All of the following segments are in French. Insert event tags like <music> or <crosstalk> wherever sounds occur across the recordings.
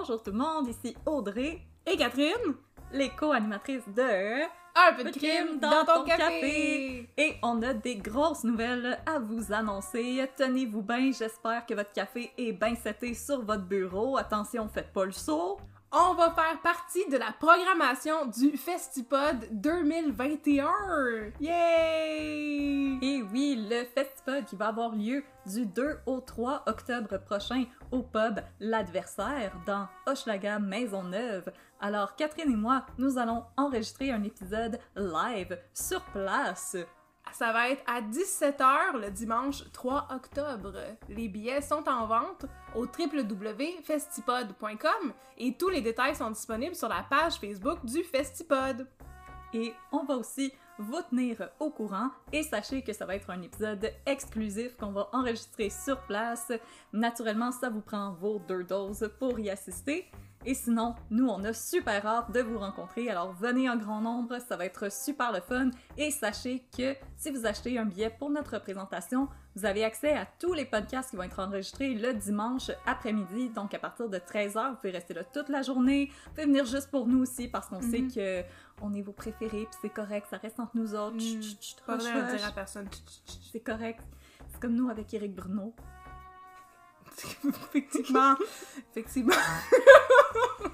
Bonjour tout le monde, ici Audrey et Catherine, les co-animatrices de Un peu de crime dans ton café. Et on a des grosses nouvelles à vous annoncer. Tenez-vous bien, j'espère que votre café est bien seté sur votre bureau. Attention, faites pas le saut. On va faire partie de la programmation du Festipod 2021. Yay! Et oui, le Festipod qui va avoir lieu du 2 au 3 octobre prochain au pub L'Adversaire dans Hochelaga Maisonneuve. Alors Catherine et moi, nous allons enregistrer un épisode live sur place. Ça va être à 17h le dimanche 3 octobre. Les billets sont en vente au www.festipod.com et tous les détails sont disponibles sur la page Facebook du Festipod. Et on va aussi vous tenir au courant et sachez que ça va être un épisode exclusif qu'on va enregistrer sur place. Naturellement, ça vous prend vos deux doses pour y assister. Et sinon, nous, on a super hâte de vous rencontrer. Alors, venez en grand nombre, ça va être super le fun. Et sachez que si vous achetez un billet pour notre présentation, vous avez accès à tous les podcasts qui vont être enregistrés le dimanche après-midi. Donc, à partir de 13h, vous pouvez rester là toute la journée. Vous pouvez venir juste pour nous aussi parce qu'on sait que on est vos préférés, puis c'est correct, ça reste entre nous autres. Chut, chut, chut, Pas de hush. dire à personne. C'est correct. C'est comme nous avec Eric Bruno. Effectivement. Effectivement. <laughs>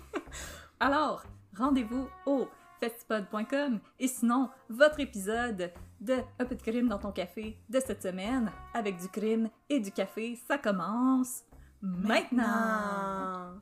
Alors, rendez-vous au festipod.com et sinon, votre épisode de Un peu de crime dans ton café de cette semaine avec du crime et du café, ça commence maintenant.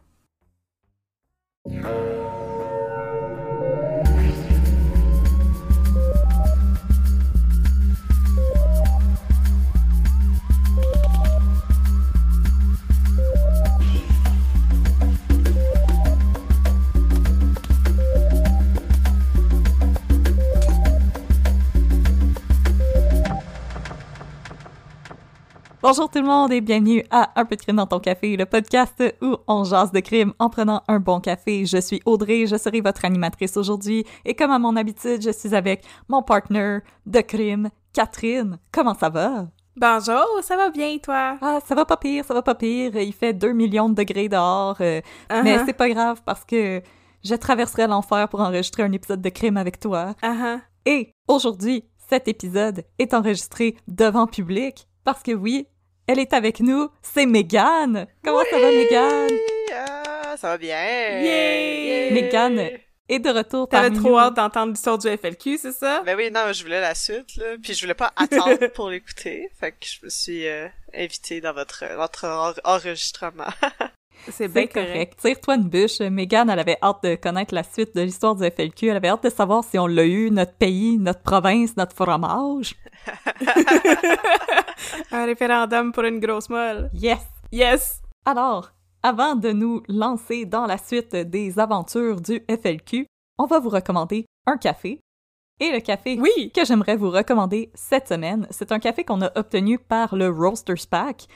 Bonjour tout le monde et bienvenue à Un peu de crime dans ton café, le podcast où on jase de crime en prenant un bon café. Je suis Audrey, je serai votre animatrice aujourd'hui et comme à mon habitude, je suis avec mon partner de crime, Catherine. Comment ça va? Bonjour, ça va bien toi? Ah, ça va pas pire, ça va pas pire. Il fait 2 millions de degrés dehors, euh, mais Uh-huh. c'est pas grave parce que je traverserai l'enfer pour enregistrer un épisode de crime avec toi. Ah. Et aujourd'hui, cet épisode est enregistré devant public parce que oui, elle est avec nous, c'est Mégane. Comment ça va, Mégane? Ah, ça va bien. Yay! Mégane est de retour T'avais trop nous. hâte d'entendre l'histoire du FLQ, c'est ça? Ben oui, non, je voulais la suite, là. Puis je voulais pas attendre <laughs> pour l'écouter. Fait que je me suis euh, invitée dans votre, votre en- enregistrement. <laughs> C'est bien correct. correct. Tire-toi une bûche. Mégane, elle avait hâte de connaître la suite de l'histoire du FLQ. Elle avait hâte de savoir si on l'a eu, notre pays, notre province, notre fromage. <laughs> Un référendum pour une grosse molle. Yes! Yes! Alors, avant de nous lancer dans la suite des aventures du FLQ, on va vous recommander un café. Et le café Oui! que j'aimerais vous recommander cette semaine, c'est un café qu'on a obtenu par le Roasters Pack.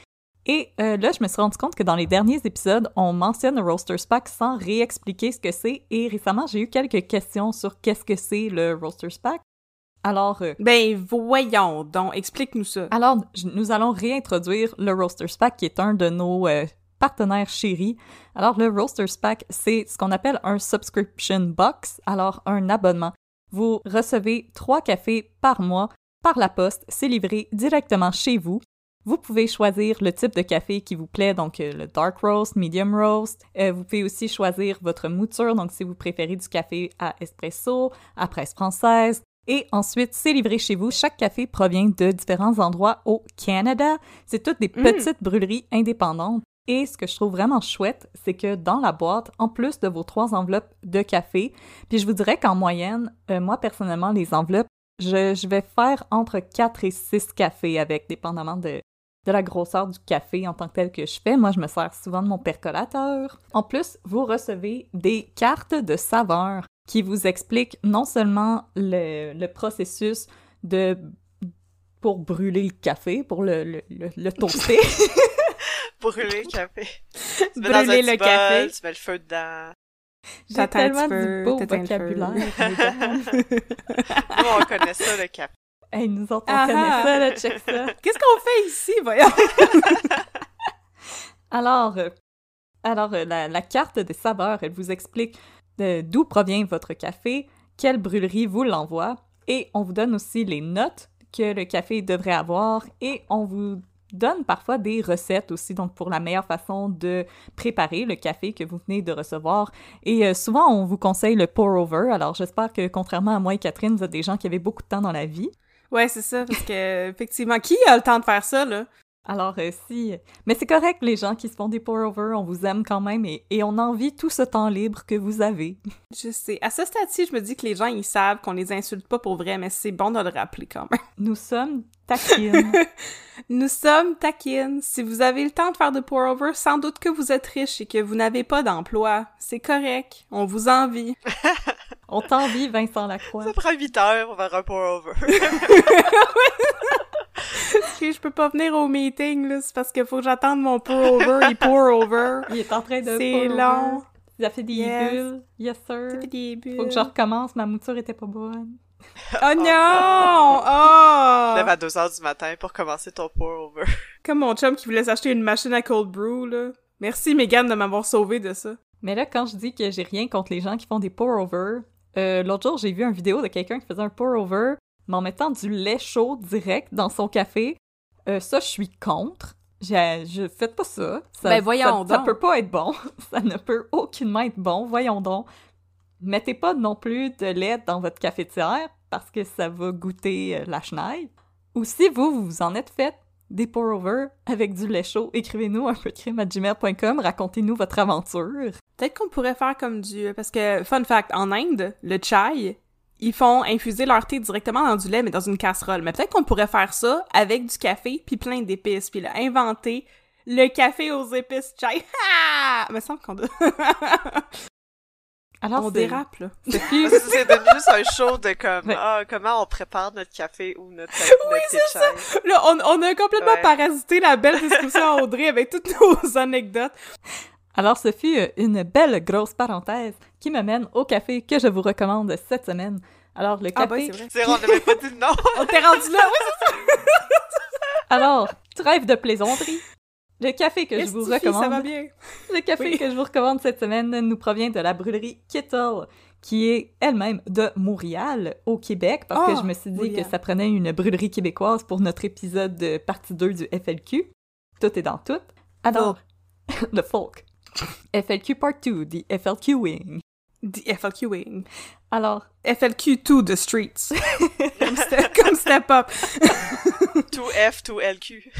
Et euh, là, je me suis rendu compte que dans les derniers épisodes, on mentionne le Roasters Pack sans réexpliquer ce que c'est. Et récemment, j'ai eu quelques questions sur qu'est-ce que c'est le Roasters Pack. Alors, euh, Ben voyons donc, explique-nous ça. alors, nous allons réintroduire le Roasters Pack, qui est un de nos euh, partenaires chéris. Alors, le Roasters Pack, c'est ce qu'on appelle un subscription box, alors un abonnement. Vous recevez trois cafés par mois par la poste, c'est livré directement chez vous. Vous pouvez choisir le type de café qui vous plaît, donc euh, le dark roast, medium roast. Euh, vous pouvez aussi choisir votre mouture, donc si vous préférez du café à espresso, à presse française. Et ensuite, c'est livré chez vous. Chaque café provient de différents endroits au Canada. C'est toutes des petites brûleries indépendantes. Et ce que je trouve vraiment chouette, c'est que dans la boîte, en plus de vos trois enveloppes de café, puis je vous dirais qu'en moyenne, euh, moi personnellement, les enveloppes, je, je, vais faire entre 4 et 6 cafés avec, dépendamment de, de la grosseur du café en tant que tel que je fais. Moi, je me sers souvent de mon percolateur. En plus, vous recevez des cartes de saveur qui vous expliquent non seulement le, le processus de pour brûler le café, pour le, le, le, le toaster. <laughs> brûler le café. Tu mets Brûler dans un le café. tu mets le feu dedans. J'ai tellement du beau le vocabulaire. <laughs> Nous, on connaît ça, le café. hey, nous autres, on Ah connaît ah. ça, là, check ça. <laughs> Qu'est-ce qu'on fait ici, voyons? Alors, euh, alors euh, la, la carte des saveurs, elle vous explique euh, d'où provient votre café, quelle brûlerie vous l'envoie, et on vous donne aussi les notes que le café devrait avoir, et on vous donne parfois des recettes aussi, donc pour la meilleure façon de préparer le café que vous venez de recevoir. Et euh, souvent, on vous conseille le pour-over, alors j'espère que contrairement à moi et Catherine, vous êtes des gens qui avaient beaucoup de temps dans la vie. Ouais, c'est ça, parce que, <laughs> effectivement, qui a le temps de faire ça, là? Alors, euh, si. Mais c'est correct, les gens qui se font des pour-over, on vous aime quand même et, et on envie tout ce temps libre que vous avez. Je sais. À ce stade-ci, je me dis que les gens, ils savent qu'on les insulte pas pour vrai, mais c'est bon de le rappeler quand même. <laughs> Nous sommes taquines. <laughs> Nous sommes taquines. Si vous avez le temps de faire de pour-over, sans doute que vous êtes riche et que vous n'avez pas d'emploi. C'est correct. On vous envie. <laughs> on t'envie, Vincent Lacroix. Ça prend 8 heures pour faire un pour-over. Si je peux pas venir au meeting, là, c'est parce qu'il faut que j'attende mon pour-over et pour-over. Il est en train de C'est long. Il a fait des Yes. bulles. Yes, sir. Ça fait des bulles. Faut que je recommence, ma mouture était pas bonne. Oh non! Oh! Lève à 2 heures du matin pour commencer ton pour-over. Comme mon chum qui voulait s'acheter une machine à cold brew, là. Merci, Megan, de m'avoir sauvé de ça. Mais là, quand je dis que j'ai rien contre les gens qui font des pour-over, euh, l'autre jour, j'ai vu une vidéo de quelqu'un qui faisait un pour-over, mais en mettant du lait chaud direct dans son café. Euh, ça, je suis contre. Je, je faites pas ça. ça Ben, voyons ça, ça donc. peut pas être bon. <laughs> ça ne peut aucunement être bon. Voyons donc. Mettez pas non plus de lait dans votre cafetière parce que ça va goûter euh, la chenille. Ou si vous, vous vous en êtes fait des pour-over avec du lait chaud, écrivez-nous un peu de à gmail.com, racontez-nous votre aventure. Peut-être qu'on pourrait faire comme du... Parce que, fun fact, en Inde, le chai, ils font infuser leur thé directement dans du lait, mais dans une casserole. Mais peut-être qu'on pourrait faire ça avec du café puis plein d'épices, puis là, inventer le café aux épices chai. Ha! <laughs> Me semble qu'on doit... <laughs> Alors, on c'est- dérape, là. <laughs> c'est devenu juste un show de comme, Ouais. ah, comment on prépare notre café ou notre, notre thé chai. Là, on, on a complètement Ouais. parasité la belle discussion à Audrey avec toutes nos anecdotes. Alors, ce fut euh, une belle grosse parenthèse qui me mène au café que je vous recommande cette semaine. Alors, le Ah, café... ben, c'est vrai. C'est vrai, on n'avait pas dit le nom. <laughs> On t'est rendu là, oui, <laughs> Alors, trêve de plaisanterie. Le café que je vous que ça va recommande... bien? Le café Oui. que je vous recommande cette semaine nous provient de la brûlerie Kittle, qui est elle-même de Montréal, au Québec, parce que Oh, je me suis dit Montréal. que ça prenait une brûlerie québécoise pour notre épisode de partie 2 du FLQ. Tout est dans tout. Alors, <laughs> le folk. <laughs> FLQ Part 2, the FLQ Wing. The FLQ Wing. Alors, <laughs> FLQ 2 The Streets. comme step, comme step up. <laughs> Tout F, tout LQ.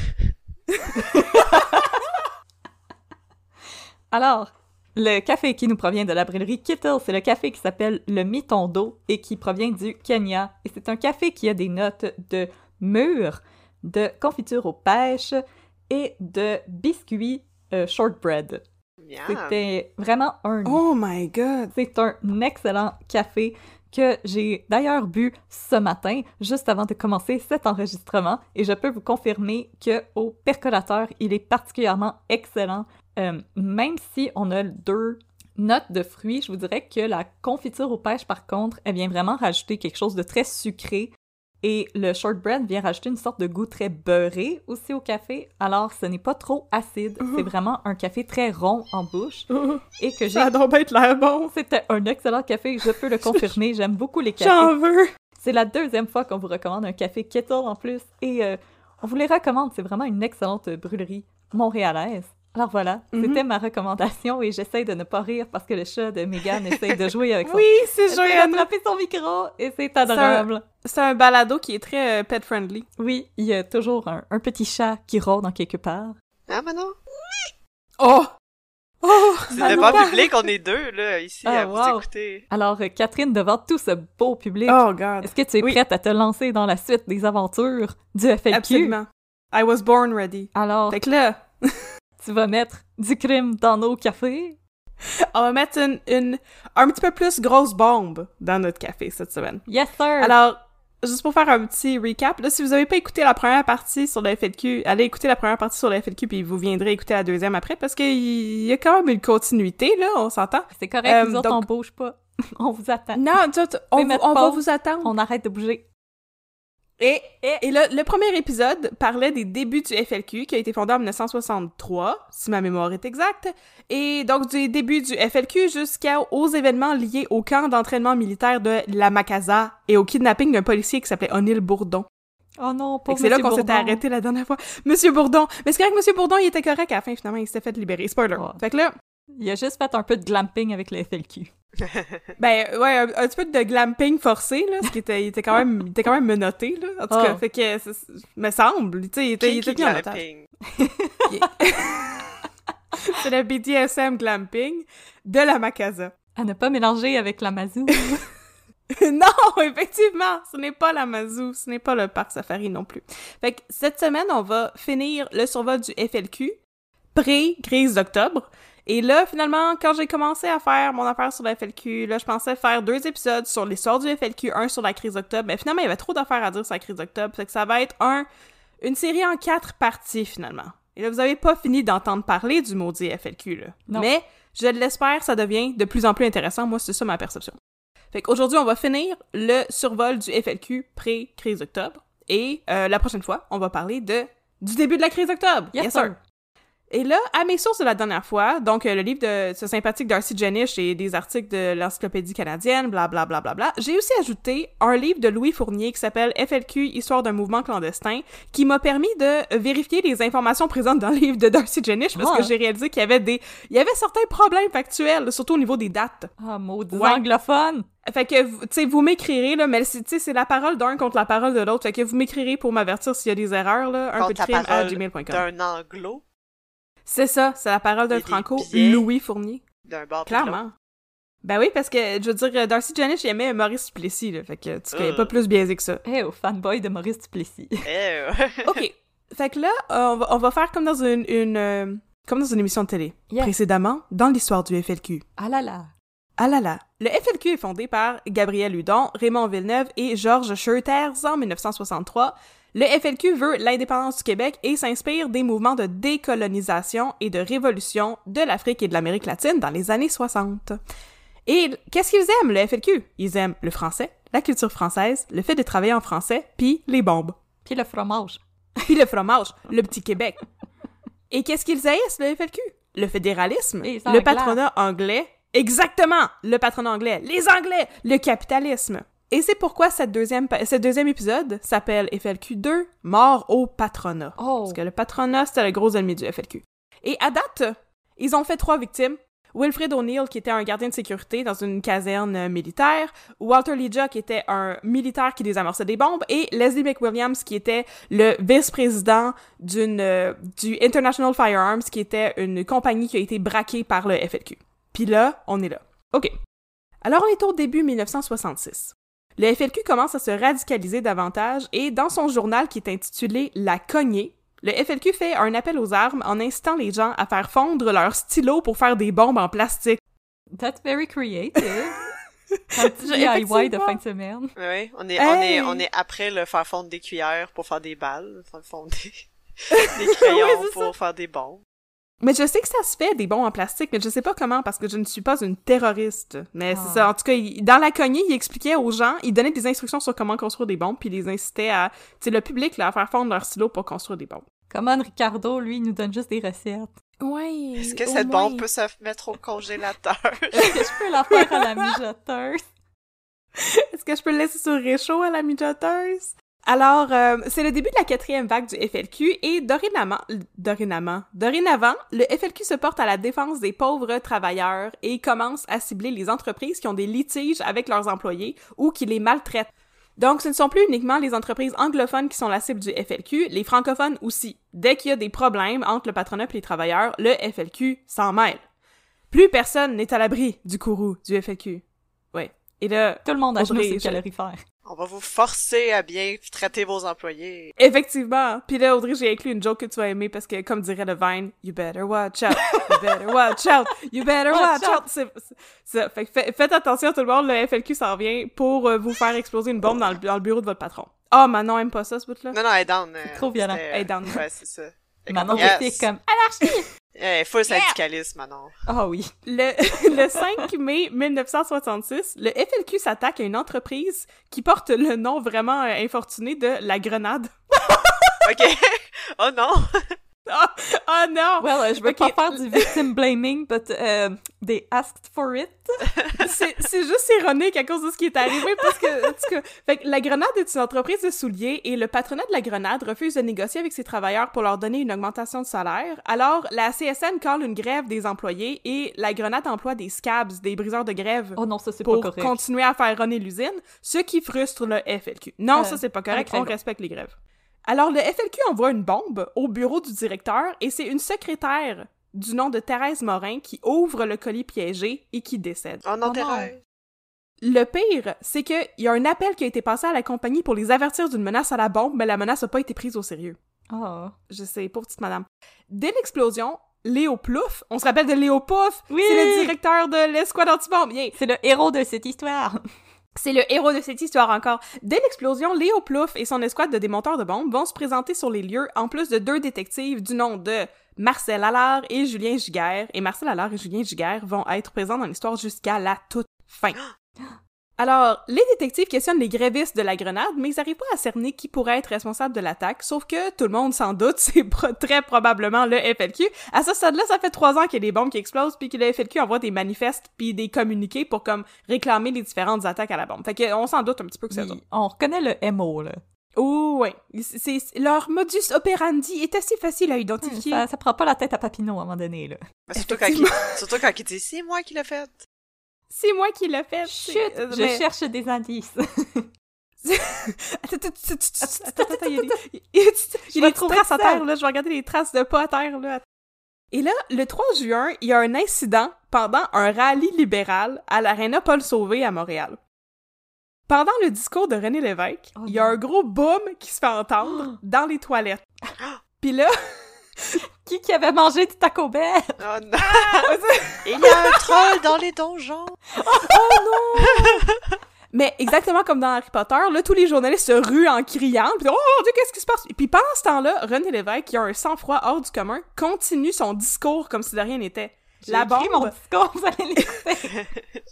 Alors, le café qui nous provient de la brûlerie Kittle, c'est le café qui s'appelle le Mitondo et qui provient du Kenya. Et c'est un café qui a des notes de mûre, de confiture aux pêches et de biscuits euh, shortbread. C'était vraiment un Oh my god. c'est un excellent café que j'ai d'ailleurs bu ce matin, juste avant de commencer cet enregistrement, et je peux vous confirmer que au percolateur, il est particulièrement excellent. Euh, même si on a deux notes de fruits, je vous dirais que la confiture aux pêches, par contre, elle vient vraiment rajouter quelque chose de très sucré. Et le shortbread vient rajouter une sorte de goût très beurré aussi au café. Alors, ce n'est pas trop acide. C'est vraiment un café très rond en bouche. Et que j'ai Ça bien être l'air bon. c'était un excellent café, je peux le <laughs> confirmer. J'aime beaucoup les cafés. J'en veux. C'est la deuxième fois qu'on vous recommande un café Kettle en plus. Et euh, On vous les recommande, c'est vraiment une excellente brûlerie montréalaise. Alors voilà, Mhm. c'était ma recommandation et j'essaie de ne pas rire parce que le chat de Megan essaye de jouer avec <laughs> son... Oui, c'est essaie Joanne. d'attraper son micro et c'est adorable. C'est un balado qui est très euh, pet-friendly. Oui, il y a toujours un, un petit chat qui rôde en quelque part. Ah, Manon? Oh! Oh! C'est devant parle. public, on est deux, là, ici, Ah, à vous écouter. Alors, euh, Catherine, devant tout ce beau public, Oh, est-ce que tu es Oui. prête à te lancer dans la suite des aventures du FLQ? Absolument. I was born ready. Alors, Fait que là, <laughs> tu vas mettre du crime dans nos cafés? on va mettre une, une, un petit peu plus grosse bombe dans notre café cette semaine. Yes, sir! Alors, juste pour faire un petit recap, là, si vous avez pas écouté la première partie sur le FLQ, allez écouter la première partie sur le FLQ, puis vous viendrez écouter la deuxième après, parce qu'il y a quand même une continuité, là, on s'entend. c'est correct, euh, nous autres, donc- on bouge pas. <laughs> on vous attend. Non, tu- tu- on, on va vous attendre. On arrête de bouger. Et, et le, le premier épisode parlait des débuts du FLQ, qui a été fondé en 1963, si ma mémoire est exacte, et donc du début du FLQ jusqu'aux événements liés au camp d'entraînement militaire de la Macasa et au kidnapping d'un policier qui s'appelait O'Neill Bourdon. Oh non, pas que C'est là qu'on s'était arrêté la dernière fois. Monsieur Bourdon! Mais c'est correct, Monsieur Bourdon, il était correct à la fin, finalement, il s'était fait libérer. Spoiler. Ouais. Fait que là, Il a juste fait un peu de glamping avec le FLQ. <laughs> ben, ouais, un, un petit peu de glamping forcé, là, ce qui était, il était quand même, il était quand même menotté, là. En tout Oh. cas, fait que, c'est- c'est- me semble, tu sais, il était, il était glamping. <laughs> <laughs> C'est le BDSM glamping de la Macasa. À ne pas mélanger avec la Mazou. non, effectivement, ce n'est pas la Mazou, ce n'est pas le parc safari non plus. Fait que cette semaine, on va finir le survol du FLQ, pré-crise d'octobre. Et là, finalement, quand j'ai commencé à faire mon affaire sur le FLQ, là, je pensais faire deux épisodes sur l'histoire du FLQ, un sur la crise d'octobre, mais finalement, il y avait trop d'affaires à dire sur la crise d'octobre, fait que ça va être un, une série en quatre parties, finalement. Et là, vous avez pas fini d'entendre parler du maudit FLQ, là. Non. Mais, je l'espère, ça devient de plus en plus intéressant. Moi, c'est ça ma perception. Fait qu'aujourd'hui, on va finir le survol du FLQ pré-crise d'octobre. Et euh, la prochaine fois, on va parler de du début de la crise d'octobre. Yes, sir. Et là, à mes sources de la dernière fois, donc euh, le livre de ce sympathique Darcy Jenish et des articles de l'Encyclopédie canadienne, bla bla bla bla bla, j'ai aussi ajouté un livre de Louis Fournier qui s'appelle FLQ, Histoire d'un mouvement clandestin, qui m'a permis de vérifier les informations présentes dans le livre de Darcy Jenish parce Ah. que j'ai réalisé qu'il y avait des, il y avait certains problèmes factuels, surtout au niveau des dates. Ah, maudit Ouais. anglophone! Fait que, tu sais, vous m'écrirez, là, mais c'est- tu sais, c'est la parole d'un contre la parole de l'autre. Fait que vous m'écrirez pour m'avertir s'il y a des erreurs, là. Un peu de Contre crime à gmail.com. D'un anglo, C'est ça, c'est la parole d'un franco. Louis Fournier. d'un bord. Clairement. Ben oui, parce que, je veux dire, Darcy Janish il aimait Maurice Duplessis, là. Fait que tu connais Euh. pas plus biaisé que ça. Eh, au fanboy de Maurice Duplessis. Eh, <laughs> OK. Fait que là, euh, on va, on va faire comme dans une, une euh, comme dans une émission de télé. Yes. Précédemment, dans l'histoire du FLQ. Ah là là! Ah là là. Le FLQ est fondé par Gabriel Hudon, Raymond Villeneuve et Georges Scheuters en 1963. Le FLQ veut l'indépendance du Québec et s'inspire des mouvements de décolonisation et de révolution de l'Afrique et de l'Amérique latine dans les années 60. Et qu'est-ce qu'ils aiment, le FLQ? Ils aiment le français, la culture française, le fait de travailler en français, puis les bombes. Puis le fromage. <laughs> Puis le fromage, le petit Québec. Et qu'est-ce qu'ils haïssent, le FLQ? Le fédéralisme, le patronat anglais. Exactement! Le patronat anglais, les Anglais, le capitalisme. Et c'est pourquoi cette deuxième, ce deuxième épisode s'appelle FLQ 2, Mort au patronat. Oh! Parce que le patronat, c'était le gros ennemi du FLQ. Et à date, ils ont fait trois victimes. Wilfred O'Neill, qui était un gardien de sécurité dans une caserne euh, militaire, Walter Leja, qui était un militaire qui désamorçait des bombes, et Leslie McWilliams, qui était le vice-président d'une euh, du International Firearms, qui était une compagnie qui a été braquée par le FLQ. Puis là, on est là. OK. Alors, on est au début 1966. Le FLQ commence à se radicaliser davantage et dans son journal qui est intitulé La cognée, le FLQ fait un appel aux armes en incitant les gens à faire fondre leurs stylos pour faire des bombes en plastique. That's very creative. <laughs> Un petit DIY de fin de semaine. Oui, on est, on est, Hey! on est après le faire fondre des cuillères pour faire des balles, faire fondre des, <laughs> des crayons pour faire des bombes. Mais je sais que ça se fait des bombes en plastique, mais je sais pas comment parce que je ne suis pas une terroriste. Mais Ah. c'est ça. En tout cas, il- dans la cognée, il expliquait aux gens, il donnait des instructions sur comment construire des bombes, puis il les incitait à, tu sais, le public là, à faire fondre leur stylo pour construire des bombes. Comment Ricardo, lui, nous donne juste des recettes? Ouais. Est-ce que cette bombe peut se mettre au congélateur? Est-ce <laughs> que je peux la faire à la mijoteuse? Est-ce que je peux le laisser sur réchaud à la mijoteuse? Alors, euh, c'est le début de la quatrième vague du FLQ et dorénavant, dorénavant, dorénavant, le FLQ se porte à la défense des pauvres travailleurs et commence à cibler les entreprises qui ont des litiges avec leurs employés ou qui les maltraitent. Donc, ce ne sont plus uniquement les entreprises anglophones qui sont la cible du FLQ, les francophones aussi. Dès qu'il y a des problèmes entre le patronat et les travailleurs, le FLQ s'en mêle. Plus personne n'est à l'abri du courroux du FLQ. Ouais. Et là, Tout le monde a genoux ses calorifères. On va vous forcer à bien traiter vos employés. Effectivement. Puis là, Audrey, j'ai inclus une joke que tu vas aimer parce que, comme dirait le Vine, you better watch out, you better watch out, you better watch out. C'est c'est ça. Fait faites attention tout le monde, le FLQ s'en vient pour euh, vous faire exploser une bombe dans le, dans le bureau de votre patron. Ah, Manon aime pas ça, ce bout-là. Non, non, elle est down. euh, trop violent. euh, Elle est down. Ouais, c'est ça. Manon comme, yes. était comme anarchie. Est full syndicaliste, Manon. Ah oui. Le, <laughs> le 5 mai 1966, le FLQ s'attaque à une entreprise qui porte le nom vraiment euh, infortuné de La Grenade. <laughs> OK. oh non! <laughs> Ah <laughs> non! Well, je veux Ok. pas faire du victim blaming, but euh, they asked for it. <laughs> c'est juste ironique à cause de ce qui est arrivé parce que, fait la Grenade est une entreprise de souliers et le patronat de la Grenade refuse de négocier avec ses travailleurs pour leur donner une augmentation de salaire. Alors, la CSN colle une grève des employés et la Grenade emploie des scabs, des briseurs de grève. Oh non, ça c'est pas pour continuer à faire runner l'usine, ce qui frustre le FLQ. Non, Euh, ça c'est pas correct, on respecte les grèves. Alors le FLQ envoie une bombe au bureau du directeur et c'est une secrétaire du nom de Thérèse Morin qui ouvre le colis piégé et qui décède. Oh non, Oh. Thérèse. Le pire, c'est qu'il y a un appel qui a été passé à la compagnie pour les avertir d'une menace à la bombe, mais la menace n'a pas été prise au sérieux. Oh. Je sais, pauvre petite madame. Dès l'explosion, Léo Plouf, on se rappelle de Léo Pouf, Oui! c'est le directeur de l'escouade anti-bombe. Yeah. C'est le héros de cette histoire. C'est le héros de cette histoire encore. Dès l'explosion, Léo Plouf et son escouade de démonteurs de bombes vont se présenter sur les lieux en plus de deux détectives du nom de Marcel Allard et Julien Giguère. Et Marcel Allard et Julien Giguère vont être présents dans l'histoire jusqu'à la toute fin. <gasps> Alors, les détectives questionnent les grévistes de la grenade, mais ils n'arrivent pas à cerner qui pourrait être responsable de l'attaque, sauf que tout le monde s'en doute, <laughs> c'est pro- très probablement le FLQ. À ce stade-là, ça fait trois ans qu'il y a des bombes qui explosent, puis que le FLQ envoie des manifestes puis des communiqués pour comme réclamer les différentes attaques à la bombe. Fait que on s'en doute un petit peu que c'est ça. Il- On reconnaît le MO, là. Oh, ouais. C'est, c'est- leur modus operandi est assez facile à identifier. Ça, ça prend pas la tête à Papineau à un moment donné, là. Surtout quand, il, surtout quand il dit c'est moi qui l'ai fait. C'est moi qui l'ai fait. Chut, euh, je mais- cherche des indices. Il y a des- traces à terre, là. Je vais regarder les traces de pas à terre, là. Et là, le 3 juin, il y a un incident pendant un rallye libéral à l'Arena Paul Sauvé à Montréal. Pendant le discours de René Lévesque, Oh il y a un gros boom qui se fait entendre <gasps> dans les toilettes. Puis là, <laughs> Qui qui avait mangé du Taco Bell? Oh non! <laughs> Il y a un troll dans les donjons! Mais exactement comme dans Harry Potter, là, tous les journalistes se ruent en criant, puis oh mon Dieu, qu'est-ce qui se passe? Et puis pendant ce temps-là, René Lévesque, qui a un sang-froid hors du commun, continue son discours comme si de rien n'était. La bombe. mon discours, vous allez l'écouter.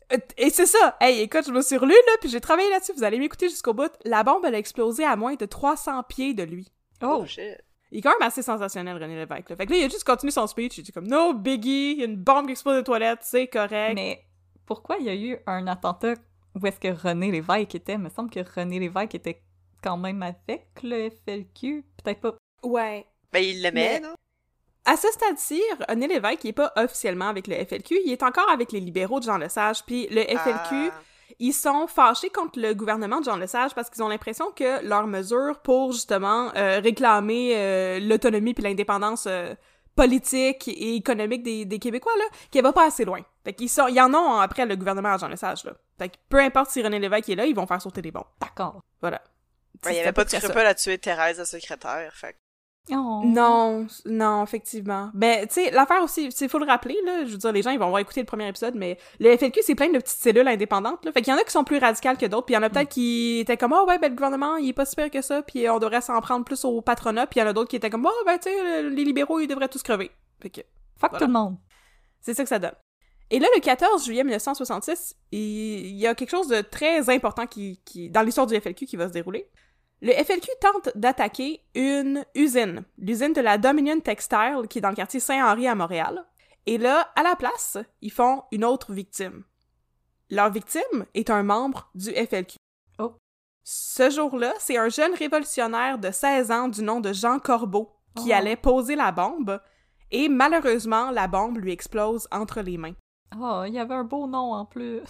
<laughs> Et c'est ça! Hey, écoute, je me suis relue, là, puis j'ai travaillé là-dessus, vous allez m'écouter jusqu'au bout. La bombe, elle a explosé à moins de 300 pieds de lui. Oh, Oh, shit. Il est quand même assez sensationnel, René Lévesque. Là. Fait que là, il a juste continué son speech, il dit comme « No biggie, il y a une bombe qui explose des toilettes, c'est correct. mais pourquoi il y a eu un attentat où est-ce que René Lévesque était? Il me semble que René Lévesque était quand même avec le FLQ. Peut-être pas. Ouais. Ben, il l'aimait, non? À ce stade-ci, René Lévesque, il est pas officiellement avec le FLQ, il est encore avec les libéraux de Jean Lesage, puis le FLQ, Ah. Ils sont fâchés contre le gouvernement de Jean Lesage parce qu'ils ont l'impression que leurs mesures pour justement euh, réclamer euh, l'autonomie puis l'indépendance euh, politique et économique des, des Québécois là, qu'elle va pas assez loin. Fait qu'ils sont, ils en ont après le gouvernement à Jean Lesage là. Fait que peu importe si René Lévesque est là, ils vont faire sauter des bombes. D'accord. Voilà. Ben, il y C'est avait pas de scrupule à tuer Thérèse, la secrétaire, fait que- Oh. Non, non, effectivement. Mais, tu sais, l'affaire aussi, il faut le rappeler, là, je veux dire, les gens, ils vont avoir écouté le premier épisode, mais le FLQ, c'est plein de petites cellules indépendantes, là. Fait qu'il y en a qui sont plus radicales que d'autres, puis il y en a peut-être qui étaient comme, oh, ouais, ben, le gouvernement, il est pas super que ça, puis on devrait s'en prendre plus au patronat, puis il y en a d'autres qui étaient comme, oh, ben, tu sais, les libéraux, ils devraient tous crever. Fait que, Fuck Voilà. tout le monde. c'est ça que ça donne. Et là, le 14 juillet 1966, il il y a quelque chose de très important qui, qui dans l'histoire du FLQ qui va se dérouler. Le FLQ tente d'attaquer une usine, l'usine de la Dominion Textile, qui est dans le quartier Saint-Henri à Montréal. Et là, à la place, ils font une autre victime. Leur victime est un membre du FLQ. Oh. Ce jour-là, c'est un jeune révolutionnaire de 16 ans du nom de Jean Corbeau qui Oh. allait poser la bombe, et malheureusement, la bombe lui explose entre les mains. Oh, il y avait un beau nom en plus.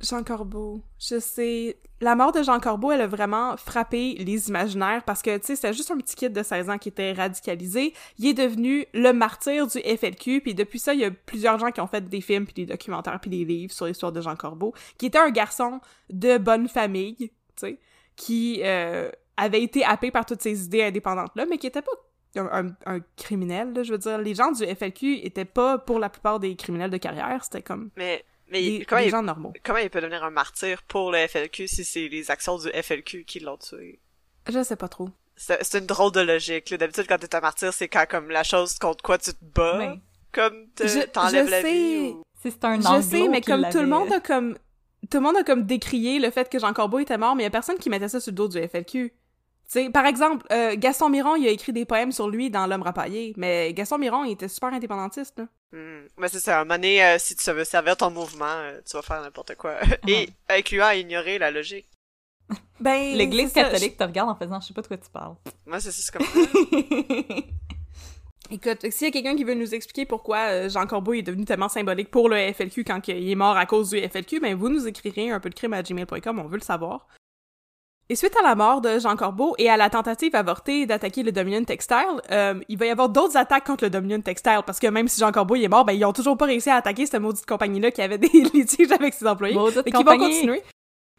Jean Corbeau, je sais. La mort de Jean Corbeau, elle a vraiment frappé les imaginaires parce que, tu sais, c'était juste un petit kid de 16 ans qui était radicalisé. Il est devenu le martyr du FLQ, puis depuis ça, il y a plusieurs gens qui ont fait des films, puis des documentaires, puis des livres sur l'histoire de Jean Corbeau, qui était un garçon de bonne famille, tu sais, qui euh, avait été happé par toutes ces idées indépendantes-là, mais qui était pas un, un- criminel, là, je veux dire. Les gens du FLQ étaient pas, pour la plupart des criminels de carrière, c'était comme Mais, mais des, comment, des il, gens normaux. comment il peut devenir un martyr pour le FLQ si c'est les actions du FLQ qui l'ont tué? Je sais pas trop. C'est c'est une drôle de logique. là. D'habitude, quand t'es un martyr, c'est quand comme la chose contre quoi tu te bats, Mais comme te- Je- t'enlèves je la sais. vie. Ou... si c'est un Je sais, mais comme tout le monde a comme tout le monde a comme décrié le fait que Jean Corbeau était mort, mais il y a personne qui mettait ça sur le dos du FLQ. Tu sais, par exemple, euh, Gaston Miron, il a écrit des poèmes sur lui dans L'homme rapaillé, mais Gaston Miron, il était super indépendantiste. Là. Hmm. Mais c'est ça, à un moment donné, euh, si tu veux servir ton mouvement, euh, tu vas faire n'importe quoi. <laughs> Et incluant à ignorer la logique. <laughs> Ben, L'Église ça, catholique te regarde en faisant « je sais pas de quoi tu parles Moi, c'est c'est comme ça. <laughs> Écoute, s'il y a quelqu'un qui veut nous expliquer pourquoi euh, Jean Corbeau est devenu tellement symbolique pour le FLQ quand il est mort à cause du FLQ, ben vous nous écrirez un peu de crime à gmail.com, on veut le savoir. Et suite à la mort de Jean Corbeau et à la tentative avortée d'attaquer le Dominion Textile, euh, il va y avoir d'autres attaques contre le Dominion Textile parce que même si Jean Corbeau il est mort, ben ils ont toujours pas réussi à attaquer cette maudite compagnie-là qui avait <laughs> des litiges avec ses employés. Maudite et qui vont compagnie. continuer.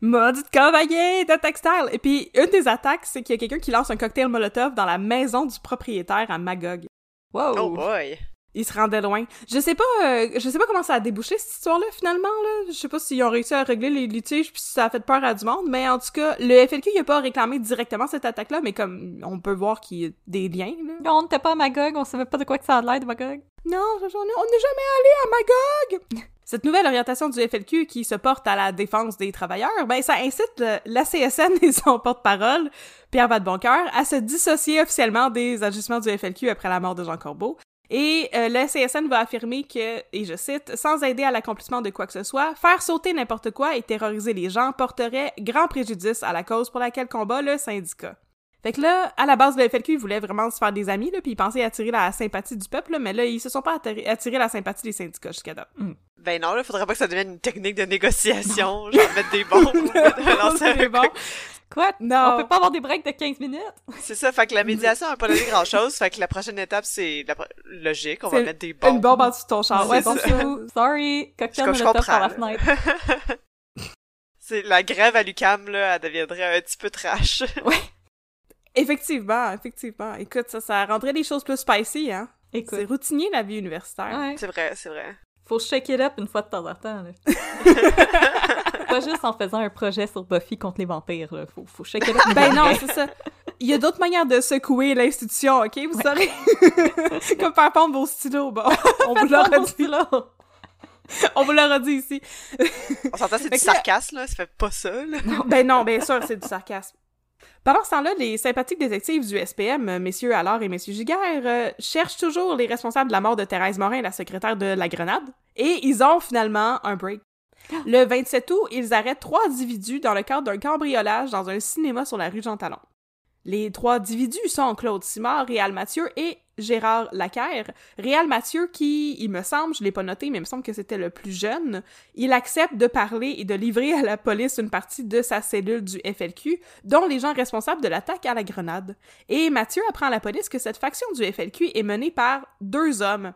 Maudite compagnie de textile! Et puis, une des attaques, c'est qu'il y a quelqu'un qui lance un cocktail Molotov dans la maison du propriétaire à Magog. ». Wow! Oh boy. Il se rendait loin. Je sais pas, euh, je sais pas comment ça a débouché cette histoire-là finalement là. Je sais pas s'ils ont réussi à régler les litiges puis si ça a fait peur à du monde, mais en tout cas, le FLQ il a pas réclamé directement cette attaque-là, mais comme on peut voir qu'il y a des liens là. On n'était pas à Magog, on savait pas de quoi que ça a l'air de Magog. Non, on est- on n'est jamais allé à Magog. <laughs> Cette nouvelle orientation du FLQ qui se porte à la défense des travailleurs, ben ça incite le- la CSN <laughs> et son porte-parole, Pierre Vadeboncoeur, à se dissocier officiellement des agissements du FLQ après la mort de Jean Corbeau. Et euh, le CSN va affirmer que, et je cite, sans aider à l'accomplissement de quoi que ce soit, faire sauter n'importe quoi et terroriser les gens porterait grand préjudice à la cause pour laquelle combat le syndicat. Fait que là, à la base, le FLQ, ils voulaient vraiment se faire des amis, là, puis ils pensaient attirer la sympathie du peuple, là, mais là, ils se sont pas attirés, attirés la sympathie des syndicats jusqu'à date. Ben non, là, faudrait pas que ça devienne une technique de négociation, <laughs> genre mettre des bombes, <laughs> lancer <laughs> un C'est bon. coup. Quoi? Non. On peut pas avoir des breaks de 15 minutes? <laughs> C'est ça, fait que la médiation a pas donné grand chose, fait que la prochaine étape, c'est la pro- logique, on va mettre des bombes. Une bombe en dessous de ton char. Ouais, bon. Sorry, cocktail Je- je molotov par la fenêtre. <laughs> C'est la grève à l'UCAM, là, elle deviendrait un petit peu trash. <laughs> Effectivement, effectivement. Écoute, ça, ça rendrait les choses plus spicy, hein. C'est routinier, la vie universitaire. ouais, c'est vrai, c'est vrai. faut shake it up une fois de temps en temps. Là. Pas juste en faisant un projet sur Buffy contre les vampires. Là. Faut, faut up. <laughs> Ben non, c'est ça. Il y a d'autres manières de secouer l'institution, OK? Vous savez? <laughs> Comme faire pendre vos stylos, bon. <laughs> On vous l'aura dit. là. On vous l'aura dit ici. On s'entend, c'est du sarcasme, là, ça fait pas ça, là. Ben non, bien sûr, c'est du sarcasme. Pendant ce temps-là, les sympathiques détectives du SPM, messieurs Allard et messieurs Giguère, euh, cherchent toujours les responsables de la mort de Thérèse Morin, la secrétaire de la Grenade, et ils ont finalement un break. <gasps> Le 27 août, ils arrêtent trois individus dans le cadre d'un cambriolage dans un cinéma sur la rue Jean Talon. Les trois individus sont Claude Simard, Réal Mathieu et Gérard Lacaire. Réal Mathieu qui, il me semble, je l'ai pas noté, mais il me semble que c'était le plus jeune, il accepte de parler et de livrer à la police une partie de sa cellule du FLQ, dont les gens responsables de l'attaque à la grenade. Et Mathieu apprend à la police que cette faction du FLQ est menée par deux hommes,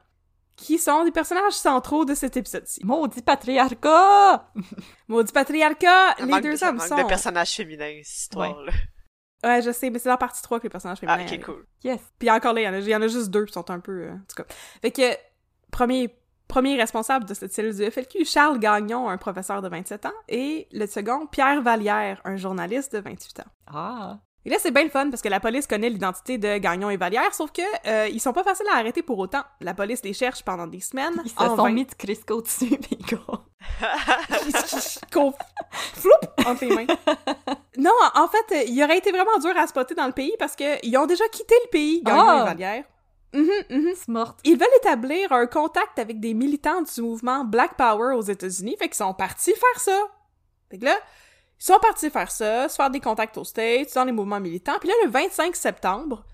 qui sont des personnages centraux de cet épisode-ci. Maudit patriarcat! <laughs> Maudit patriarcat, Ça les deux hommes sont... de personnages féminins, cette histoire-là. Ouais, je sais, mais c'est dans partie 3 que les personnages féminins Ah, ok, arrivent. cool. Yes. Puis encore là, il y en a, il y en a juste deux qui sont un peu... euh, en tout cas. Fait que, premier, premier responsable de cette cellule du FLQ, Charles Gagnon, un professeur de 27 ans, et le second, Pierre Vallière, un journaliste de 28 ans. Ah. Et là, c'est bien le fun parce que la police connaît l'identité de Gagnon et Vallière, sauf que euh, ils sont pas faciles à arrêter pour autant. La police les cherche pendant des semaines. Ils se en sont vain. mis de Crisco dessus, <laughs> pis <laughs> floupe entre les mains. Non, en fait, il aurait été vraiment dur à spotter dans le pays parce que ils ont déjà quitté le pays, Gagnon Ah! et Vallière. Mhm, mhm. C'est morte. Ils veulent établir un contact avec des militants du mouvement Black Power aux États-Unis, fait qu'ils sont partis faire ça. Fait que là, Ils sont partis faire ça, se faire des contacts aux States, dans les mouvements militants. Puis là, le 25 septembre,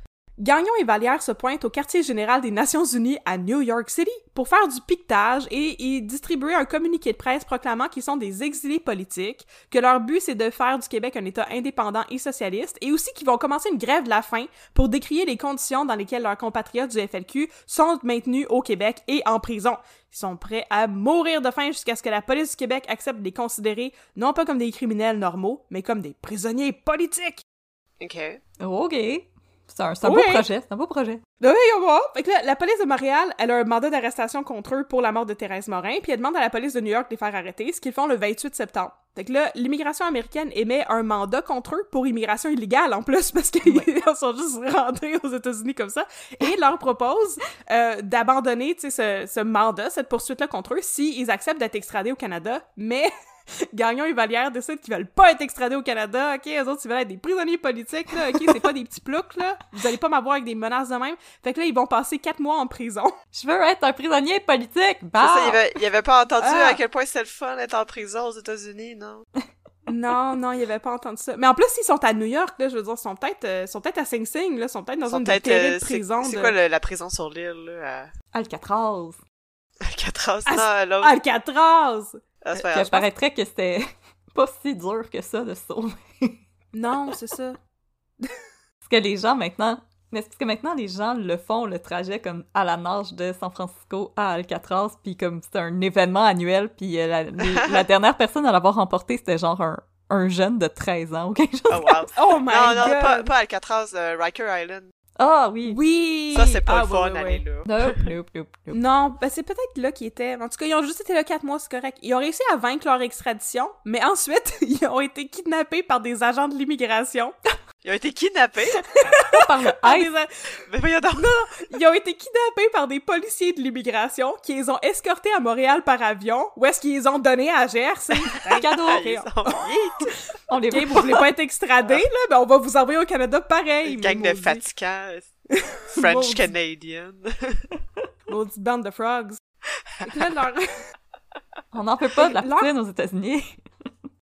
Gagnon et Vallière se pointent au quartier général des Nations Unies à New York City pour faire du piquetage et, et distribuer un communiqué de presse proclamant qu'ils sont des exilés politiques, que leur but c'est de faire du Québec un État indépendant et socialiste, et aussi qu'ils vont commencer une grève de la faim pour décrier les conditions dans lesquelles leurs compatriotes du FLQ sont maintenus au Québec et en prison. Ils sont prêts à mourir de faim jusqu'à ce que la police du Québec accepte de les considérer non pas comme des criminels normaux, mais comme des prisonniers politiques. OK. OK. C'est un, Oui. beau projet, c'est un beau projet. Oui, on va. Fait que là, la police de Montréal, elle a un mandat d'arrestation contre eux pour la mort de Thérèse Morin, puis elle demande à la police de New York de les faire arrêter, ce qu'ils font le 28 septembre. Fait que là, l'immigration américaine émet un mandat contre eux pour immigration illégale en plus, <laughs> parce qu'ils <laughs> sont juste rentrés aux États-Unis comme ça, et leur propose euh, d'abandonner, ce, ce mandat, cette poursuite-là contre eux, s'ils acceptent d'être extradés au Canada, mais <laughs> Gagnon et Vallière décident qu'ils veulent pas être extradés au Canada, ok, eux autres, ils veulent être des prisonniers politiques, là, ok, c'est pas des petits ploucs, là, vous allez pas m'avoir avec des menaces de même. Fait que là, ils vont passer quatre mois en prison. <laughs> Je veux être un prisonnier politique! Bah! ça, il avait, il avait pas entendu Ah. à quel point c'était le fun d'être en prison aux États-Unis, non? <laughs> Non, non, il avait pas entendu ça. Mais en plus, ils sont à New York, là, je veux dire, ils sont peut-être euh, sont peut-être à Sing Sing, là, ils sont peut-être dans sont une terrible euh, c'est- prison C'est de... quoi le- la prison sur l'île, là, Alcatraz. à Alcatraz? Non. Alcatraz! Ah, grave. paraîtrait que c'était <laughs> pas si dur que ça de se sauver. Non, c'est ça. Parce que les gens maintenant. Mais c'est parce que maintenant les gens le font le trajet comme à la nage de San Francisco à Alcatraz, puis comme c'est un événement annuel, puis euh, la, les- <laughs> la dernière personne à l'avoir remporté c'était genre un, un jeune de 13 ans ou quelque chose. Oh, wow. Oh my non, non, god! pas, pas Alcatraz, euh, Riker Island. Ah oui. Oui! Ça, c'est pas Ah, le fun ouais, ouais, d'aller là. Nope, nope, nope, nope. Non, ben c'est peut-être là qu'ils étaient. En tout cas, ils ont juste été là quatre mois, c'est correct. Ils ont réussi à vaincre leur extradition, mais ensuite, <laughs> ils ont été kidnappés par des agents de l'immigration. Ils ont été kidnappés. Par le <laughs> a- Mais voyons donc. Ils ont été kidnappés par des policiers de l'immigration qui les ont escortés à Montréal par avion, ou est-ce qu'ils les ont donnés à GRC? <laughs> Cadeau. Ah, ils sont vite. On les veut vous voulez pas être extradés, là? Ben, on va vous envoyer au Canada pareil. Une gang de fatigants. French Canadian. <laughs> Maudite bande de frogs. Fait là, leur- On n'en peut pas de la Leur- poutine aux États-Unis.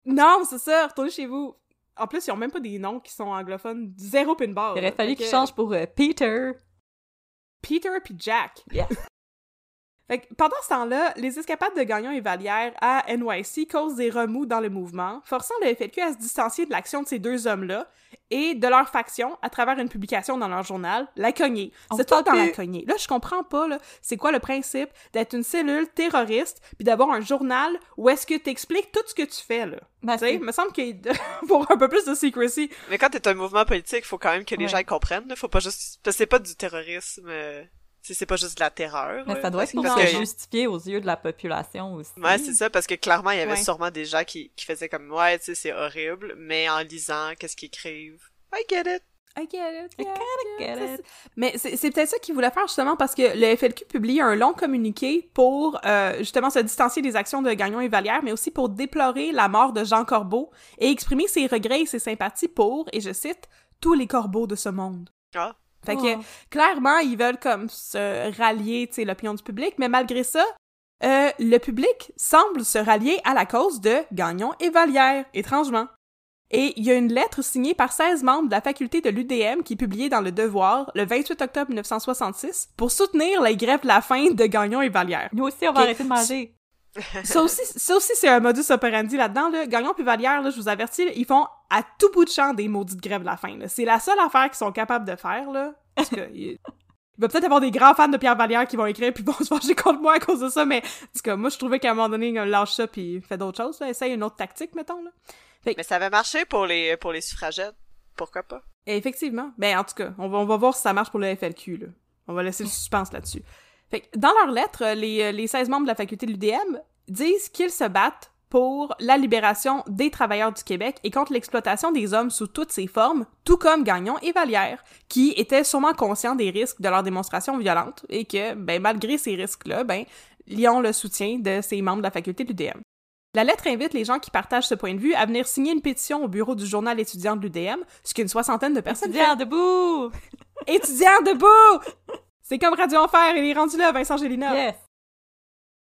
non, c'est ça, retournez chez vous. En plus, ils ont même pas des noms qui sont anglophones. Zéro pin bar. Il aurait fallu qu'ils changent pour euh, Peter. Peter puis Jack. Yes. Fait que pendant ce temps-là, les escapades de Gagnon et Vallière à NYC causent des remous dans le mouvement, forçant le FLQ à se distancier de l'action de ces deux hommes-là et de leur faction à travers une publication dans leur journal, La Cognée. C'est tout dans La. Cognée. Là, je comprends pas, là, c'est quoi le principe d'être une cellule terroriste puis d'avoir un journal où est-ce que t'expliques tout ce que tu fais, là? Ben, tu sais, c'est- il me semble qu'il <laughs> pour un peu plus de secrecy. Mais quand t'es un mouvement politique, faut quand même que les Ouais. gens comprennent. Là. Faut pas juste... C'est pas du terrorisme. euh, C'est pas juste de la terreur. Mais ça doit être pour Parce se que- justifier aux yeux de la population aussi. Ouais, c'est ça, parce que clairement, il y avait Ouais. sûrement des gens qui, qui faisaient comme, ouais, tu sais, c'est horrible, mais en lisant, qu'est-ce qu'ils écrivent? I get it. I get it. I yeah, kinda yeah, get it. Mais c'est c'est peut-être ça qu'ils voulaient faire justement parce que le FLQ publie un long communiqué pour euh, justement se distancier des actions de Gagnon et Vallière, mais aussi pour déplorer la mort de Jean Corbeau et exprimer ses regrets et ses sympathies pour, et je cite, tous les corbeaux de ce monde. Ah. Fait que Oh. clairement, ils veulent comme se rallier, tu sais, l'opinion du public, mais malgré ça, euh, le public semble se rallier à la cause de Gagnon et Vallière, étrangement. Et il y a une lettre signée par 16 membres de la faculté de l'UDM qui est publiée dans Le Devoir le 28 octobre 1966 pour soutenir les grèves de la faim de Gagnon et Vallière. Nous aussi, on va arrêter de manger. Ça aussi, ça aussi c'est un modus operandi là-dedans. Là. Gagnon puis Vallière, là, je vous avertis, là, ils font à tout bout de champ des maudites grèves de la faim. là. C'est la seule affaire qu'ils sont capables de faire. Là, parce que, il... il va peut-être avoir des grands fans de Pierre Vallière qui vont écrire puis vont <laughs> se venger contre moi à cause de ça, mais en tout moi, je trouvais qu'à un moment donné, il lâche ça puis fait d'autres choses. Là. Essaye une autre tactique, mettons. Là. Mais ça avait marché pour les, pour les suffragettes. Pourquoi pas? Et effectivement. Ben, en tout cas, on va, on va voir si ça marche pour le FLQ, là. On va laisser le suspense là-dessus. Fait que, dans leur lettre, euh, les, euh, les 16 membres de la faculté de l'UDM disent qu'ils se battent pour la libération des travailleurs du Québec et contre l'exploitation des hommes sous toutes ses formes, tout comme Gagnon et Vallière, qui étaient sûrement conscients des risques de leur démonstration violente et que, ben, malgré ces risques-là, ben, ils ont le soutien de ces membres de la faculté de l'UDM. La lettre invite les gens qui partagent ce point de vue à venir signer une pétition au bureau du journal étudiant de l'UDM, ce qu'une soixantaine de personnes Étudiants debout! Étudiants debout! C'est comme Radio Enfer, il est rendu là, Vincent Gélina. Yes!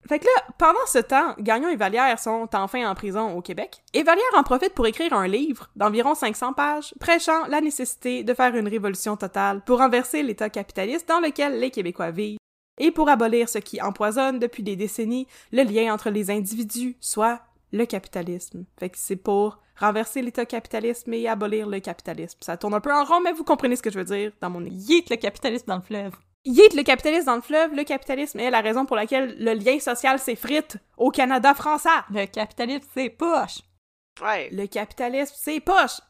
Fait que là, pendant ce temps, Gagnon et Vallière sont enfin en prison au Québec, et Vallière en profite pour écrire un livre d'environ 500 pages prêchant la nécessité de faire une révolution totale pour renverser l'État capitaliste dans lequel les Québécois vivent, et pour abolir ce qui empoisonne depuis des décennies le lien entre les individus, soit le capitalisme. Fait que c'est pour renverser l'État capitaliste et abolir le capitalisme. Ça tourne un peu en rond, mais vous comprenez ce que je veux dire dans mon Yeet le capitalisme dans le fleuve. Yeet le capitalisme dans le fleuve, le capitalisme est la raison pour laquelle le lien social s'effrite au Canada français. Le capitalisme, c'est poche. Ouais. Le capitalisme, c'est poche.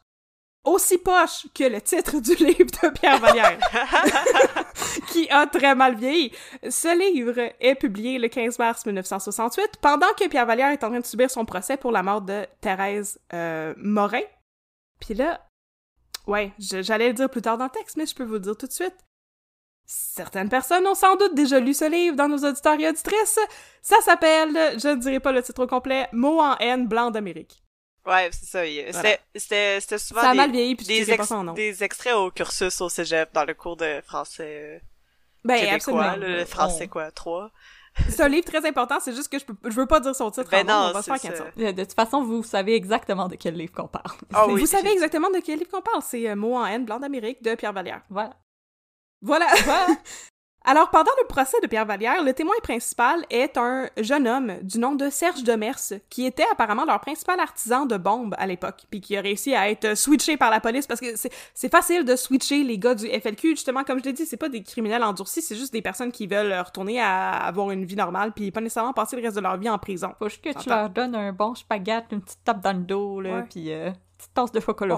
Aussi poche que le titre du <laughs> livre de Pierre Vallière, <laughs> qui a très mal vieilli. Ce livre est publié le 15 mars 1968, pendant que Pierre Vallière est en train de subir son procès pour la mort de Thérèse euh, Morin. Puis là, ouais, j'allais le dire plus tard dans le texte, mais je peux vous le dire tout de suite. Certaines personnes ont sans doute déjà lu ce livre dans nos auditeurs et auditrices. Ça s'appelle, je ne dirai pas le titre au complet, Mots en haine blanc d'Amérique. Ouais, c'est ça. il- Voilà. C'était, c'était, c'était souvent Ça a des, mal vieilli, puis je des, dirai pas ex- son nom. des extraits au cursus au cégep dans le cours de français euh, Ben, québécois. absolument. le français, quoi, 3. C'est un livre très important, c'est juste que je, peux, je veux pas dire son titre. Ben non, on va se c'est faire ça. cancel. De, toute façon, vous savez exactement de quel livre qu'on parle. Oui, Vous savez exactement de quel livre qu'on parle. C'est euh, Mots en haine, blanc d'Amérique de Pierre Vallière. Voilà. Voilà. <laughs> Alors, pendant le procès de Pierre Vallière, le témoin principal est un jeune homme du nom de Serge Demers, qui était apparemment leur principal artisan de bombes à l'époque, puis qui a réussi à être switché par la police, parce que c'est- facile de switcher les gars du FLQ, justement, comme je l'ai dit, c'est pas des criminels endurcis, c'est juste des personnes qui veulent retourner à avoir une vie normale, puis pas nécessairement passer le reste de leur vie en prison. Faut juste que tu leur donnes un bon spaghette, une petite tape dans le dos, là, puis euh, une petite tasse de chocolat.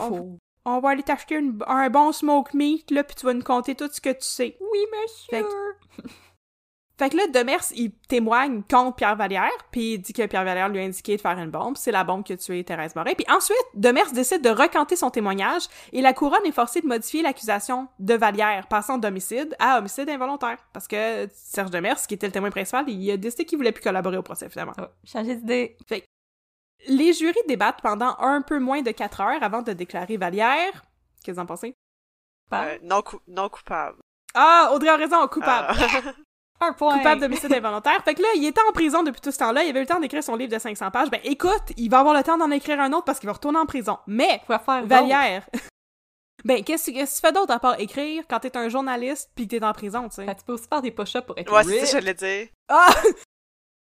On va aller t'acheter un bon smoke meat, là, puis tu vas nous conter tout ce que tu sais. Oui, monsieur! Fait <laughs> Fait que là, Demers, il témoigne contre Pierre Vallière, puis il dit que Pierre Vallière lui a indiqué de faire une bombe. C'est la bombe qui a tué Thérèse Morin. Puis ensuite, Demers décide de recanter son témoignage et la couronne est forcée de modifier l'accusation de Vallière, passant d'homicide à homicide involontaire. Parce que Serge Demers, qui était le témoin principal, il a décidé qu'il voulait plus collaborer au procès, finalement. Oh, changer d'idée. Les jurys débattent pendant un peu moins de quatre heures avant de déclarer Vallière. Qu'est-ce que vous en pensez? Pas Euh, non, cou- non coupable. Ah, Audrey a raison, coupable. Ah. un point. coupable d'homicide <laughs> involontaire. Fait que là, il était en prison depuis tout ce temps-là. Il avait eu le temps d'écrire son livre de 500 pages. Ben écoute, il va avoir le temps d'en écrire un autre parce qu'il va retourner en prison. Mais, Quoi faire d'autre? Vallière... <laughs> ben, qu'est-ce que tu fais d'autre à part écrire quand t'es un journaliste pis que t'es en prison, tu sais? Ben, tu peux aussi faire des push-ups pour être ouais, c'est ça que j'allais dire. Ah!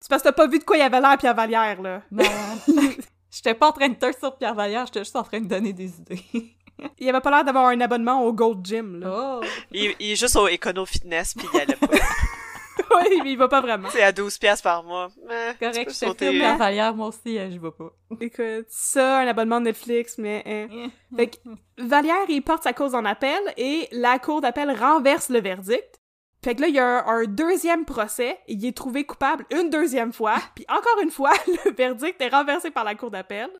C'est parce que t'as pas vu de quoi il avait l'air Pierre Vallière, là. Non. <laughs> J'étais pas en train de te sur Pierre Vallière, j'étais juste en train de donner des idées. <laughs> Il avait pas l'air d'avoir un abonnement au Gold Gym, là. Oh! Il, il est juste au Econo Fitness, puis il allait pas. <laughs> oui, mais il va pas vraiment. c'est à 12 piastres par mois. Eh, Correct, je te filme euh, Pierre Vallière, moi aussi, euh, je vais pas. Écoute, ça, un abonnement de Netflix, mais... hein. Fait que Vallière, il porte sa cause en appel et la cour d'appel renverse le verdict. Fait que là, il y a un, un deuxième procès, il est trouvé coupable une deuxième fois, <laughs> puis encore une fois, <laughs> le verdict est renversé par la cour d'appel.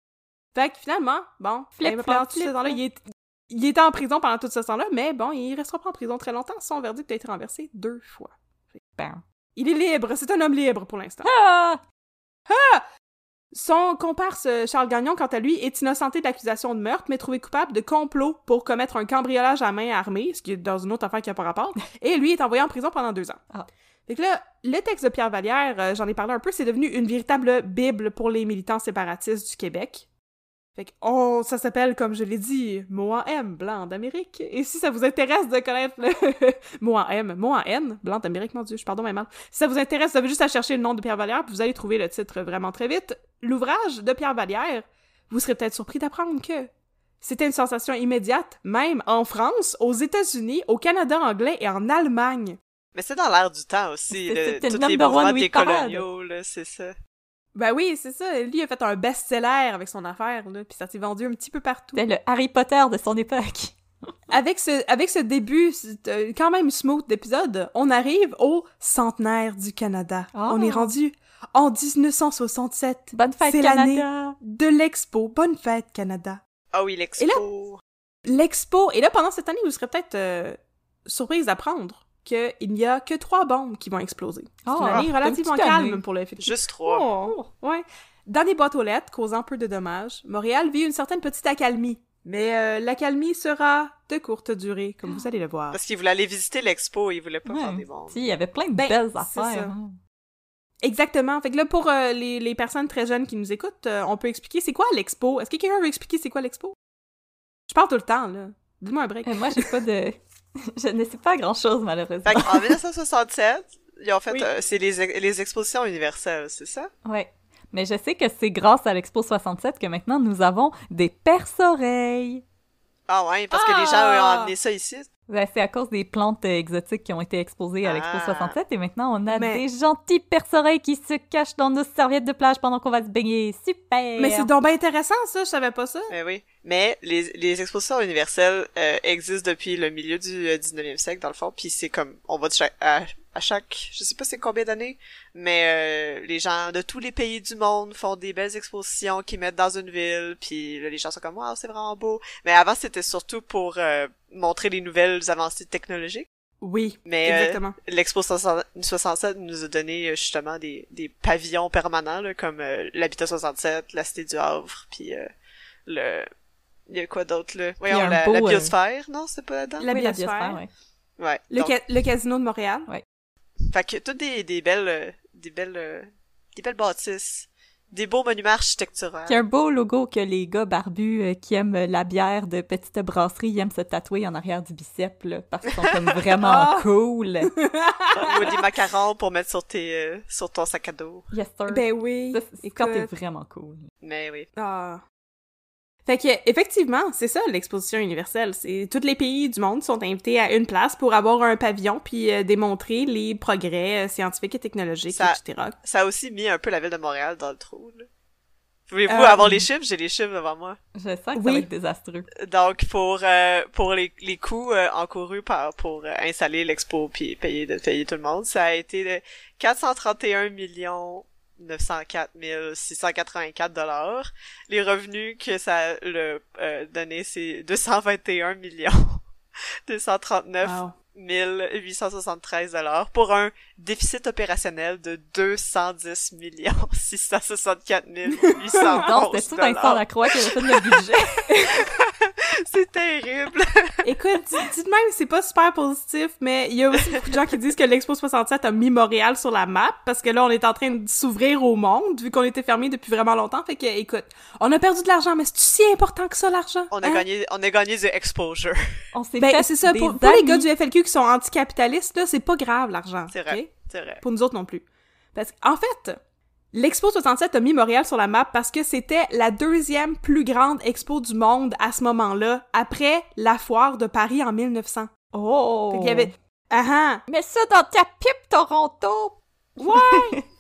Fait que finalement, bon, Flip, ben, pendant tout ce temps-là, il, est, il était en prison pendant tout ce temps-là, mais bon, il restera pas en prison très longtemps. Son verdict a été renversé deux fois. Bam. Il est libre, c'est un homme libre pour l'instant. Ah! Son comparse euh, Charles Gagnon, quant à lui, est innocenté d'accusation de meurtre, mais trouvé coupable de complot pour commettre un cambriolage à main armée, ce qui est dans une autre affaire qui n'a pas rapport, <laughs> et lui est envoyé en prison pendant deux ans. Ah. Fait que là, le texte de Pierre Vallière, euh, j'en ai parlé un peu, c'est devenu une véritable bible pour les militants séparatistes du Québec. Fait que, oh, ça s'appelle, comme je l'ai dit, mot en M, blanc d'Amérique. Et si ça vous intéresse de connaître le <laughs> mot en M, mot en N, blanc d'Amérique, mon dieu, je pardonne même mal. Si ça vous intéresse, vous avez juste à chercher le nom de Pierre Vallière, puis vous allez trouver le titre vraiment très vite. L'ouvrage de Pierre Vallière, vous serez peut-être surpris d'apprendre que c'était une sensation immédiate, même en France, aux États-Unis, au Canada anglais et en Allemagne. Mais c'est dans l'air du temps aussi, C'est- le, tous les mouvements décoloniaux, là, c'est ça. Ben oui, c'est ça. Lui il a fait un best-seller avec son affaire, là, puis ça s'est vendu un petit peu partout. C'était le Harry Potter de son époque. <laughs> Avec ce, avec ce début c'est, euh, quand même smooth d'épisode, on arrive au centenaire du Canada. Ah. On est rendu en 1967. Bonne fête, C'est l'année Canada! de l'expo. Bonne fête, Canada. Ah oui, l'expo. L'expo. Et là, pendant cette année, vous serez peut-être euh, surprise d'apprendre qu'il n'y a que trois bombes qui vont exploser. C'est Ah, une année relativement calme année. pour le. Juste trois. Oh, ouais. Dans des boîtes aux lettres, causant peu de dommages, Montréal vit une certaine petite accalmie. Mais euh, l'accalmie sera de courte durée, comme vous allez le voir. Parce qu'il voulait aller visiter l'expo, il voulait pas Ouais. faire des bombes. Si, il y avait plein de Ben, belles affaires. ça. hein. Exactement. Fait que là, pour euh, les, les personnes très jeunes qui nous écoutent, euh, on peut expliquer c'est quoi l'expo? Est-ce que quelqu'un veut expliquer c'est quoi l'expo? Je parle tout le temps, là. Dis-moi un break. Moi, j'ai pas de... <laughs> je ne sais pas grand-chose, malheureusement. Fait en 1967, ils ont fait, Oui. euh, c'est les, les expositions universelles, c'est ça? Ouais. Mais je sais que c'est grâce à l'Expo 67 que maintenant nous avons des perce-oreilles. Ah ouais, parce que les gens eux, ont Ah! amené ça ici. Ouais, c'est à cause des plantes euh, exotiques qui ont été exposées à l'Expo Ah. 67 et maintenant on a Mais- des gentils perce-oreilles qui se cachent dans nos serviettes de plage pendant qu'on va se baigner. Super! Mais c'est donc bien intéressant, ça. Je savais pas ça. Mais oui. Mais les, les expositions universelles euh, existent depuis le milieu du euh, 19e siècle, dans le fond, puis c'est comme, on va de chaque, à, à chaque, je sais pas c'est combien d'années, mais euh, les gens de tous les pays du monde font des belles expositions qu'ils mettent dans une ville, puis là, les gens sont comme, wow, c'est vraiment beau. Mais avant, c'était surtout pour euh, montrer les nouvelles avancées technologiques. Oui, Mais euh, exactement. L'expo 60 67 nous a donné euh, justement des, des pavillons permanents, là, comme euh, l'Habitat 67, la Cité du Havre, puis euh, le... Il y a quoi d'autre, là? Voyons, la, beau, la euh, biosphère, non? C'est pas là-dedans? La Oui, biosphère. ouais. Ouais. Le, donc, ca- le casino de Montréal. Fait que toutes des, des belles... euh, des belles... euh, des belles bâtisses. Des beaux monuments architecturaux. Il y a un beau logo que les gars barbus euh, qui aiment la bière de petite brasserie ils aiment se tatouer en arrière du bicep, là, parce qu'ils sont comme <laughs> vraiment Ah! cool. Ou des macarons pour mettre sur tes... euh, sur ton sac à dos. Yes, sir. Ben oui. Ça, c'est quand t'es vraiment cool. Mais oui. Ah. Fait que, effectivement, c'est ça l'exposition universelle. C'est tous les pays du monde sont invités à une place pour avoir un pavillon puis euh, démontrer les progrès euh, scientifiques et technologiques, Ça- etc. Ça a aussi mis un peu la ville de Montréal dans le trou, là. Voulez-vous Euh, avoir les chiffres? J'ai les chiffres devant moi. Je sens que ça Oui. va être désastreux. Donc pour euh, pour les, les coûts euh, encourus par pour euh, installer l'expo puis payer de payer tout le monde, ça a été de 431 millions 904 684 dollars. Les revenus que ça le euh, donné c'est 221 millions 239 Wow. 1873 dollars pour un déficit opérationnel de 210 millions 664 811 Donc, c'était tout qui avait fait le budget. <laughs> C'est terrible. <laughs> Écoute, dis- dites même, c'est pas super positif, mais il y a aussi beaucoup de gens qui disent que l'Expo 67 a mis Montréal sur la map parce que là, on est en train de s'ouvrir au monde vu qu'on était fermé depuis vraiment longtemps. Fait que, écoute, on a perdu de l'argent, mais c'est si important que ça, l'argent? On a Hein? gagné, on a gagné du exposure. On s'est Ben, fait c'est ça. Pour, pour les gars du FLQ qui sont anticapitalistes, là, c'est pas grave, l'argent. C'est vrai. C'est vrai. Pour nous autres non plus. Parce qu'en fait, l'Expo 67 a mis Montréal sur la map parce que c'était la deuxième plus grande expo du monde à ce moment-là, après la foire de Paris en 1900. Oh! Fait qu'il y avait... Ah ah! Mets ça dans ta pipe, Toronto! Ouais! <laughs>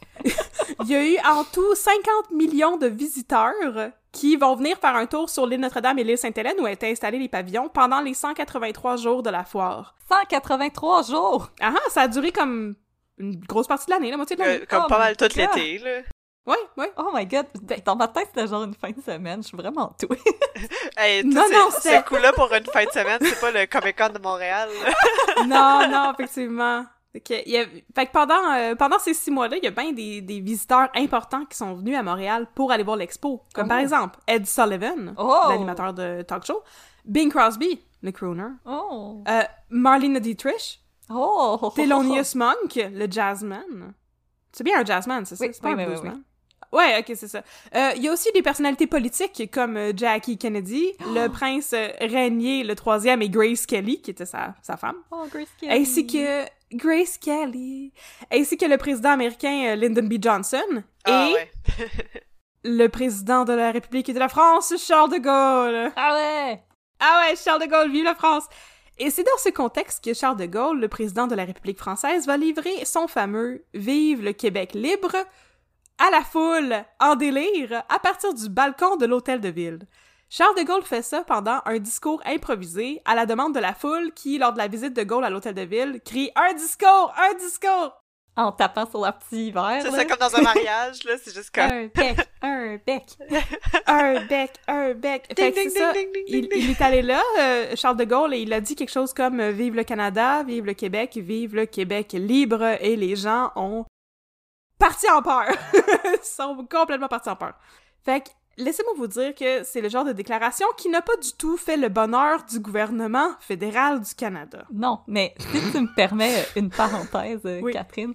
Il y a eu en tout 50 millions de visiteurs qui vont venir faire un tour sur l'île Notre-Dame et l'île Sainte-Hélène où étaient installés les pavillons pendant les 183 jours de la foire. 183 jours! Ah ah, ça a duré comme une grosse partie de l'année, la moitié de l'année. Euh, comme Oh pas my mal tout God. l'été, là. Ouais, ouais. Oh my god! Dans ma tête, c'était genre une fin de semaine. Je suis vraiment tout. <laughs> Hey, Non, non, ces- c'est- ce coup-là pour une fin de semaine, c'est pas le Comic Con de Montréal. <laughs> non, non, effectivement. Que, il y a- fait que pendant, euh, pendant ces six mois-là, il y a bien des, des visiteurs importants qui sont venus à Montréal pour aller voir l'expo. Comme Oh. par exemple Ed Sullivan, Oh. l'animateur de talk show, Bing Crosby, le crooner, Oh! euh, Marlene Dietrich, Oh! Thelonious Monk, le jazzman. C'est bien un jazzman, c'est ça? Oui, c'est pas oui, un oui, bluesman? Ouais, ok, c'est ça. Euh, Il y a aussi des personnalités politiques comme euh, Jackie Kennedy, <gasps> le prince euh, régnier, le troisième, et Grace Kelly, qui était sa, sa femme. Oh, Grace Kelly! ainsi que Grace Kelly, ainsi que le président américain euh, Lyndon B. Johnson Ah et ouais. <laughs> le président de la République de la France, Charles de Gaulle. Ah ouais! Ah ouais, Charles de Gaulle, vive la France! Et c'est dans ce contexte que Charles de Gaulle, le président de la République française, va livrer son fameux Vive le Québec libre à la foule, en délire, à partir du balcon de l'hôtel de ville. Charles de Gaulle fait ça pendant un discours improvisé à la demande de la foule qui, lors de la visite de Gaulle à l'hôtel de ville, crie Un discours! Un discours! En tapant sur leur petit verre. C'est ça comme dans un mariage, là, c'est juste comme... Un bec, un bec. <laughs> un bec, un bec. Ding, Fait que ding, c'est ça. ding, ding, ding, Il, ding. il est allé là, euh, Charles de Gaulle, et il a dit quelque chose comme euh, Vive le Canada, vive le Québec, vive le Québec libre, et les gens ont parti en peur. <laughs> Ils sont complètement partis en peur. Fait que, laissez-moi vous dire que c'est le genre de déclaration qui n'a pas du tout fait le bonheur du gouvernement fédéral du Canada. Non, mais si tu me permets une parenthèse, euh, Oui. Catherine,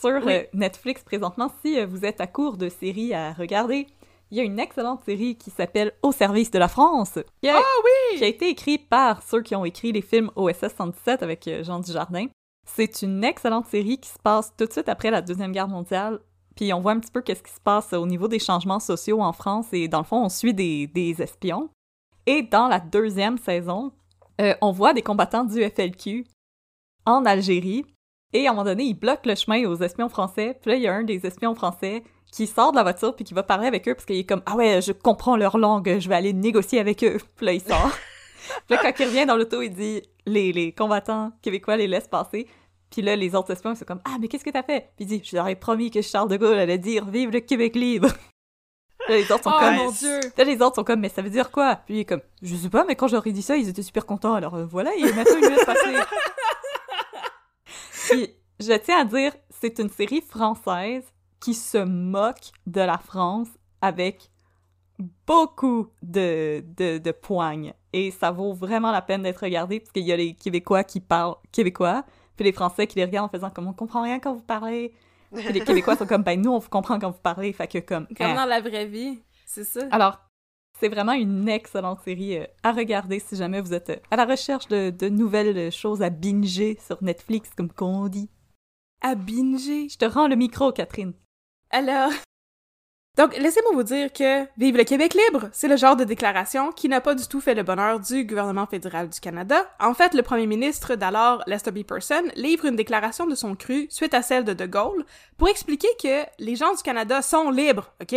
sur Oui. euh, Netflix présentement, si euh, vous êtes à court de séries à regarder, il y a une excellente série qui s'appelle Au service de la France, qui a, Ah qui a été écrite par ceux qui ont écrit les films OSS 117 avec euh, Jean Dujardin. C'est une excellente série qui se passe tout de suite après la Deuxième Guerre mondiale, puis on voit un petit peu qu'est-ce qui se passe au niveau des changements sociaux en France, et dans le fond, on suit des, espions. Et dans la deuxième saison, euh, on voit des combattants du FLQ en Algérie, et à un moment donné, ils bloquent le chemin aux espions français. Puis là, il y a un des espions français qui sort de la voiture puis qui va parler avec eux parce qu'il est comme « Ah ouais, je comprends leur langue, je vais aller négocier avec eux. » Puis là, il sort. <laughs> puis là, quand il revient dans l'auto, il dit les, les combattants québécois les laissent passer. Puis là, les autres espions, ils sont comme « Ah, mais qu'est-ce que t'as fait? » Puis il dit « Je leur ai promis que Charles de Gaulle allait dire « Vive le Québec libre! <laughs> » là, les autres sont Oh comme mon dieu! Là, les autres sont comme, mais ça veut dire quoi? Puis il est comme, je sais pas, mais quand j'aurais dit ça, ils étaient super contents, alors euh, voilà, et maintenant ils me laissent passer. <laughs> Puis, je tiens à dire, c'est une série française qui se moque de la France avec beaucoup de, de, de poignes. Et ça vaut vraiment la peine d'être regardé, parce qu'il y a les Québécois qui parlent québécois, puis les Français qui les regardent en faisant comme, on comprend rien quand vous parlez. Puis les Québécois sont comme, ben nous, on vous comprend quand vous parlez, fait que comme... Comme hein. dans la vraie vie, c'est ça. Alors, c'est vraiment une excellente série euh, à regarder si jamais vous êtes euh, à la recherche de, de nouvelles choses à binger sur Netflix, comme qu'on dit. À binger. Je te rends le micro, Catherine. Alors... Donc, laissez-moi vous dire que Vive le Québec libre, c'est le genre de déclaration qui n'a pas du tout fait le bonheur du gouvernement fédéral du Canada. En fait, le premier ministre d'alors, Lester B. Person, livre une déclaration de son cru suite à celle de De Gaulle pour expliquer que les gens du Canada sont libres, OK?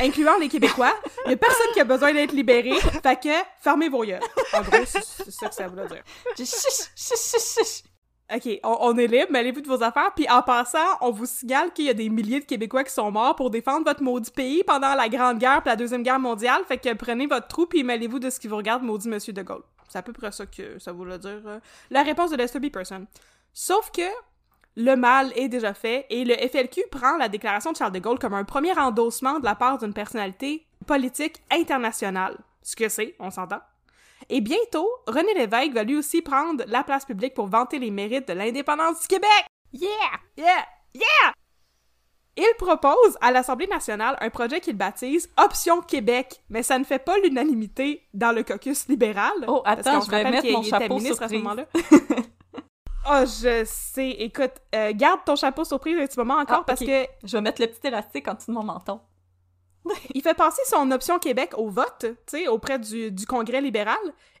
Incluant les Québécois. Il y a personne qui a besoin d'être libéré, fait fermez vos yeux. En gros, c'est ça que ça veut dire. OK, on, est libre, mêlez-vous de vos affaires, puis en passant, on vous signale qu'il y a des milliers de Québécois qui sont morts pour défendre votre maudit pays pendant la Grande Guerre puis la Deuxième Guerre mondiale, fait que prenez votre trou puis mêlez-vous de ce qui vous regarde, maudit Monsieur de Gaulle. C'est à peu près ça que ça voulait dire. euh, la réponse de Lester B. Person. Sauf que le mal est déjà fait et le FLQ prend la déclaration de Charles de Gaulle comme un premier endossement de la part d'une personnalité politique internationale. Ce que c'est, on s'entend? Et bientôt, René Lévesque va lui aussi prendre la place publique pour vanter les mérites de l'indépendance du Québec. Yeah! Yeah! Yeah! Il propose à l'Assemblée nationale un projet qu'il baptise Option Québec, mais ça ne fait pas l'unanimité dans le caucus libéral. Oh, attends, je vais mettre mon chapeau ministre à ce surprise. moment-là. <laughs> Oh, je sais. Écoute, euh, garde ton chapeau surprise un petit moment encore Ah, parce que Je vais mettre le petit élastique en dessous de mon menton. Il fait passer son option Québec au vote, tu sais, auprès du, du Congrès libéral,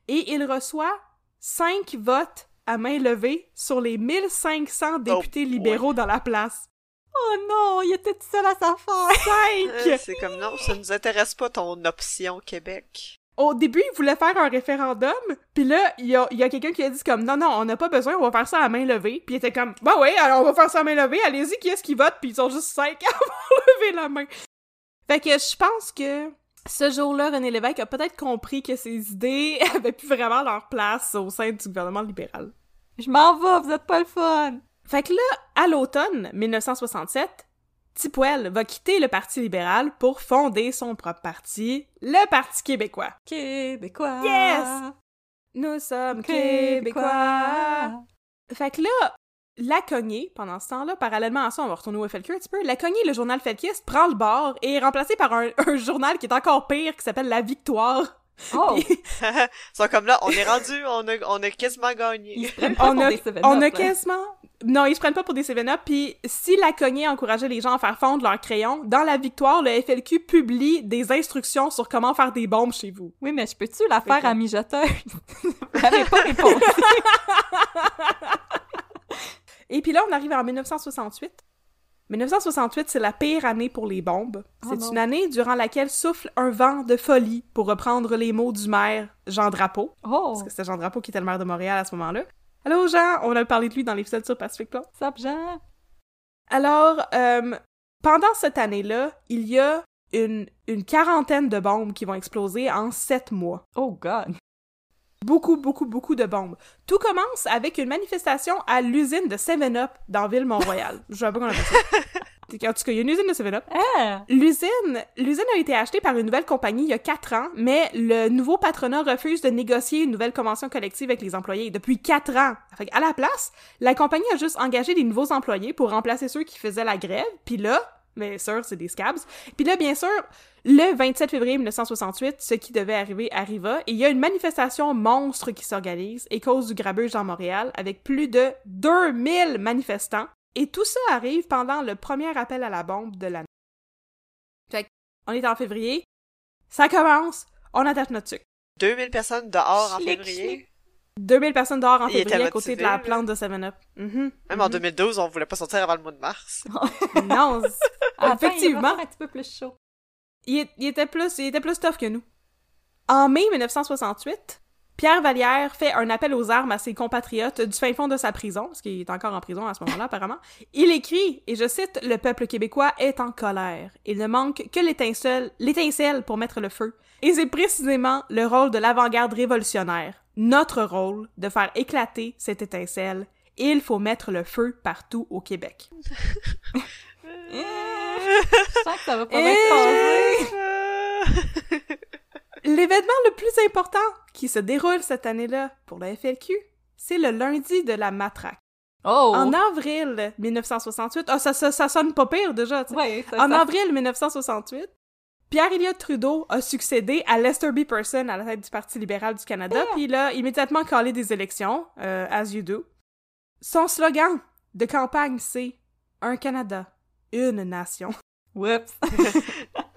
et il reçoit cinq votes à main levée sur les 1500 députés libéraux dans la place. Oh non, il était tout seul à sa faire. <laughs> Euh, Cinq! c'est comme non, ça nous intéresse pas ton option Québec. Au début, il voulait faire un référendum, puis là, il y a, il y a quelqu'un qui a dit comme « Non, non, on n'a pas besoin, on va faire ça à main levée. » Puis il était comme « Bah ouais, alors on va faire ça à main levée, allez-y, qui est-ce qui vote? » Puis ils sont juste cinq <laughs> à levé la main. Fait que je pense que ce jour-là, René Lévesque a peut-être compris que ses idées <laughs> avaient plus vraiment leur place au sein du gouvernement libéral. Je m'en vais, vous êtes pas le fun. Fait que là, à l'automne 1967, Tipwell va quitter le Parti libéral pour fonder son propre parti, le Parti québécois. Québécois. Yes! Nous sommes québécois. Fait que là, la cognée, pendant ce temps-là, parallèlement à ça, on va retourner au FLQ un petit peu, la cognée, le journal Felkiste, prend le bord et est remplacé par un, un journal qui est encore pire, qui s'appelle La Victoire. Oh, <laughs> Ils <laughs> sont comme là, on est rendu, on a, on a quasiment gagné. ils se prennent pas on pour a, des 7 on a quasiment... Non, ils se prennent pas pour des 7-up, puis si la cognée encourageait les gens à faire fondre leurs crayons, dans La Victoire, le FLQ publie des instructions sur comment faire des bombes chez vous. Oui, mais je peux-tu la faire que- à mijoteuse? <laughs> Pas répondu. Et puis là, on arrive en 1968. 1968, c'est la pire année pour les bombes. Oh C'est une année durant laquelle souffle un vent de folie, pour reprendre les mots du maire Jean Drapeau. Oh, Parce que c'était Jean Drapeau qui était le maire de Montréal à ce moment-là. Allô Jean, on a parlé de lui dans l'épisode sur Pacific Plan. Sap Jean? Alors, euh, pendant cette année-là, il y a une, une quarantaine de bombes qui vont exploser en sept mois. Oh God. Beaucoup, beaucoup, beaucoup de bombes. Tout commence avec une manifestation à l'usine de 7-Up dans Ville-Mont-Royal. <laughs> Je sais pas qu'on appelle ça. En tout cas, il y a une usine de 7-Up. Ah! L'usine, l'usine a été achetée par une nouvelle compagnie il y a quatre ans, mais le nouveau patronat refuse de négocier une nouvelle convention collective avec les employés depuis quatre ans. Fait à la place, la compagnie a juste engagé des nouveaux employés pour remplacer ceux qui faisaient la grève, puis là, mais sûr, c'est des scabs. Puis là, bien sûr, le 27 février 1968, ce qui devait arriver arriva, et il y a une manifestation monstre qui s'organise et cause du grabuge dans Montréal avec plus de 2000 manifestants. Et tout ça arrive pendant le premier appel à la bombe de l'année. Fait on est en février, ça commence, on attache notre sucre. 2000 personnes dehors en février. 2000 personnes dehors en Il février à côté de la plante de 7-Up. Mhm, Même en mhm. 2012, on voulait pas sortir avant le mois de mars. <laughs> Non, il effectivement. faire un petit peu plus chaud. il, est- il était plus, il était plus tough que nous. En mai 1968, Pierre Vallière fait un appel aux armes à ses compatriotes du fin fond de sa prison, parce qu'il est encore en prison à ce moment-là apparemment. Il écrit, et je cite, « Le peuple québécois est en colère. Il ne manque que l'étincelle, l'étincelle pour mettre le feu. » Et c'est précisément le rôle de l'avant-garde révolutionnaire, notre rôle, de faire éclater cette étincelle. Il faut mettre le feu partout au Québec. <laughs> Je sens que ça va pas Eh! bien passer. L'événement le plus important qui se déroule cette année-là pour la FLQ, c'est le lundi de la matraque. Oh! En avril 1968, ah, ça, ça, ça sonne pas pire déjà. Ouais, ça, En avril 1968, Pierre-Éliott Trudeau a succédé à Lester B. Person à la tête du Parti libéral du Canada, puis il a immédiatement calé des élections, euh, as you do. Son slogan de campagne, c'est « Un Canada, une nation <laughs> ». Whoops! <laughs>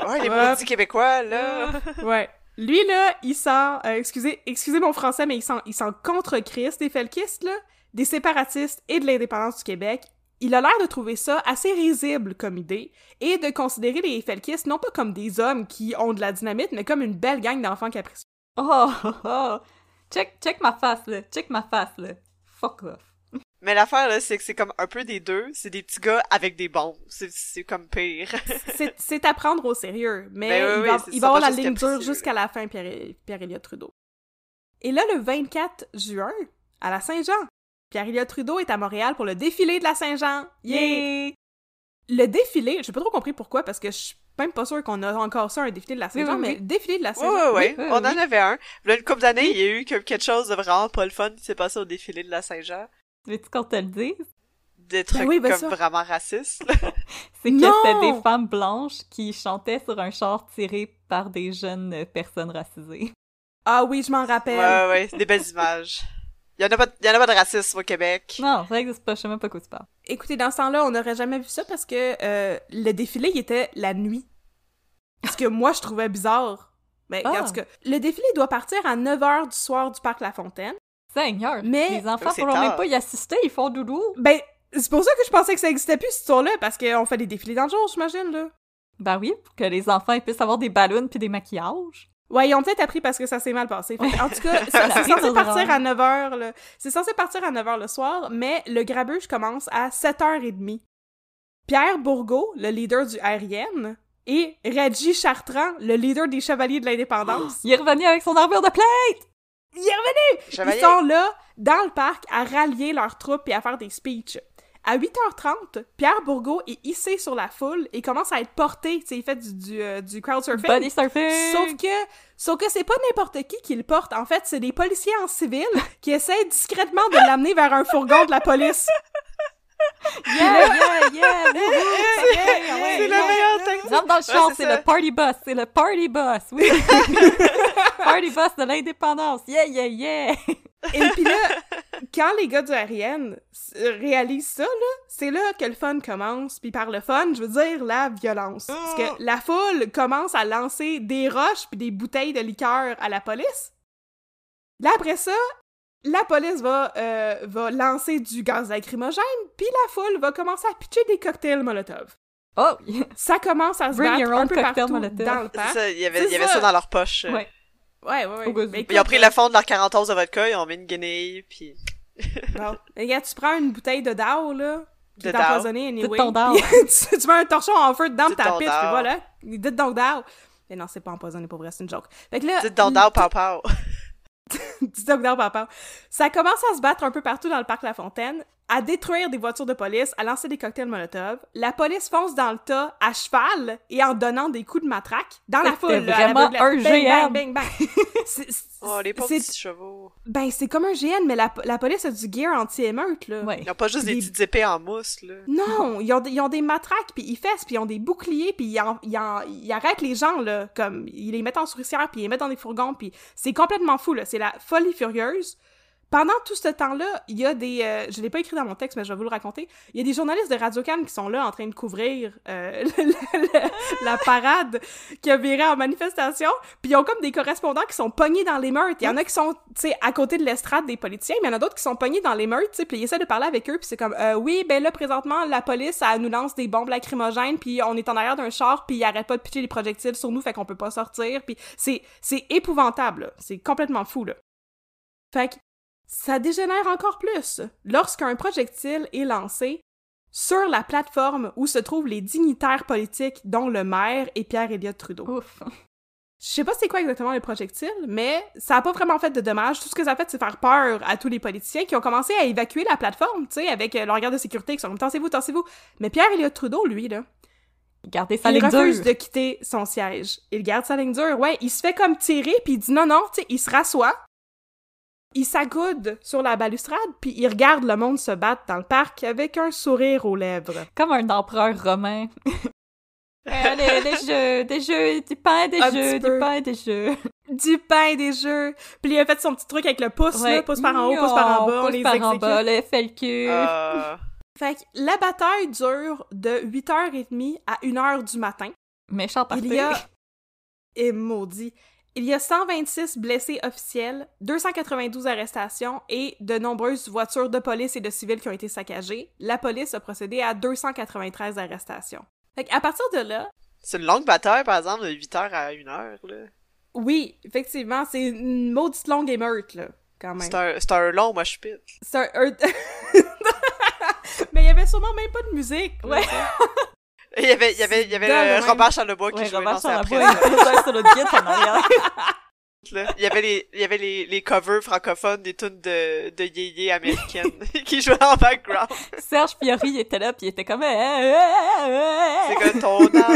Ouais, les maudits québécois, là. <laughs> Ouais. Lui, là, il sent... euh, excusez, excusez mon français, mais il sent, il sent contre Christ, des felkistes, là, des séparatistes et de l'indépendance du Québec. Il a l'air de trouver ça assez risible comme idée et de considérer les felkistes non pas comme des hommes qui ont de la dynamite, mais comme une belle gang d'enfants capricieux. Oh, oh, oh. Check, check ma face, là. Check ma face, là. Fuck off. Mais l'affaire, là, c'est que c'est comme un peu des deux. C'est des petits gars avec des bombes. C'est, c'est comme pire. <laughs> C'est- à prendre au sérieux, mais Ben oui, il va, il avoir la ligne dure jusqu'à la fin, Pierre- Pierre-Éliott Trudeau. Et là, le 24 juin, à la Saint-Jean, Pierre-Éliott Trudeau est à Montréal pour le défilé de la Saint-Jean. Yeah! Le défilé, j'ai pas trop compris pourquoi, parce que je suis même pas sûre qu'on a encore ça, un défilé de la Saint-Jean, oui, oui. mais le défilé de la Saint-Jean. ouais, ouais. oui, On oui. en avait un. Là, une couple d'années, il y a eu que- quelque chose de vraiment pas le fun qui s'est passé au défilé de la Saint-Jean. Veux-tu qu'on te le dise? Des trucs oui, ben comme ça. vraiment racistes. <laughs> C'est que c'était des femmes blanches qui chantaient sur un char tiré par des jeunes personnes racisées. Ah oui, je m'en rappelle. Ouais, ouais, des belles images. Il y en a pas, il y en a pas de racisme au Québec. Non, ça existe pas, je sais même pas quoi tu parles. Écoutez, dans ce temps-là, on n'aurait jamais vu ça parce que euh, le défilé, il était la nuit. Ce que moi, je trouvais bizarre. Mais Ah. en tout cas, le défilé doit partir à 9h du soir du Parc La Fontaine. Seigneur! Mais- Les enfants pourront même pas y assister, ils font doudou! Ben, c'est pour ça que je pensais que ça existait plus, cette histoire-là, parce qu'on fait des défilés dans le jour, j'imagine, là. Ben oui, pour que les enfants ils puissent avoir des ballons puis des maquillages. Ouais, ils ont peut-être appris parce que ça s'est mal passé. Fait en tout cas, c'est censé partir à 9h, là. C'est censé partir à 9h le soir, mais le grabuge commence à 7h30. Pierre Bourgault, le leader du RN, et Reggie Chartrand, le leader des Chevaliers de l'Indépendance, <gasps> Il est revenu avec son armure de plate! il est revenu! Chevalier. Ils sont là, dans le parc, à rallier leurs troupes et à faire des speeches. À 8h30, Pierre Bourgault est hissé sur la foule et commence à être porté. Tu sais, il fait du, du, euh, du crowd surfing. Body surfing! Sauf que, sauf que c'est pas n'importe qui qui le porte. En fait, c'est des policiers en civil <laughs> qui essaient discrètement de l'amener vers un fourgon de la police. Yeah, yeah, yeah! yeah, ouais, C'est yeah. la meilleure technique. Rentre dans le char, c'est le party bus, c'est le party bus, oui! <laughs> party bus de l'indépendance, yeah, yeah, yeah! Et puis là, quand les gars du RN s- réalisent ça, là, c'est là que le fun commence. Puis par le fun, je veux dire la violence. Parce que la foule commence à lancer des roches puis des bouteilles de liqueur à la police. Là, après ça, la police va, euh, va lancer du gaz lacrymogène, puis la foule va commencer à pitcher des cocktails Molotov. Oh, yeah. Ça commence à se Bring battre your un peu partout Molotov. dans le parc. il y avait, y ça. ça dans leur poche. ouais. Ouais, ouais, ouais. Mais Ils ont écoute, pris le fond de leur 40 onces de vodka, ils ont mis une guenille, puis <laughs> Bon. <laughs> Regarde, tu prends une bouteille de Dao, là, qui est Dao. empoisonnée anyway, ton Dao. <laughs> tu, tu mets un torchon en feu dedans de ta piste, Dao. puis voilà. Dites donc Dao. Mais non, c'est pas empoisonné pour vrai, c'est une joke. Fait que là... dites donc d'or, pow pow. Dites donc Dao, papa. Ça commence à se battre un peu partout dans le parc La Fontaine, à détruire des voitures de police, à lancer des cocktails Molotov. La police fonce dans le tas à cheval et en donnant des coups de matraque dans la foule. Vraiment un GN. Bang, bang, bang. <laughs> C'est- c'est- Oh, les pauvres petits chevaux. Ben, c'est comme un GN, mais la, la police a du gear anti-émeute, là. Ouais. Ils ont pas juste des Des- petites épées en mousse, là. Non, ils ont, des- ils ont des matraques, puis ils fessent, puis ils ont des boucliers, puis ils, en- ils, en- ils arrêtent les gens, là, comme, ils les mettent en souricière, puis ils les mettent dans des fourgons, puis c'est complètement fou, là, c'est la folie furieuse. Pendant tout ce temps-là, il y a des... euh, je l'ai pas écrit dans mon texte, mais je vais vous le raconter. Il y a des journalistes de Radio Cannes qui sont là en train de couvrir euh, <laughs> la parade qui a viré en manifestation, puis ils ont comme des correspondants qui sont pognés dans les meurtres. Il y en a qui sont, tu sais, à côté de l'estrade des politiciens, mais il y en a d'autres qui sont pognés dans les meurtres, tu sais, puis ils essaient de parler avec eux, puis c'est comme, euh, oui, ben là, présentement, la police, elle nous lance des bombes lacrymogènes, puis on est en arrière d'un char, puis ils arrêtent pas de pitcher des projectiles sur nous, fait qu'on peut pas sortir, puis c'est, épouvantable. C'est complètement fou, là. Fait que, ça dégénère encore plus lorsqu'un projectile est lancé sur la plateforme où se trouvent les dignitaires politiques, dont le maire et Pierre Elliott Trudeau. Ouf. Je sais pas c'est quoi exactement le projectile, mais ça a pas vraiment fait de dommages. Tout ce que ça a fait, c'est faire peur à tous les politiciens qui ont commencé à évacuer la plateforme, tu sais, avec euh, leur garde de sécurité qui sont comme tassez-vous, tassez-vous. Mais Pierre Elliott Trudeau, lui, là, Gardez sa il ligne refuse dure. de quitter son siège. Il garde sa ligne dure, ouais. Il se fait comme tirer, puis il dit non, non, tu sais, il se rassoit. Il s'accoude sur la balustrade, puis il regarde le monde se battre dans le parc avec un sourire aux lèvres. Comme un empereur romain. <laughs> Allez, des jeux, des jeux, du pain, des Un jeux, du pain, des jeux. Du pain des jeux. Puis il a fait son petit truc avec le pouce, Ouais. là, pouce par en haut, pouce par en bas, on pouce les par en bas, le FLQ. Euh, Fait que la bataille dure de 8h30 à 1h du matin. Méchant parti. Il y a... Et maudit. Il y a 126 blessés officiels, 292 arrestations et de nombreuses voitures de police et de civils qui ont été saccagées. La police a procédé à 293 arrestations. Fait qu'à partir de là, C'est une longue bataille, par exemple, de 8h à 1h, là. oui, effectivement, c'est une maudite longue émeute, là, quand même. C'est un, un long mosh pit. C'est un... un- <laughs> Mais il y avait sûrement même pas de musique. Ouais. <laughs> Il y avait, il y avait, il y avait le même. Robert Charlebois qui Ouais, jouait Robert dans après. sur guide en <laughs> arrière. Il y avait les, il y avait les, les covers francophones des tunes de, de yéyé américaines <laughs> qui jouaient en background. Serge Fiori il était là, puis il était comme... eh, eh, eh. C'est que ton âme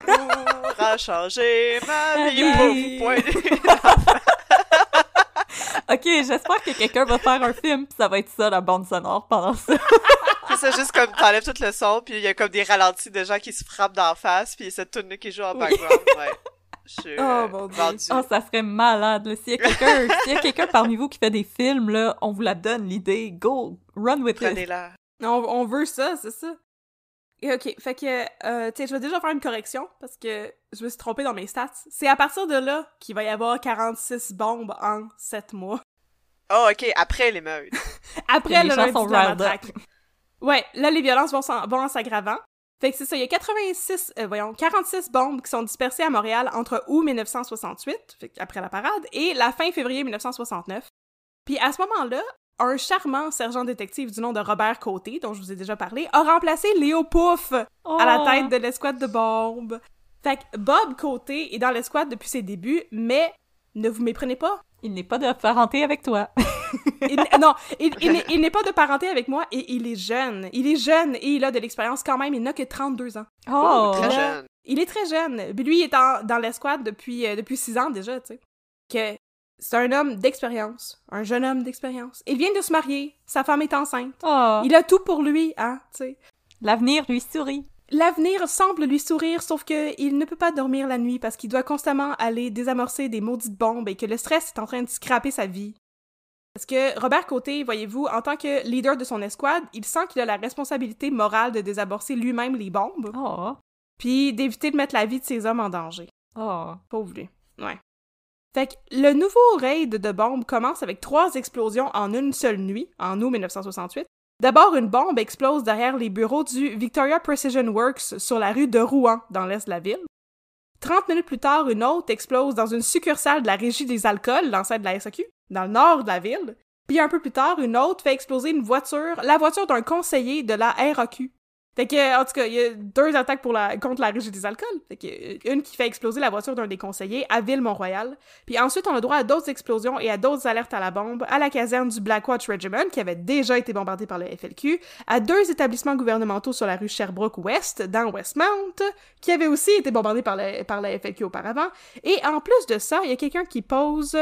today. pourra changer ma vie pour vous pointer. <laughs> Ok, j'espère que quelqu'un va faire un film, puis ça va être ça, la bande sonore, pendant ça. <laughs> C'est ça, juste comme t'enlèves tout le son, puis il y a comme des ralentis de gens qui se frappent d'en face, puis cette tune qui joue en background, ouais. Je Oh, euh, mon Dieu. Oh, ça serait malade, là. S'il y a quelqu'un, s'il y a quelqu'un parmi vous qui fait des films, là, on vous la donne, l'idée. Go! Run with it! Prenez-la. On, on veut ça, c'est ça. Et ok, fait que, euh, tu sais, je vais déjà faire une correction parce que je me suis trompée dans mes stats. C'est à partir de là qu'il va y avoir 46 bombes en 7 mois. Oh, ok, après l'émeute. <laughs> Après Les le gens lundi sont de la matraque. Ouais, là, les violences vont, en s'aggravant. Fait que c'est ça, il y a 86, euh, voyons, 46 bombes qui sont dispersées à Montréal entre août 1968, fait après la parade, et la fin février 1969. Puis à ce moment-là, un charmant sergent détective du nom de Robert Côté, dont je vous ai déjà parlé, a remplacé Léo Pouf à la Oh. tête de l'escouade de bombes. Fait que Bob Côté est dans l'escouade depuis ses débuts, mais ne vous méprenez pas, Il n'est pas de parenté avec toi. il, non, il, il n'est- pas de parenté avec moi et il est jeune. Il est jeune et il a de l'expérience quand même. Il n'a que 32 ans. Oh! Très là. jeune. Il est très jeune. Puis lui, il est en- dans l'escouade depuis, euh, depuis 6 ans déjà, tu sais. Que c'est un homme d'expérience. Un jeune homme d'expérience. Il vient de se marier. Sa femme est enceinte. Oh! Il a tout pour lui, hein, tu sais. L'avenir lui sourit. L'avenir semble lui sourire, sauf que il ne peut pas dormir la nuit parce qu'il doit constamment aller désamorcer des maudites bombes et que le stress est en train de scraper sa vie. Parce que Robert Côté, voyez-vous, en tant que leader de son escouade, il sent qu'il a la responsabilité morale de désamorcer lui-même les bombes, Oh! puis d'éviter de mettre la vie de ses hommes en danger. Oh! Pauvre lui. Ouais. Fait que le nouveau raid de bombes commence avec trois explosions en une seule nuit, en août 1968. D'abord, une bombe explose derrière les bureaux du Victoria Precision Works sur la rue de Rouen, dans l'est de la ville. 30 minutes plus tard, une autre explose dans une succursale de la Régie des alcools, l'ancêtre de la SAQ, dans le nord de la ville. Puis un peu plus tard, une autre fait exploser une voiture, la voiture d'un conseiller de la RAQ. Fait en tout cas, il y a deux attaques contre la régie des alcools. Que, une qui fait exploser la voiture d'un des conseillers à Ville-Mont-Royal. Puis ensuite, on a droit à d'autres explosions et à d'autres alertes à la bombe à la caserne du Blackwatch Regiment, qui avait déjà été bombardée par le FLQ, à deux établissements gouvernementaux sur la rue Sherbrooke-Ouest, dans Westmount, qui avait aussi été bombardé par, le, par la FLQ auparavant. Et en plus de ça, il y a quelqu'un qui pose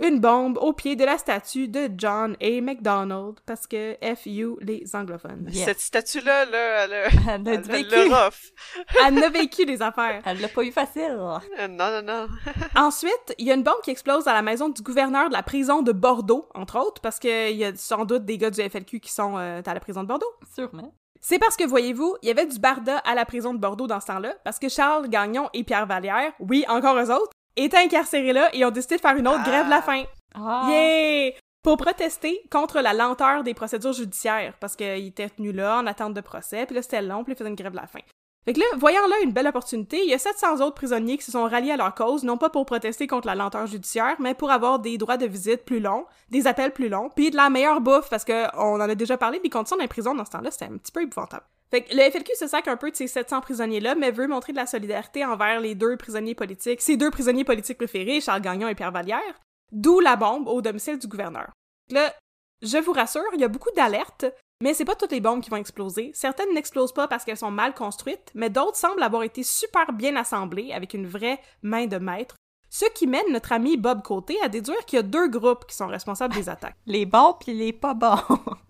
une bombe au pied de la statue de John A. MacDonald, parce que FU les anglophones. Cette statue-là, là, elle a, Elle a elle, vécu. <laughs> elle des affaires. Elle l'a pas eu facile. Euh, Non, non, non. <laughs> Ensuite, il y a une bombe qui explose à la maison du gouverneur de la prison de Bordeaux, entre autres, parce qu'il y a sans doute des gars du FLQ qui sont euh, à la prison de Bordeaux. Sûrement. C'est parce que, voyez-vous, il y avait du barda à la prison de Bordeaux dans ce temps-là, parce que Charles Gagnon et Pierre Vallière, oui, encore eux autres, étaient incarcérés là et ont décidé de faire une autre Ah. grève de la faim. Ah. Yeah! Pour protester contre la lenteur des procédures judiciaires, parce qu'ils étaient tenus là en attente de procès, puis là c'était long, puis ils faisaient une grève de la faim. Fait que là, voyant là une belle opportunité, il y a 700 autres prisonniers qui se sont ralliés à leur cause, non pas pour protester contre la lenteur judiciaire, mais pour avoir des droits de visite plus longs, des appels plus longs, puis de la meilleure bouffe, parce que on en a déjà parlé, les conditions dans les prisons dans ce temps-là, c'était un petit peu épouvantable. Fait que le FLQ se sac un peu de ces 700 prisonniers-là, mais veut montrer de la solidarité envers les deux prisonniers politiques, ses deux prisonniers politiques préférés, Charles Gagnon et Pierre Vallière, d'où la bombe au domicile du gouverneur. Là, je vous rassure, il y a beaucoup d'alertes, mais c'est pas toutes les bombes qui vont exploser. Certaines n'explosent pas parce qu'elles sont mal construites, mais d'autres semblent avoir été super bien assemblées avec une vraie main de maître. Ce qui mène notre ami Bob Côté à déduire qu'il y a deux groupes qui sont responsables des <laughs> attaques. Les bons pis les pas bons.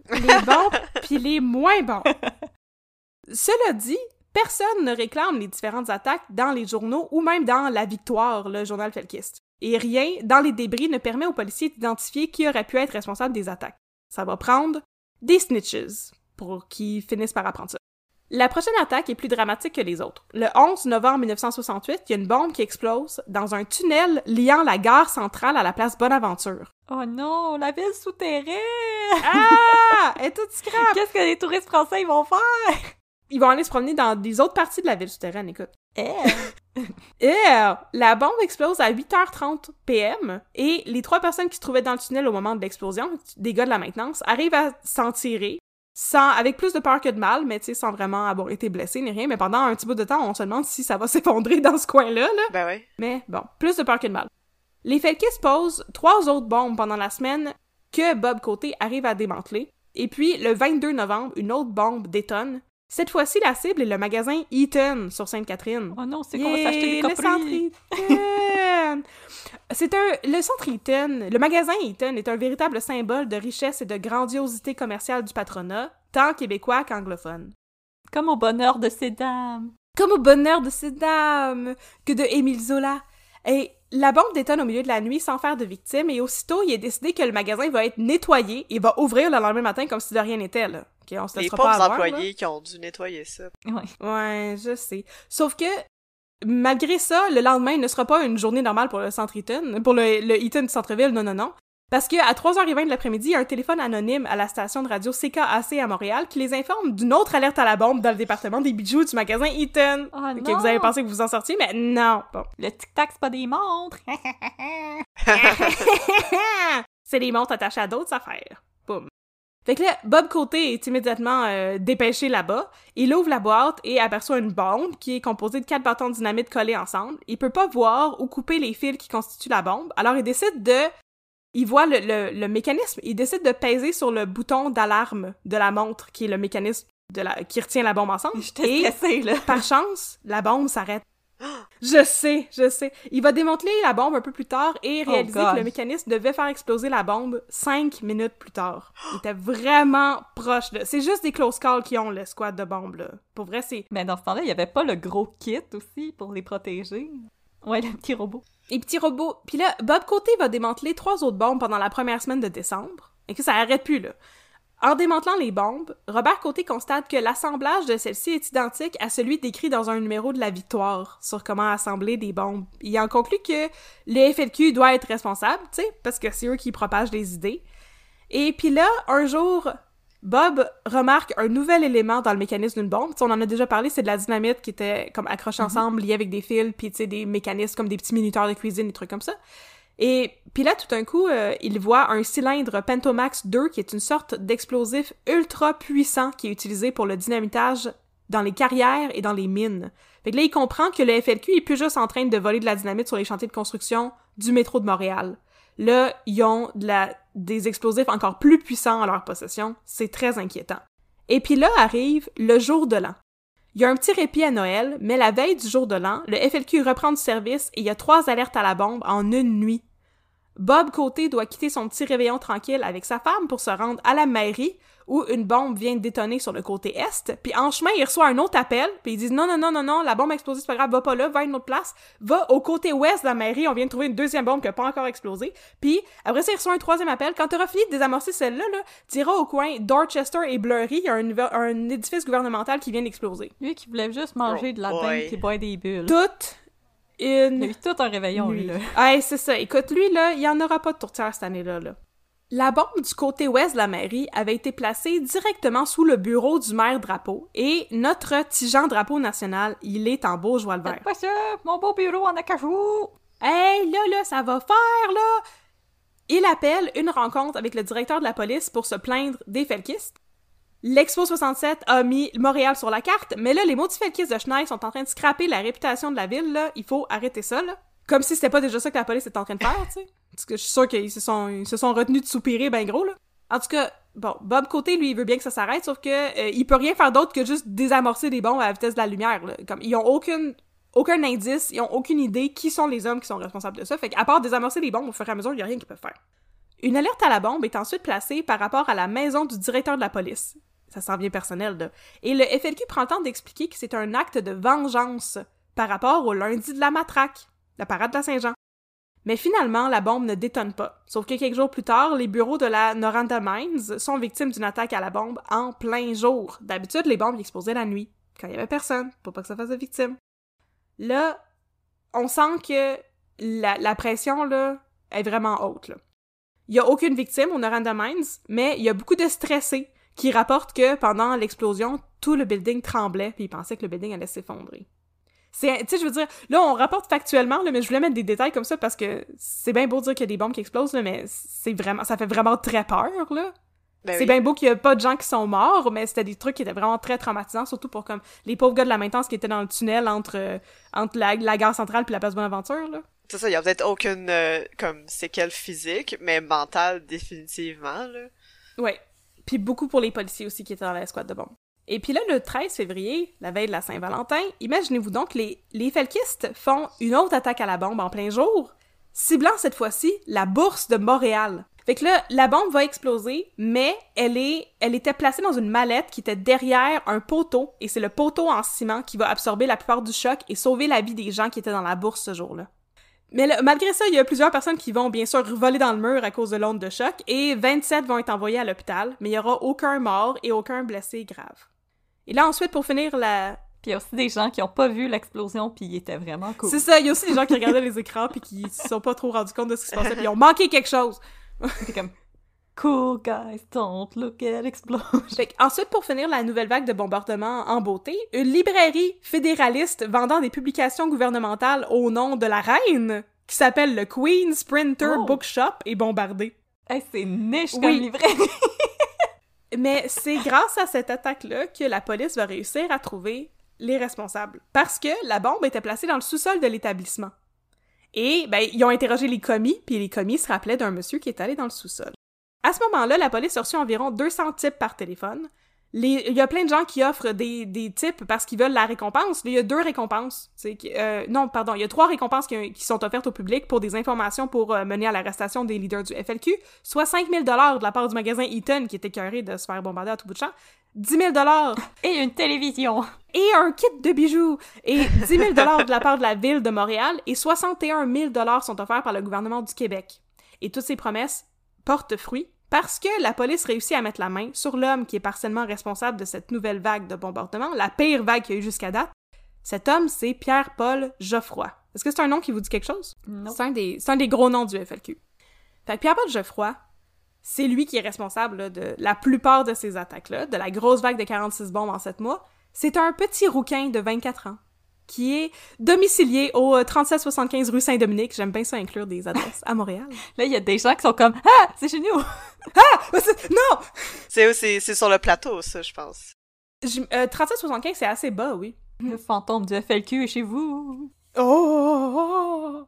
Les bons <laughs> puis les moins bons. Cela dit, personne ne réclame les différentes attaques dans les journaux ou même dans La Victoire, le journal felkiste. Et rien dans les débris ne permet aux policiers d'identifier qui aurait pu être responsable des attaques. Ça va prendre des snitches pour qu'ils finissent par apprendre ça. La prochaine attaque est plus dramatique que les autres. Le 11 novembre 1968, il y a une bombe qui explose dans un tunnel liant la gare centrale à la place Bonaventure. Oh non, la ville souterraine! Ah! Elle est toute scrap! Qu'est-ce que les touristes français ils vont faire? Ils vont aller se promener dans des autres parties de la ville souterraine, écoute. Eh! <laughs> La bombe explose à 8h30 PM et les trois personnes qui se trouvaient dans le tunnel au moment de l'explosion, des gars de la maintenance, arrivent à s'en tirer sans, avec plus de peur que de mal, mais tu sais, sans vraiment avoir été blessés ni rien. Mais pendant un petit bout de temps, on se demande si ça va <laughs> s'effondrer dans ce coin-là, là. Ben ouais. Mais bon, plus de peur que de mal. Les Felkis posent trois autres bombes pendant la semaine que Bob Côté arrive à démanteler. Et puis, le 22 novembre, une autre bombe détonne. Cette fois-ci, la cible est le magasin Eaton sur Sainte-Catherine. Oh non, c'est qu'on va s'acheter des le centre! Eaton! <laughs> C'est un... Le centre Eaton, le magasin Eaton est un véritable symbole de richesse et de grandiosité commerciale du patronat, tant québécois qu'anglophone. Comme au bonheur de ces dames. Comme au bonheur de ces dames que de Émile Zola. Et la bombe détonne au milieu de la nuit sans faire de victimes et aussitôt, il est décidé que le magasin va être nettoyé et va ouvrir le lendemain matin comme si de rien n'était, là. Ok, on se Les pauvres pas avoir, là. employés qui ont dû nettoyer ça. Ouais. Ouais, je sais. Sauf que, malgré ça, le lendemain ne sera pas une journée normale pour le centre Eaton, pour le, le Eaton du centre-ville, non, non, non. Parce que à 3h20 de l'après-midi, il y a un téléphone anonyme à la station de radio CKAC à Montréal qui les informe d'une autre alerte à la bombe dans le département des bijoux du magasin Eaton. Oh non! vous avez pensé que vous en sortiez, mais non. Bon. Le tic-tac, c'est pas des montres! <laughs> <laughs> C'est des montres attachées à d'autres affaires. Boum. Fait que là, Bob Côté est immédiatement euh, dépêché là-bas. Il ouvre la boîte et aperçoit une bombe qui est composée de quatre bâtons de dynamite collés ensemble. Il peut pas voir ou couper les fils qui constituent la bombe. Alors il décide de... Il voit le, le, le mécanisme. Il décide de peser sur le bouton d'alarme de la montre, qui est le mécanisme de la... qui retient la bombe ensemble. <laughs> J'étais Et stressée, là. par chance, la bombe s'arrête. Je sais, je sais. Il va démanteler la bombe un peu plus tard et Oh réaliser que le mécanisme devait faire exploser la bombe cinq minutes plus tard. Il était vraiment proche de... C'est juste des close calls qui ont le squad de bombes, là. Pour vrai, c'est... Mais dans ce temps-là, il y avait pas le gros kit aussi pour les protéger. Ouais, le petit robot. Les petits robots. Puis là, Bob Côté va démanteler trois autres bombes pendant la première semaine de décembre. Et que ça arrête plus, là. En démantelant les bombes, Robert Côté constate que l'assemblage de celles-ci est identique à celui décrit dans un numéro de la Victoire sur comment assembler des bombes. Il en conclut que le FLQ doit être responsable, tu sais, parce que c'est eux qui propagent les idées. Et puis là, un jour, Bob remarque un nouvel élément dans le mécanisme d'une bombe. T'sais, on en a déjà parlé, c'est de la dynamite qui était comme accrochée ensemble, liée avec des fils, puis tu sais, des mécanismes comme des petits minuteurs de cuisine, des trucs comme ça. Et puis là, tout d'un coup, euh, il voit un cylindre Pentomax 2 qui est une sorte d'explosif ultra puissant qui est utilisé pour le dynamitage dans les carrières et dans les mines. Fait que là, il comprend que le FLQ est plus juste en train de voler de la dynamite sur les chantiers de construction du métro de Montréal. Là, ils ont des explosifs encore plus puissants en leur possession. C'est très inquiétant. Et puis là arrive le jour de l'an. Il y a un petit répit à Noël, mais la veille du jour de l'an, le FLQ reprend du service et il y a trois alertes à la bombe en une nuit. Bob Côté doit quitter son petit réveillon tranquille avec sa femme pour se rendre à la mairie où une bombe vient de détonner sur le côté est, puis en chemin, il reçoit un autre appel, puis ils disent non, non, non, non, non, la bombe a explosé, c'est pas grave, va pas là, va à une autre place, va au côté ouest de la mairie, on vient de trouver une deuxième bombe qui a pas encore explosé, puis après ça, il reçoit un troisième appel, quand t'auras fini de désamorcer celle-là, là, t'iras au coin Dorchester et Blurry, il y a un, un, édifice gouvernemental qui vient d'exploser. Lui qui voulait juste manger de la dinde et boire des bulles. Toute une... Il a eu tout un réveillon, lui, là. Ouais, c'est ça. Écoute, lui, là, il y en aura pas de tourtière cette année-là, là. La bombe du côté ouest de la mairie avait été placée directement sous le bureau du maire Drapeau et notre Tijan Drapeau national, il est en beau joie le vert. pas ça, mon beau bureau en acajou! Hey, là, là, ça va faire, là! Il appelle une rencontre avec le directeur de la police pour se plaindre des felkistes. L'Expo 67 a mis Montréal sur la carte, mais là, les felkistes de Schneider sont en train de scraper la réputation de la ville, là. Il faut arrêter ça, là. Comme si c'était pas déjà ça que la police était en train de faire, tu sais. Parce que je suis sûre qu'ils se sont, retenus de soupirer ben gros, là. En tout cas, bon, Bob Côté, lui, veut bien que ça s'arrête, sauf que euh, peut rien faire d'autre que juste désamorcer des bombes à la vitesse de la lumière, là. Comme, ils ont aucun indice, ils ont aucune idée qui sont les hommes qui sont responsables de ça. Fait qu'à part désamorcer des bombes au fur et à mesure, il y a rien qu'ils peuvent faire. Une alerte à la bombe est ensuite placée par rapport à la maison du directeur de la police. Ça s'en vient personnel, là. Et le FLQ prend le temps d'expliquer que c'est un acte de vengeance par rapport au lundi de la matraque, la parade de la Saint-Jean. Mais finalement, la bombe ne détonne pas. Sauf que quelques jours plus tard, les bureaux de la Noranda Mines sont victimes d'une attaque à la bombe en plein jour. D'habitude, les bombes explosaient la nuit, quand il y avait personne, pour pas que ça fasse de victimes. Là, on sent que la, pression, là, est vraiment haute. Il y a aucune victime au Noranda Mines, mais il y a beaucoup de stressés qui rapportent que pendant l'explosion, tout le building tremblait puis ils pensaient que le building allait s'effondrer. C'est, tu sais, je veux dire, là, on rapporte factuellement, là, mais je voulais mettre des détails comme ça parce que c'est bien beau de dire qu'il y a des bombes qui explosent, là, mais c'est vraiment, ça fait vraiment très peur, là. Ben c'est oui. bien beau qu'il y a pas de gens qui sont morts, mais c'était des trucs qui étaient vraiment très traumatisants, surtout pour comme les pauvres gars de la maintenance qui étaient dans le tunnel entre, euh, entre la, la gare centrale puis la place Bonaventure, là. C'est ça, il y a peut-être aucune euh, comme séquelle physique, mais mentale définitivement là. Ouais. Puis beaucoup pour les policiers aussi qui étaient dans la squad de bombes. Et puis là, le 13 février, la veille de la Saint-Valentin, imaginez-vous donc, les, les felkistes font une autre attaque à la bombe en plein jour, ciblant cette fois-ci la bourse de Montréal. Fait que là, la bombe va exploser, mais elle est, elle était placée dans une mallette qui était derrière un poteau, et c'est le poteau en ciment qui va absorber la plupart du choc et sauver la vie des gens qui étaient dans la bourse ce jour-là. Mais là, malgré ça, il y a plusieurs personnes qui vont bien sûr voler dans le mur à cause de l'onde de choc, et 27 vont être envoyés à l'hôpital, mais il y aura aucun mort et aucun blessé grave. Et là, ensuite, pour finir la... Puis il y a aussi des gens qui ont pas vu l'explosion puis ils étaient vraiment cool. C'est ça, il y a aussi des gens qui regardaient les écrans puis qui se sont pas trop rendus compte de ce qui se passait puis ils ont manqué quelque chose. <laughs> Comme Cool guys, don't look at explosion. Fait ensuite, pour finir la nouvelle vague de bombardements en beauté, une librairie fédéraliste vendant des publications gouvernementales au nom de la reine, qui s'appelle le Queen's Printer Oh. Bookshop, est bombardée. Hey, c'est niche comme librairie. <laughs> Mais c'est grâce à cette attaque-là que la police va réussir à trouver les responsables. Parce que la bombe était placée dans le sous-sol de l'établissement. Et, ben, ils ont interrogé les commis, puis les commis se rappelaient d'un monsieur qui est allé dans le sous-sol. À ce moment-là, la police a reçu environ 200 types par téléphone. Les- Il y a plein de gens qui offrent des, des types parce qu'ils veulent la récompense. Il y a deux récompenses. Euh, non, pardon, il y a trois récompenses qui, qui sont offertes au public pour des informations pour euh, mener à l'arrestation des leaders du FLQ, soit 5 000 de la part du magasin Eaton qui était écœuré de se faire bombarder à tout bout de champ, 10 000 <laughs> Et une télévision. et un kit de bijoux et 10 000 de la part de la ville de Montréal et 61 000 sont offerts par le gouvernement du Québec. Et toutes ces promesses portent fruit Parce que la police réussit à mettre la main sur l'homme qui est partiellement responsable de cette nouvelle vague de bombardement, la pire vague qu'il y a eu jusqu'à date. Cet homme, c'est Pierre-Paul Geoffroy. Est-ce que c'est un nom qui vous dit quelque chose? Non. C'est un, des, c'est un des gros noms du FLQ. Fait que Pierre-Paul Geoffroy, c'est lui qui est responsable là, de la plupart de ces attaques-là, de la grosse vague de 46 bombes en 7 mois. C'est un petit rouquin de 24 ans qui est domicilié au euh, 3775 rue Saint-Dominique. J'aime bien ça inclure des adresses à Montréal. <laughs> Là, il y a des gens qui sont comme Ah, c'est chez nous! <laughs> Ah! C'est- Non! C'est, sur le plateau, ça, je pense. Euh, 3775, c'est assez bas, oui. Le fantôme du FLQ est chez vous! Oh!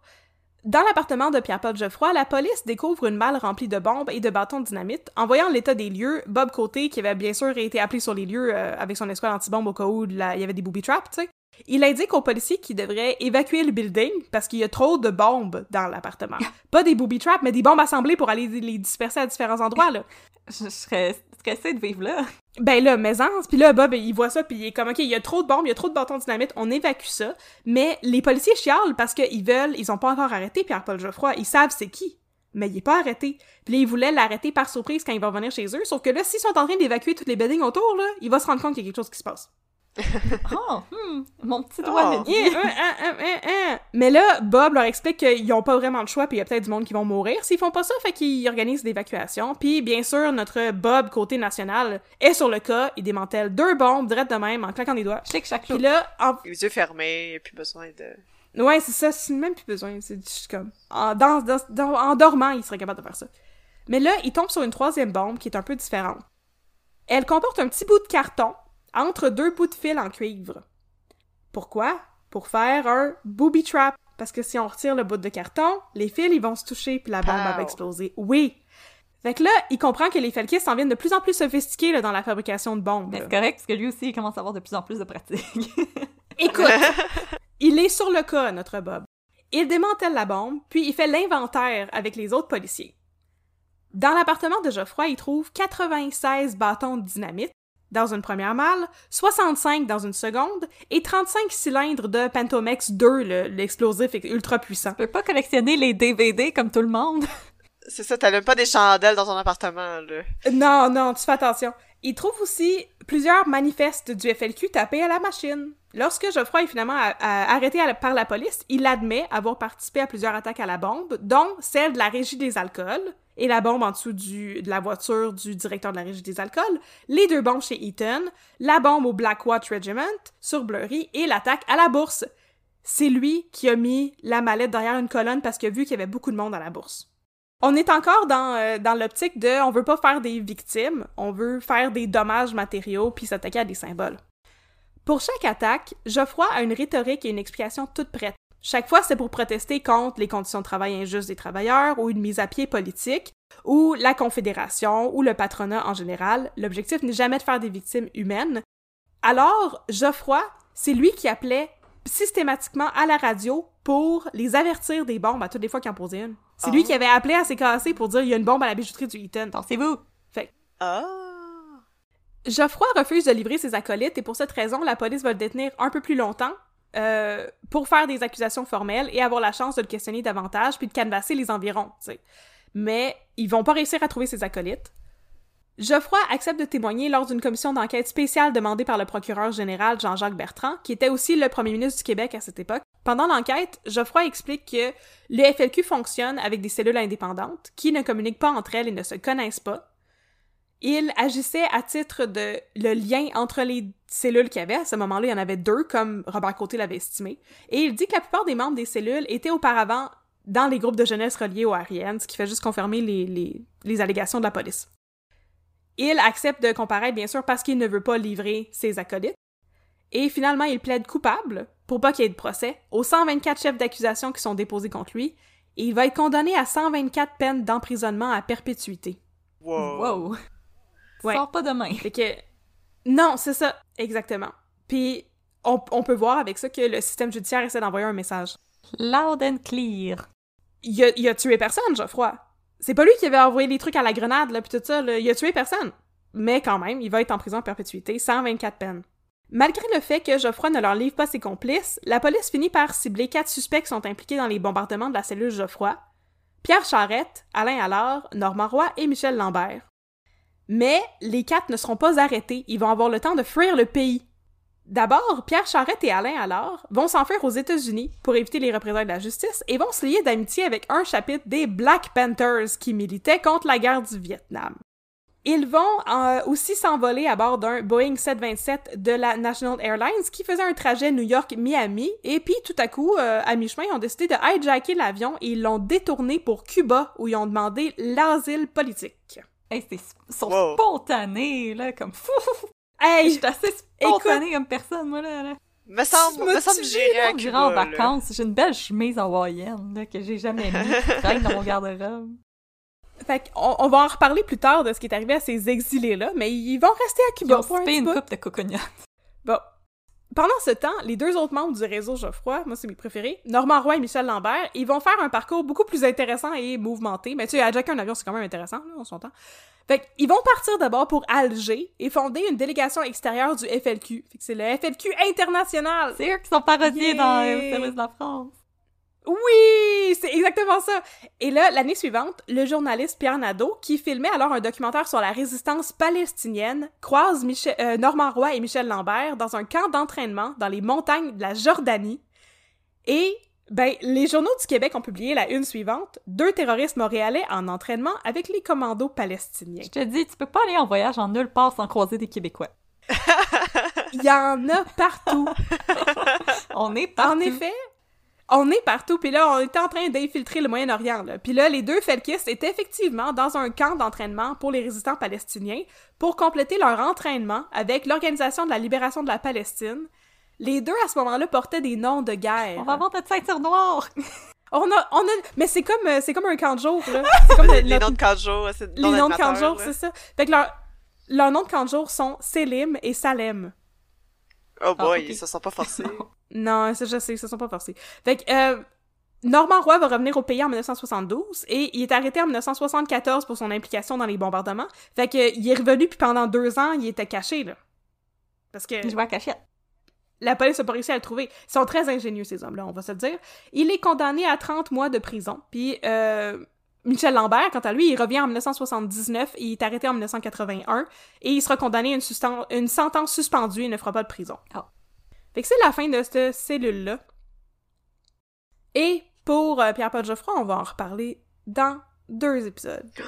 Dans l'appartement de Pierre-Paul Geoffroy, la police découvre une malle remplie de bombes et de bâtons de dynamite. En voyant l'état des lieux, Bob Côté, qui avait bien sûr été appelé sur les lieux euh, avec son escouade anti-bombe au cas où la- il y avait des booby traps, tu sais, il indique aux policiers qu'ils devraient évacuer le building parce qu'il y a trop de bombes dans l'appartement. <laughs> Pas des booby traps, mais des bombes assemblées pour aller les disperser à différents endroits, là. <laughs> Je serais stressée de vivre là. Ben là, maisance, puis là, Bob, il voit ça, puis il est comme, OK, il y a trop de bombes, il y a trop de bâtons de dynamite, on évacue ça. Mais les policiers chialent parce qu'ils veulent, ils ont pas encore arrêté Pierre-Paul Geoffroy, ils savent c'est qui. Mais il est pas arrêté. Puis là, ils voulaient l'arrêter par surprise quand il va revenir chez eux, sauf que là, s'ils sont en train d'évacuer toutes les buildings autour, là, il va se rendre compte qu'il y a quelque chose qui se passe. Oh, <laughs> hmm, mon petit doigt Oh. Mais là, Bob leur explique qu'ils ont pas vraiment le choix, puis il y a peut-être du monde qui vont mourir s'ils font pas ça, fait qu'ils organisent l'évacuation. Puis bien sûr, notre Bob côté national est sur le cas, il démantèle deux bombes direct de même en claquant des doigts. Chic, chaque Puis là, en... Les yeux fermés, y a plus besoin de... ouais, c'est ça, c'est même plus besoin, c'est juste comme en, dans, dans- dans- en dormant, il serait capable de faire ça. Mais là, il tombe sur une troisième bombe qui est un peu différente. Elle comporte un petit bout de carton entre deux bouts de fil en cuivre. Pourquoi? Pour faire un booby trap. Parce que si on retire le bout de carton, les fils, ils vont se toucher puis la bombe va exploser. Oui! Fait que là, il comprend que les Felkis s'en viennent de plus en plus sophistiqués là, dans la fabrication de bombes. Mais là. c'est correct parce que lui aussi, il commence à avoir de plus en plus de pratique. <laughs> Écoute, il est sur le cas, notre Bob. Il démantèle la bombe, puis il fait l'inventaire avec les autres policiers. Dans l'appartement de Geoffroy, il trouve 96 bâtons de dynamite dans une première malle, 65 dans une seconde et 35 cylindres de Pentomex 2, le- l'explosif ultra puissant. Tu peux pas collectionner les DVD comme tout le monde. <laughs> C'est ça, t'allumes pas des chandelles dans ton appartement, là. Non, non, tu fais attention. Il trouve aussi plusieurs manifestes du FLQ tapés à la machine. Lorsque Geoffroy est finalement arrêté à la- par la police, il admet avoir participé à plusieurs attaques à la bombe, dont celle de la Régie des alcools et la bombe en dessous du, de la voiture du directeur de la Régie des alcools, les deux bombes chez Eaton, la bombe au Black Watch Regiment sur Blurry et l'attaque à la bourse. C'est lui qui a mis la mallette derrière une colonne parce qu'il a vu qu'il y avait beaucoup de monde à la bourse. On est encore dans, euh, dans l'optique de on veut pas faire des victimes, on veut faire des dommages matériaux puis s'attaquer à des symboles. Pour chaque attaque, Geoffroy a une rhétorique et une explication toute prête. Chaque fois, c'est pour protester contre les conditions de travail injustes des travailleurs ou une mise à pied politique ou la confédération ou le patronat en général. L'objectif n'est jamais de faire des victimes humaines. Alors, Geoffroy, c'est lui qui appelait systématiquement à la radio pour les avertir des bombes à toutes les fois qu'il en posait une. C'est lui Oh. qui avait appelé à CKC pour dire il y a une bombe à la bijouterie du Eaton. Pensez-vous? Ah! Geoffroy refuse de livrer ses acolytes et pour cette raison, la police va le détenir un peu plus longtemps euh, pour faire des accusations formelles et avoir la chance de le questionner davantage puis de canvasser les environs. Mais ils vont pas réussir à trouver ses acolytes. Geoffroy accepte de témoigner lors d'une commission d'enquête spéciale demandée par le procureur général Jean-Jacques Bertrand, qui était aussi le premier ministre du Québec à cette époque. Pendant l'enquête, Geoffroy explique que le FLQ fonctionne avec des cellules indépendantes qui ne communiquent pas entre elles et ne se connaissent pas. Il agissait à titre de le lien entre les cellules qu'il y avait. À ce moment-là, il y en avait deux, comme Robert Côté l'avait estimé. Et il dit que la plupart des membres des cellules étaient auparavant dans les groupes de jeunesse reliés au RIN, ce qui fait juste confirmer les, les, les allégations de la police. Il accepte de comparaître, bien sûr, parce qu'il ne veut pas livrer ses acolytes. Et finalement, il plaide coupable, pour pas qu'il y ait de procès, aux 124 chefs d'accusation qui sont déposés contre lui, et il va être condamné à 124 peines d'emprisonnement à perpétuité. Wow. Wow. Ouais. Sors pas demain. Fait que. Non, c'est ça, exactement. Puis, on, on peut voir avec ça que le système judiciaire essaie d'envoyer un message. Loud and clear. Il a, il a tué personne, Geoffroy. C'est pas lui qui avait envoyé les trucs à la grenade, là, pis tout ça, là. Il a tué personne. Mais quand même, il va être en prison à perpétuité, 124 peines. Malgré le fait que Geoffroy ne leur livre pas ses complices, la police finit par cibler quatre suspects qui sont impliqués dans les bombardements de la cellule Geoffroy. Pierre Charette, Alain Allard, Normand Roy et Michel Lambert. Mais les quatre ne seront pas arrêtés, ils vont avoir le temps de fuir le pays. D'abord, Pierre Charette et Alain Allard vont s'enfuir aux États-Unis pour éviter les représailles de la justice et vont se lier d'amitié avec un chapitre des Black Panthers qui militaient contre la guerre du Vietnam. Ils vont euh, aussi s'envoler à bord d'un Boeing 727 de la National Airlines qui faisait un trajet New York-Miami et puis tout à coup, euh, à mi-chemin, ils ont décidé de hijacker l'avion et ils l'ont détourné pour Cuba où ils ont demandé l'asile politique. Hey, c'est sont spontanés, là, comme fou! Hey! Je suis assez spontanée comme personne, moi, là. là. Me semble, me semble que j'irais à Cuba, en vacances? J'ai une belle chemise hawaïenne, là, que j'ai jamais mis, qui traîne dans mon garde-robe. Fait qu'on on va en reparler plus tard de ce qui est arrivé à ces exilés-là, mais ils vont rester à Ils Cuba ont pour un une coupe de coconut. Bon. Pendant ce temps, les deux autres membres du réseau Geoffroy, moi c'est mes préférés, Normand Roy et Michel Lambert, ils vont faire un parcours beaucoup plus intéressant et mouvementé. Mais tu sais, hijacker un avion, c'est quand même intéressant, là, on s'entend. Fait qu'ils vont partir d'abord pour Alger et fonder une délégation extérieure du FLQ. Fait que c'est le FLQ international. C'est eux qui sont parodiés dans euh, Service de la France. Oui, c'est exactement ça. Et là, l'année suivante, le journaliste Pierre Nadeau, qui filmait alors un documentaire sur la résistance palestinienne, croise Michel, euh, Normand Roy et Michel Lambert dans un camp d'entraînement dans les montagnes de la Jordanie. Et, ben, les journaux du Québec ont publié la une suivante, deux terroristes montréalais en entraînement avec les commandos palestiniens. Je te dis, tu peux pas aller en voyage en nulle part sans croiser des Québécois. <laughs> Il y en a partout. <laughs> On est partout. En effet, on est partout. Puis là, on était en train d'infiltrer le Moyen-Orient. là. Puis là, les deux felkistes étaient effectivement dans un camp d'entraînement pour les résistants palestiniens pour compléter leur entraînement avec l'Organisation de la libération de la Palestine. Les deux, à ce moment-là, portaient des noms de guerre. On va avoir notre ceinture noire. <laughs> On a, on a, mais c'est comme, euh, c'est comme un camp de jour, là. <laughs> C'est comme Les, le- les notre- noms de camp de jour, c'est les noms de camp de d'animateurs, jour, là. c'est ça. Fait que leur, leurs noms de camp de jour sont Selim et Salem. Oh boy, Ah, ok. ils se sont pas forcés. <laughs> Non, ça, je sais, se sont pas forcés. Fait que, euh, Normand Roy va revenir au pays en 1972 et il est arrêté en 1974 pour son implication dans les bombardements. Fait que, il est revenu puis pendant deux ans, il était caché, là. Parce que Je vois cachette. la police a pas réussi à le trouver. Ils sont très ingénieux, ces hommes-là, on va se le dire. Il est condamné à 30 mois de prison. Puis, euh, Michel Lambert, quant à lui, il revient en 1979 et il est arrêté en 1981 et il sera condamné à une, une sentence suspendue et ne fera pas de prison. Ah. Fait que c'est la fin de cette cellule-là. Et pour euh, Pierre-Paul Geoffroy, on va en reparler dans deux épisodes. <gasps>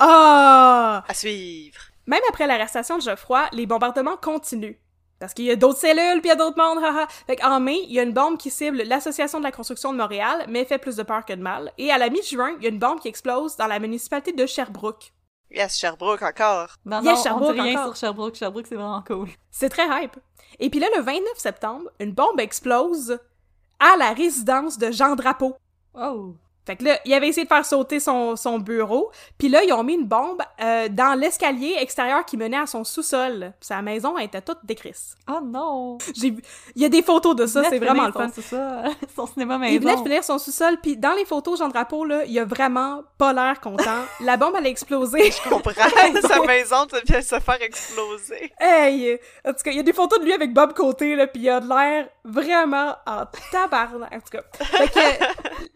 Ah! À suivre. Même après l'arrestation de Geoffroy, les bombardements continuent. Parce qu'il y a d'autres cellules, puis il y a d'autres mondes, haha. Fait qu'en mai, il y a une bombe qui cible l'Association de la construction de Montréal, mais fait plus de peur que de mal. Et à la mi-juin, il y a une bombe qui explose dans la municipalité de Sherbrooke. Yes, Sherbrooke encore. Non, Yes, non, Sherbrooke on dit rien encore. sur Sherbrooke. Sherbrooke, c'est vraiment cool. C'est très hype. Et puis là, le 29 septembre, une bombe explose à la résidence de Jean Drapeau. Oh. Fait que là, il avait essayé de faire sauter son, son bureau, puis là, ils ont mis une bombe euh, dans l'escalier extérieur qui menait à son sous-sol. Puis Sa maison elle était toute décrisse. Oh non. J'ai Il y a des photos de ça, Il c'est vraiment le fun. son <laughs> son cinéma Il venait de maison. finir son sous-sol, puis dans les photos, Jean Drapeau, là, il a vraiment pas l'air content. <laughs> La bombe, elle a explosé. Je comprends. <laughs> Sa maison vient de se faire exploser. Hey! En tout cas, il y a des photos de lui avec Bob Côté, là, pis il a de l'air vraiment en tabarnak. En tout cas. Fait que,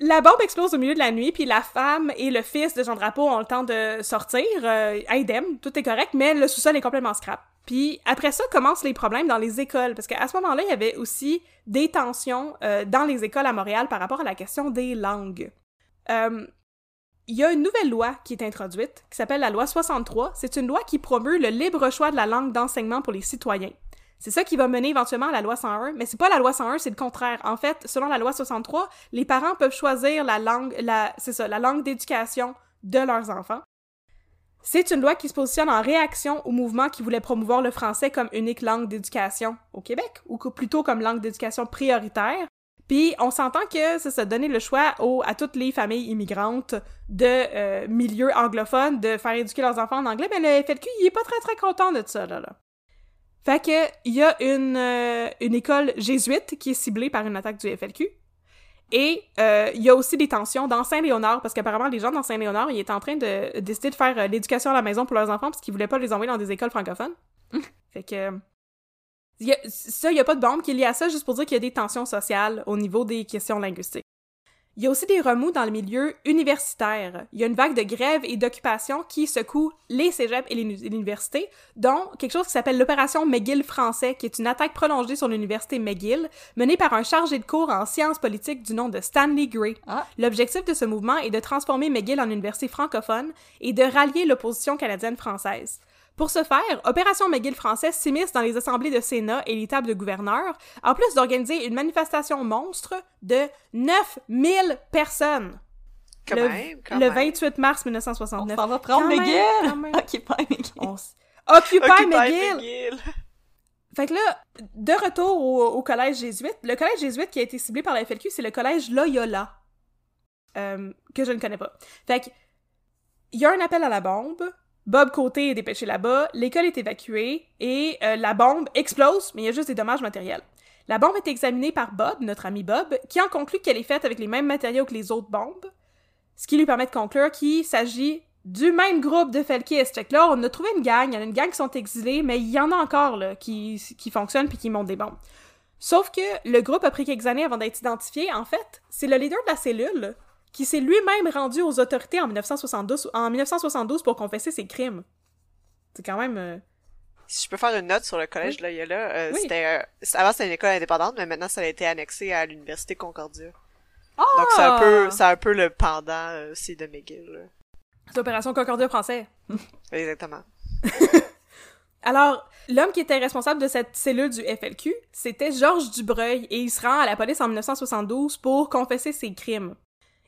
la bombe explose au milieu de la nuit, puis la femme et le fils de Jean Drapeau ont le temps de sortir, euh, indemne, tout est correct, mais le sous-sol est complètement scrap. Puis après ça, commencent les problèmes dans les écoles, parce qu'à ce moment-là, il y avait aussi des tensions euh, dans les écoles à Montréal par rapport à la question des langues. Euh, il y a une nouvelle loi qui est introduite, qui s'appelle la loi 63. C'est une loi qui promeut le libre choix de la langue d'enseignement pour les citoyens. C'est ça qui va mener éventuellement à la loi 101, mais c'est pas la loi 101, c'est le contraire. En fait, selon la loi 63, les parents peuvent choisir la langue, la, c'est ça, la langue d'éducation de leurs enfants. C'est une loi qui se positionne en réaction au mouvement qui voulait promouvoir le français comme unique langue d'éducation au Québec, ou plutôt comme langue d'éducation prioritaire. Puis on s'entend que c'est ça, donner le choix à toutes les familles immigrantes de euh, milieux anglophones de faire éduquer leurs enfants en anglais, mais le FLQ, il est pas très très content de ça, là. là. Fait que, il y a une, euh, une école jésuite qui est ciblée par une attaque du FLQ. Et euh, il y a aussi des tensions dans Saint-Léonard, parce qu'apparemment, les gens dans Saint-Léonard, ils étaient en train de décider de faire euh, l'éducation à la maison pour leurs enfants, parce qu'ils voulaient pas les envoyer dans des écoles francophones. <laughs> fait que... y a- ça, il y a pas de bombe qui est liée à ça, juste pour dire qu'il y a des tensions sociales au niveau des questions linguistiques. Il y a aussi des remous dans le milieu universitaire. Il y a une vague de grèves et d'occupations qui secoue les cégeps et les universités, dont quelque chose qui s'appelle l'opération McGill français, qui est une attaque prolongée sur l'université McGill, menée par un chargé de cours en sciences politiques du nom de Stanley Gray. Ah. L'objectif de ce mouvement est de transformer McGill en université francophone et de rallier l'opposition canadienne-française. Pour ce faire, Opération McGill française s'immisce dans les assemblées de Sénat et les tables de gouverneurs, en plus d'organiser une manifestation monstre de 9000 personnes. Quand le, même, quand le même. 28 mars On 1969. s'en va prendre Quand même, McGill! même. Occupy McGill. On Occupy, Occupy McGill! McGill. Fait que là, de retour au, au collège jésuite, le collège jésuite qui a été ciblé par la FLQ, c'est le collège Loyola, euh, que je ne connais pas. Fait que, il y a un appel à la bombe, Bob Côté est dépêché là-bas, l'école est évacuée, et euh, la bombe explose, mais il y a juste des dommages matériels. La bombe est examinée par Bob, notre ami Bob, qui en conclut qu'elle est faite avec les mêmes matériaux que les autres bombes, ce qui lui permet de conclure qu'il s'agit du même groupe de. Fait que là, on a trouvé une gang, il y en a une gang qui sont exilés, mais il y en a encore là, qui, qui fonctionnent puis qui montent des bombes. Sauf que le groupe a pris quelques années avant d'être identifié. En fait, c'est le leader de la cellule qui s'est lui-même rendu aux autorités en 1972, en 1972 pour confesser ses crimes. C'est quand même... euh, Si je peux faire une note sur le collège Oui. Loyola, euh, Oui. c'était euh, c'est- avant c'était une école indépendante, mais maintenant ça a été annexé à l'université Concordia. Ah! Donc c'est un peu c'est un peu le pendant euh, aussi de McGill. C'est l'opération Concordia français. Exactement. <laughs> Alors, l'homme qui était responsable de cette cellule du FLQ, c'était Georges Dubreuil, et il se rend à la police en 1972 pour confesser ses crimes.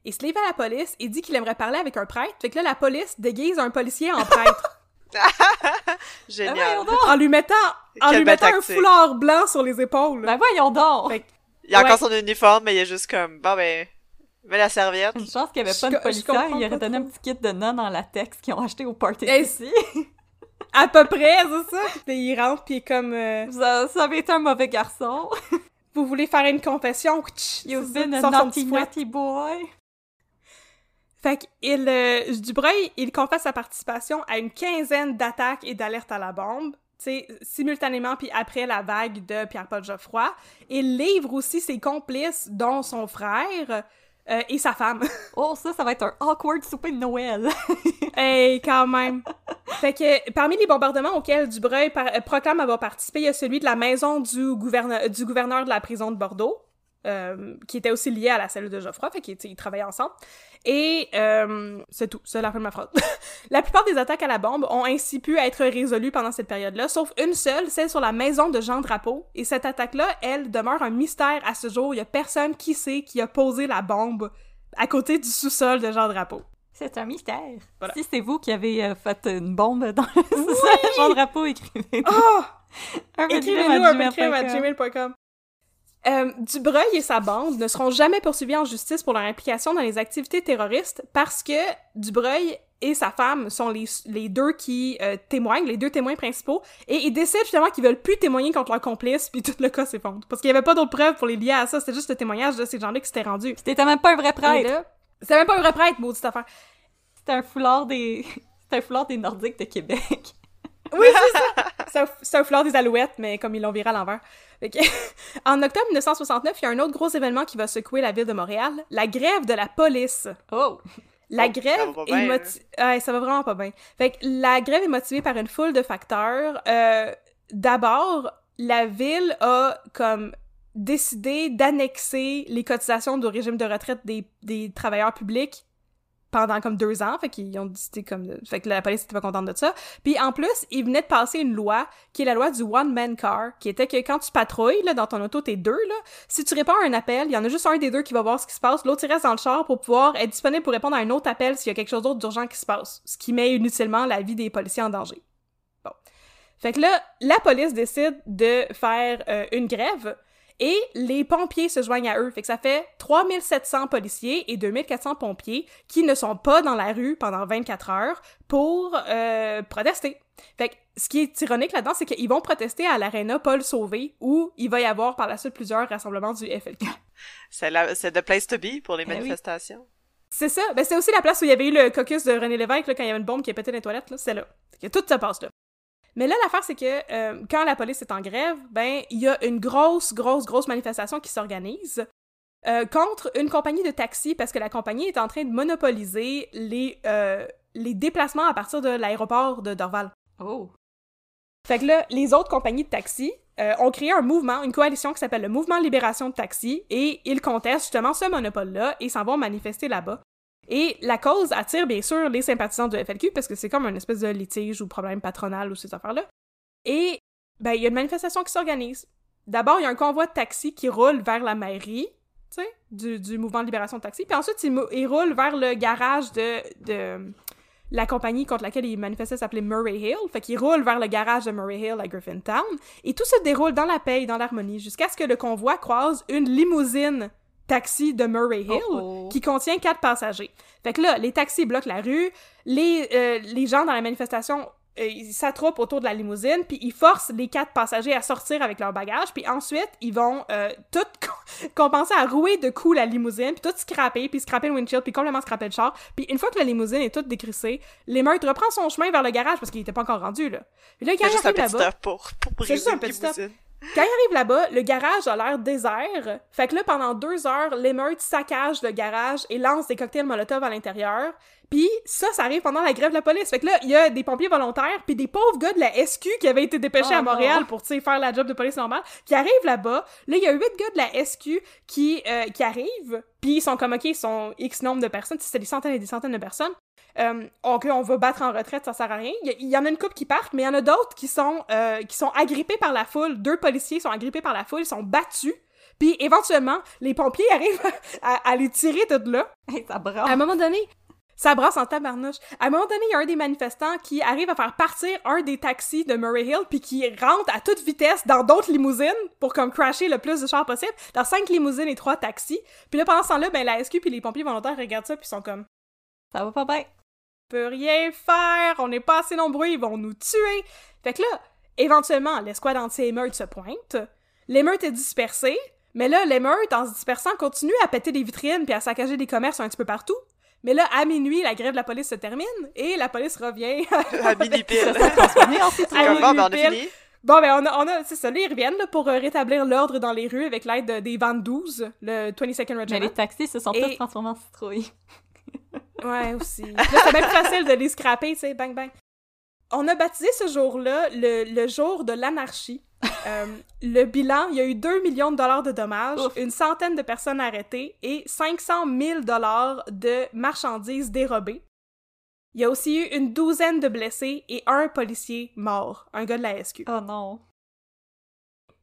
Il se lève à la police et dit qu'il aimerait parler avec un prêtre, fait que là, la police déguise un policier en prêtre, <laughs> Génial. Ben voyons donc! en lui mettant, <laughs> en Quelle lui mettant un foulard blanc sur les épaules. Ben voyons donc! Fait que- Il y a encore son uniforme, mais il est juste comme bon ben mets la serviette. Une chance qu'il n'y avait Je pas co- de je policière, il aurait donné un petit kit de nonnes en latex qu'ils ont acheté au party Eh, ici. <laughs> À peu près, c'est ça? Puis il rentre, puis il est comme... euh, Vous, a- vous avez été un mauvais garçon. vous voulez faire une confession? You've ça, been a naughty, naughty boy. Fait qu'il, euh, Dubreuil, il confesse sa participation à une quinzaine d'attaques et d'alertes à la bombe, tu simultanément puis après la vague de Pierre-Paul Geoffroy. Il livre aussi ses complices, dont son frère euh, et sa femme. <laughs> Oh, ça, ça va être un awkward souper de Noël. <laughs> hey, quand même! Fait que parmi les bombardements auxquels Dubreuil par- euh, proclame avoir participé, il y a celui de la maison du gouverneur de la prison de Bordeaux, euh, qui était aussi lié à la cellule de Geoffroy, fait qu'ils ils travaillaient ensemble. Et euh, c'est tout, c'est la fin de ma phrase. <laughs> la plupart des attaques à la bombe ont ainsi pu être résolues pendant cette période-là, sauf une seule, celle sur la maison de Jean Drapeau. Et cette attaque-là, elle, demeure un mystère à ce jour. Il y a personne qui sait qui a posé la bombe à côté du sous-sol de Jean Drapeau. C'est un mystère. Voilà. Si c'est vous qui avez euh, fait une bombe dans le sous-sol, Jean Drapeau, écrivez-nous. <laughs> Oh! Écrivez-nous à gmail.com. Euh, Dubreuil et sa bande ne seront jamais poursuivis en justice pour leur implication dans les activités terroristes parce que Dubreuil et sa femme sont les, les deux qui euh, témoignent, les deux témoins principaux, et ils décident justement qu'ils veulent plus témoigner contre leur complice, puis tout le cas s'effondre. Parce qu'il y avait pas d'autres preuves pour les lier à ça, c'était juste le témoignage de ces gens-là qui s'étaient rendus. C'était même pas un vrai prêtre. C'était même pas un vrai prêtre, maudite affaire. C'était un foulard des... <laughs> C'était un foulard des Nordiques de Québec. Oui, c'est ça! <laughs> C'est un- foulard des alouettes, mais comme ils l'ont viré à l'envers. <laughs> En octobre 1969, il y a un autre gros événement qui va secouer la ville de Montréal, la grève de la police. Oh! La Oh, grève ça va est bien. Ouais, ça va vraiment pas bien. Fait que la grève est motivée par une foule de facteurs. Euh, D'abord, la ville a comme décidé d'annexer les cotisations du régime de retraite des, des travailleurs publics pendant comme deux ans, fait qu'ils ont décidé comme... Fait que la police était pas contente de ça. Puis en plus, ils venaient de passer une loi, qui est la loi du one-man car, qui était que quand tu patrouilles, là, dans ton auto, t'es deux, là, si tu réponds à un appel, il y en a juste un des deux qui va voir ce qui se passe, l'autre il reste dans le char pour pouvoir être disponible pour répondre à un autre appel s'il y a quelque chose d'autre d'urgent qui se passe, ce qui met inutilement la vie des policiers en danger. Bon. Fait que là, la police décide de faire euh, une grève et les pompiers se joignent à eux. Fait que ça fait 3700 policiers et 2400 pompiers qui ne sont pas dans la rue pendant 24 heures pour euh, protester. Fait que ce qui est ironique là-dedans, c'est qu'ils vont protester à l'aréna Paul Sauvé où il va y avoir par la suite plusieurs rassemblements du FLQ. C'est la c'est the place to be pour les Eh oui. manifestations. C'est ça. Ben, c'est aussi la place où il y avait eu le caucus de René Lévesque, là, quand il y avait une bombe qui a pété dans les toilettes, là. C'est là. Tout se passe là. Mais là, l'affaire, c'est que euh, quand la police est en grève, ben, il y a une grosse, grosse, grosse manifestation qui s'organise. euh, contre une compagnie de taxi parce que la compagnie est en train de monopoliser les, euh, les déplacements à partir de l'aéroport de Dorval. Oh. Fait que là, les autres compagnies de taxi ont créé un mouvement, une coalition qui s'appelle le Mouvement Libération de Taxi, et ils contestent justement ce monopole-là et s'en vont manifester là-bas. Et la cause attire bien sûr les sympathisants de FLQ parce que c'est comme une espèce de litige ou problème patronal ou ces affaires-là. Et ben il y a une manifestation qui s'organise. D'abord, il y a un convoi de taxi qui roule vers la mairie, du, du mouvement de libération de taxi. Puis ensuite, il roule vers le garage de, de la compagnie contre laquelle il manifestait s'appelait Murray Hill. Fait qu'il roule vers le garage de Murray Hill à Griffintown. Et tout se déroule dans la paix et dans l'harmonie jusqu'à ce que le convoi croise une limousine taxi de Murray Hill Oh, oh. qui contient quatre passagers. Fait que là, les taxis bloquent la rue, les, euh, les gens dans la manifestation euh, ils s'attroupent autour de la limousine, puis ils forcent les quatre passagers à sortir avec leur bagage, puis ensuite, ils vont euh, tout <laughs> co- commencer à rouer de coups la limousine, puis tout scraper, puis scraper le windshield, puis complètement scraper le char. Puis une fois que la limousine est toute décrissée, l'émeute reprend son chemin vers le garage, parce qu'il était pas encore rendu, là. Puis là, quand C'est il juste un arrive petit là-bas... stop pour, pour C'est briser juste un une petit stop. Quand il arrive là-bas, le garage a l'air désert. Fait que là, pendant deux heures, l'émeute saccage le garage et lance des cocktails Molotov à l'intérieur. Puis ça, ça arrive pendant la grève de la police. Fait que là, il y a des pompiers volontaires puis des pauvres gars de la SQ qui avaient été dépêchés Oh à Montréal non. pour, tu sais, faire la job de police normale, qui arrivent là-bas. Là, il y a huit gars de la SQ qui, euh, qui arrivent. Puis ils sont comme, OK, ils sont X nombre de personnes. C'est des centaines et des centaines de personnes. Euh, OK, on va battre en retraite, ça sert à rien. Il y, en a une couple qui partent, mais il y en a d'autres qui sont euh, qui sont agrippés par la foule. Deux policiers sont agrippés par la foule, ils sont battus. Puis éventuellement, les pompiers <laughs> arrivent à, à les tirer de là. Hey, ça À brasse. un moment donné, ça brasse en tabarnouche. À un moment donné, il y a un des manifestants qui arrive à faire partir un des taxis de Murray Hill puis qui rentre à toute vitesse dans d'autres limousines pour comme crasher le plus de chars possible. Dans cinq limousines et trois taxis. Puis là, pendant ce temps-là, ben la SQ puis les pompiers volontaires regardent ça puis sont comme Ça va pas bien. Peut rien faire, on n'est pas assez nombreux, ils vont nous tuer. Fait que là, éventuellement, l'escouade anti-émeute se pointe, l'émeute est dispersée, mais là, l'émeute, en se dispersant, continue à péter des vitrines puis à saccager des commerces un petit peu partout. Mais là, à minuit, la grève de la police se termine et la police revient. <laughs> À <laughs> à <laughs> ben, on a minuit pile. fini. Bon, ben, on a, on a c'est ça, là, ils reviennent là, pour euh, rétablir l'ordre dans les rues avec l'aide de- des 22, le 22nd Mais Regiment. les taxis se sont Et- tous transformés en citrouilles. Ouais, aussi. Là, c'est même facile de les scraper, tu sais, bang bang. On a baptisé ce jour-là le, le jour de l'anarchie. <laughs> Euh, le bilan, il y a eu 2 millions de dollars de dommages, Ouf. une centaine de personnes arrêtées et 500 000 dollars de marchandises dérobées. Il y a aussi eu une douzaine de blessés et un policier mort, un gars de la SQ. Oh non.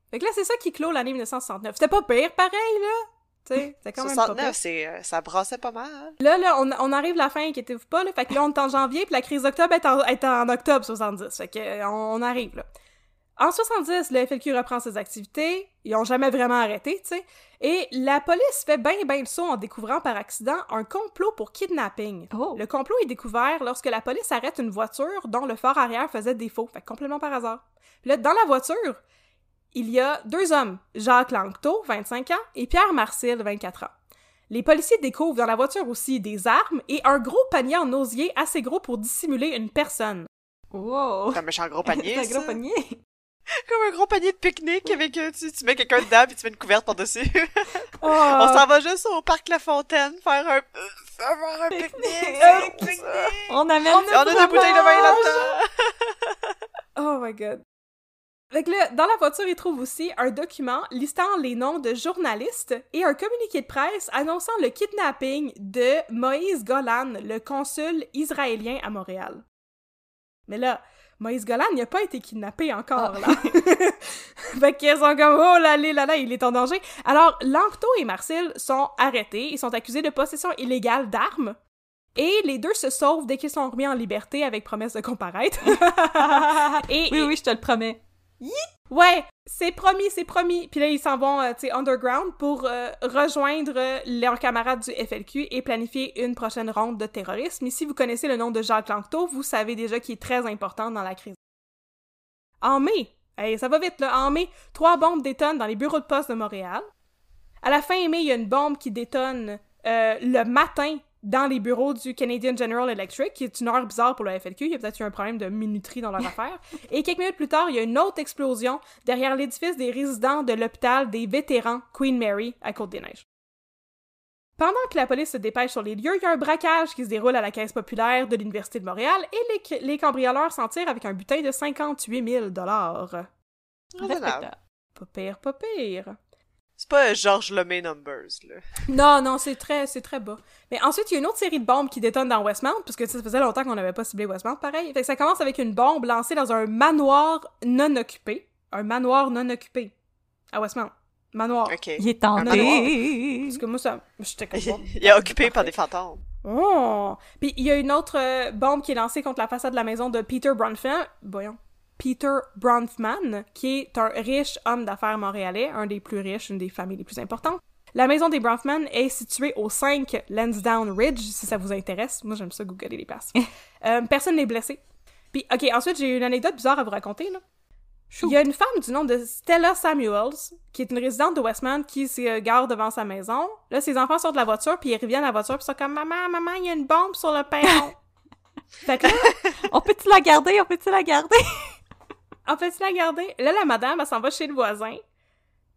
Fait que là, c'est ça qui clôt l'année 1969. C'était pas pire, pareil, là! Tu sais, c'était quand même pas pire. 69, c'est, euh, ça brassait pas mal. Là, là, on, on arrive à la fin, inquiétez-vous pas, là. Fait que là, on est en janvier, puis la crise d'octobre est en, est en octobre 70. Fait que, euh, on, on arrive, là. En 70, le FLQ reprend ses activités. Ils ont jamais vraiment arrêté, tu sais. Et la police fait ben ben le saut en découvrant par accident un complot pour kidnapping. Oh. Le complot est découvert lorsque la police arrête une voiture dont le phare arrière faisait défaut. Fait que complètement par hasard. Puis là, dans la voiture, il y a deux hommes, Jacques Langto, 25 ans, et Pierre Marcel, 24 ans. Les policiers découvrent dans la voiture aussi des armes et un gros panier en osier assez gros pour dissimuler une personne. Wow. C'est un méchant gros panier, <laughs> C'est un gros panier. <laughs> Comme un gros panier de pique-nique avec, euh, tu, tu mets quelqu'un dedans puis tu mets une couverte par-dessus. <laughs> Oh, On s'en va juste au parc La Fontaine faire un, euh, faire un pique-nique. Un pique-nique. On amène On Et on a des bouteilles de vin là-dedans. Oh my god. Fait que là, dans la voiture, ils trouvent aussi un document listant les noms de journalistes et un communiqué de presse annonçant le kidnapping de Moïse Golan, le consul israélien à Montréal. Mais là, Moïse Golan n'a pas été kidnappé encore, là. <laughs> fait qu'ils sont comme, oh là là là là, il est en danger. Alors, Lancto et Marcel sont arrêtés. Ils sont accusés de possession illégale d'armes. Et les deux se sauvent dès qu'ils sont remis en liberté avec promesse de comparaître. <laughs> et, Oui, oui, je te le promets. Ouais, c'est promis, c'est promis. Puis là, ils s'en vont, euh, tu sais, underground pour euh, rejoindre euh, leurs camarades du FLQ et planifier une prochaine ronde de terrorisme. Et si vous connaissez le nom de Jacques Lanctot, vous savez déjà qu'il est très important dans la crise. En mai, hey, ça va vite là, en mai, trois bombes détonnent dans les bureaux de poste de Montréal. À la fin mai, il y a une bombe qui détonne le matin dans les bureaux du Canadian General Electric, qui est une heure bizarre pour le FLQ. Il y a peut-être eu un problème de minuterie dans leur <laughs> affaire. Et quelques minutes plus tard, il y a une autre explosion derrière l'édifice des résidents de l'hôpital des vétérans Queen Mary à Côte-des-Neiges. Pendant que la police se dépêche sur les lieux, il y a un braquage qui se déroule à la caisse populaire de l'Université de Montréal et les, les cambrioleurs s'en tirent avec un butin de 58 000 Raisonnable. Respectable. Pas pire, pas pire. C'est pas George Lemay Numbers, là. <laughs> Non, non, c'est très, c'est très bas. Mais ensuite, il y a une autre série de bombes qui détonnent dans Westmount, parce que ça faisait longtemps qu'on n'avait pas ciblé Westmount, pareil. Fait que ça commence avec une bombe lancée dans un manoir non occupé. Un manoir non occupé. À Westmount. Manoir. Ok. Il est manoir. tenté. Parce que moi, ça, j'étais comme bon. <laughs> Il est occupé par des fantômes. Oh! Puis il y a une autre euh, bombe qui est lancée contre la façade de la maison de Peter Bronfman. Voyons. Peter Bronfman, qui est un riche homme d'affaires montréalais, un des plus riches, une des familles les plus importantes. La maison des Bronfman est située au 5 Lansdowne Ridge, si ça vous intéresse. Moi, j'aime ça googler les places. <laughs> Euh, personne n'est blessé. Puis, OK, ensuite, j'ai une anecdote bizarre à vous raconter, là. Il y a une femme du nom de Stella Samuels, qui est une résidente de Westmount, qui se gare devant sa maison. Là, ses enfants sortent de la voiture, puis ils reviennent à la voiture, puis ils sont comme « Maman, maman, il y a une bombe sur le perron! <laughs> » Fait que là, On peut-tu la garder? On peut-tu la garder? En fait, la garder. Là, la madame, elle s'en va chez le voisin.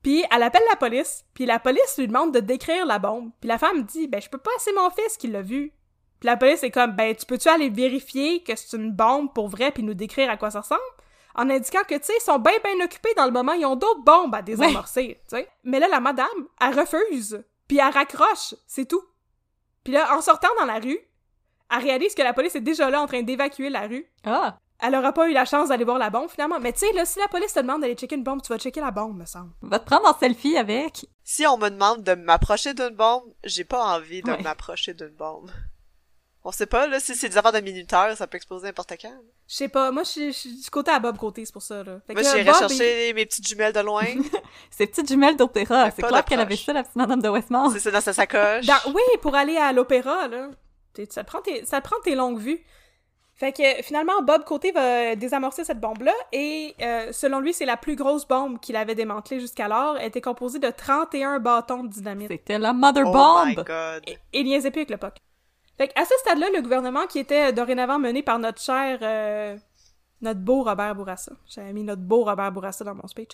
Puis elle appelle la police. Puis la police lui demande de décrire la bombe. Puis la femme dit, ben, je peux pas, c'est mon fils qui l'a vu. Puis la police est comme, ben, tu peux-tu aller vérifier que c'est une bombe pour vrai puis nous décrire à quoi ça ressemble? En indiquant que, tu sais, ils sont bien, bien occupés dans le moment, ils ont d'autres bombes à désamorcer, tu sais. Mais là, la madame, elle refuse. Puis elle raccroche, c'est tout. Puis là, en sortant dans la rue, elle réalise que la police est déjà là en train d'évacuer la rue. Ah! Elle aura pas eu la chance d'aller voir la bombe, finalement. Mais tu sais, là, si la police te demande d'aller checker une bombe, tu vas checker la bombe, me semble. Va te prendre en selfie avec. Si on me demande de m'approcher d'une bombe, j'ai pas envie de Ouais. m'approcher d'une bombe. On sait pas, là, si c'est des affaires de minuteurs, ça peut exploser n'importe quand. Je sais pas, moi, je suis- du côté à Bob côté, c'est pour ça, là. Fait Moi, Bob, chercher mes petites jumelles de loin. <laughs> Ces petites jumelles d'opéra. C'est clair qu'elle avait ça, la petite madame de Westmount. c'est ça dans sa sacoche. dans- Oui, pour aller à l'opéra, là. Ça te, prend tes, ça te prend tes longues vues. Fait que finalement, Bob Côté va désamorcer cette bombe-là et euh, selon lui, c'est la plus grosse bombe qu'il avait démantelée jusqu'alors. Elle était composée de 31 bâtons de dynamite. C'était la Mother Oh my Bomb. god. Et il niaisait plus avec le POC. Fait qu'à ce stade-là, le gouvernement qui était dorénavant mené par notre cher, euh, notre beau Robert Bourassa. J'avais mis notre beau Robert Bourassa dans mon speech.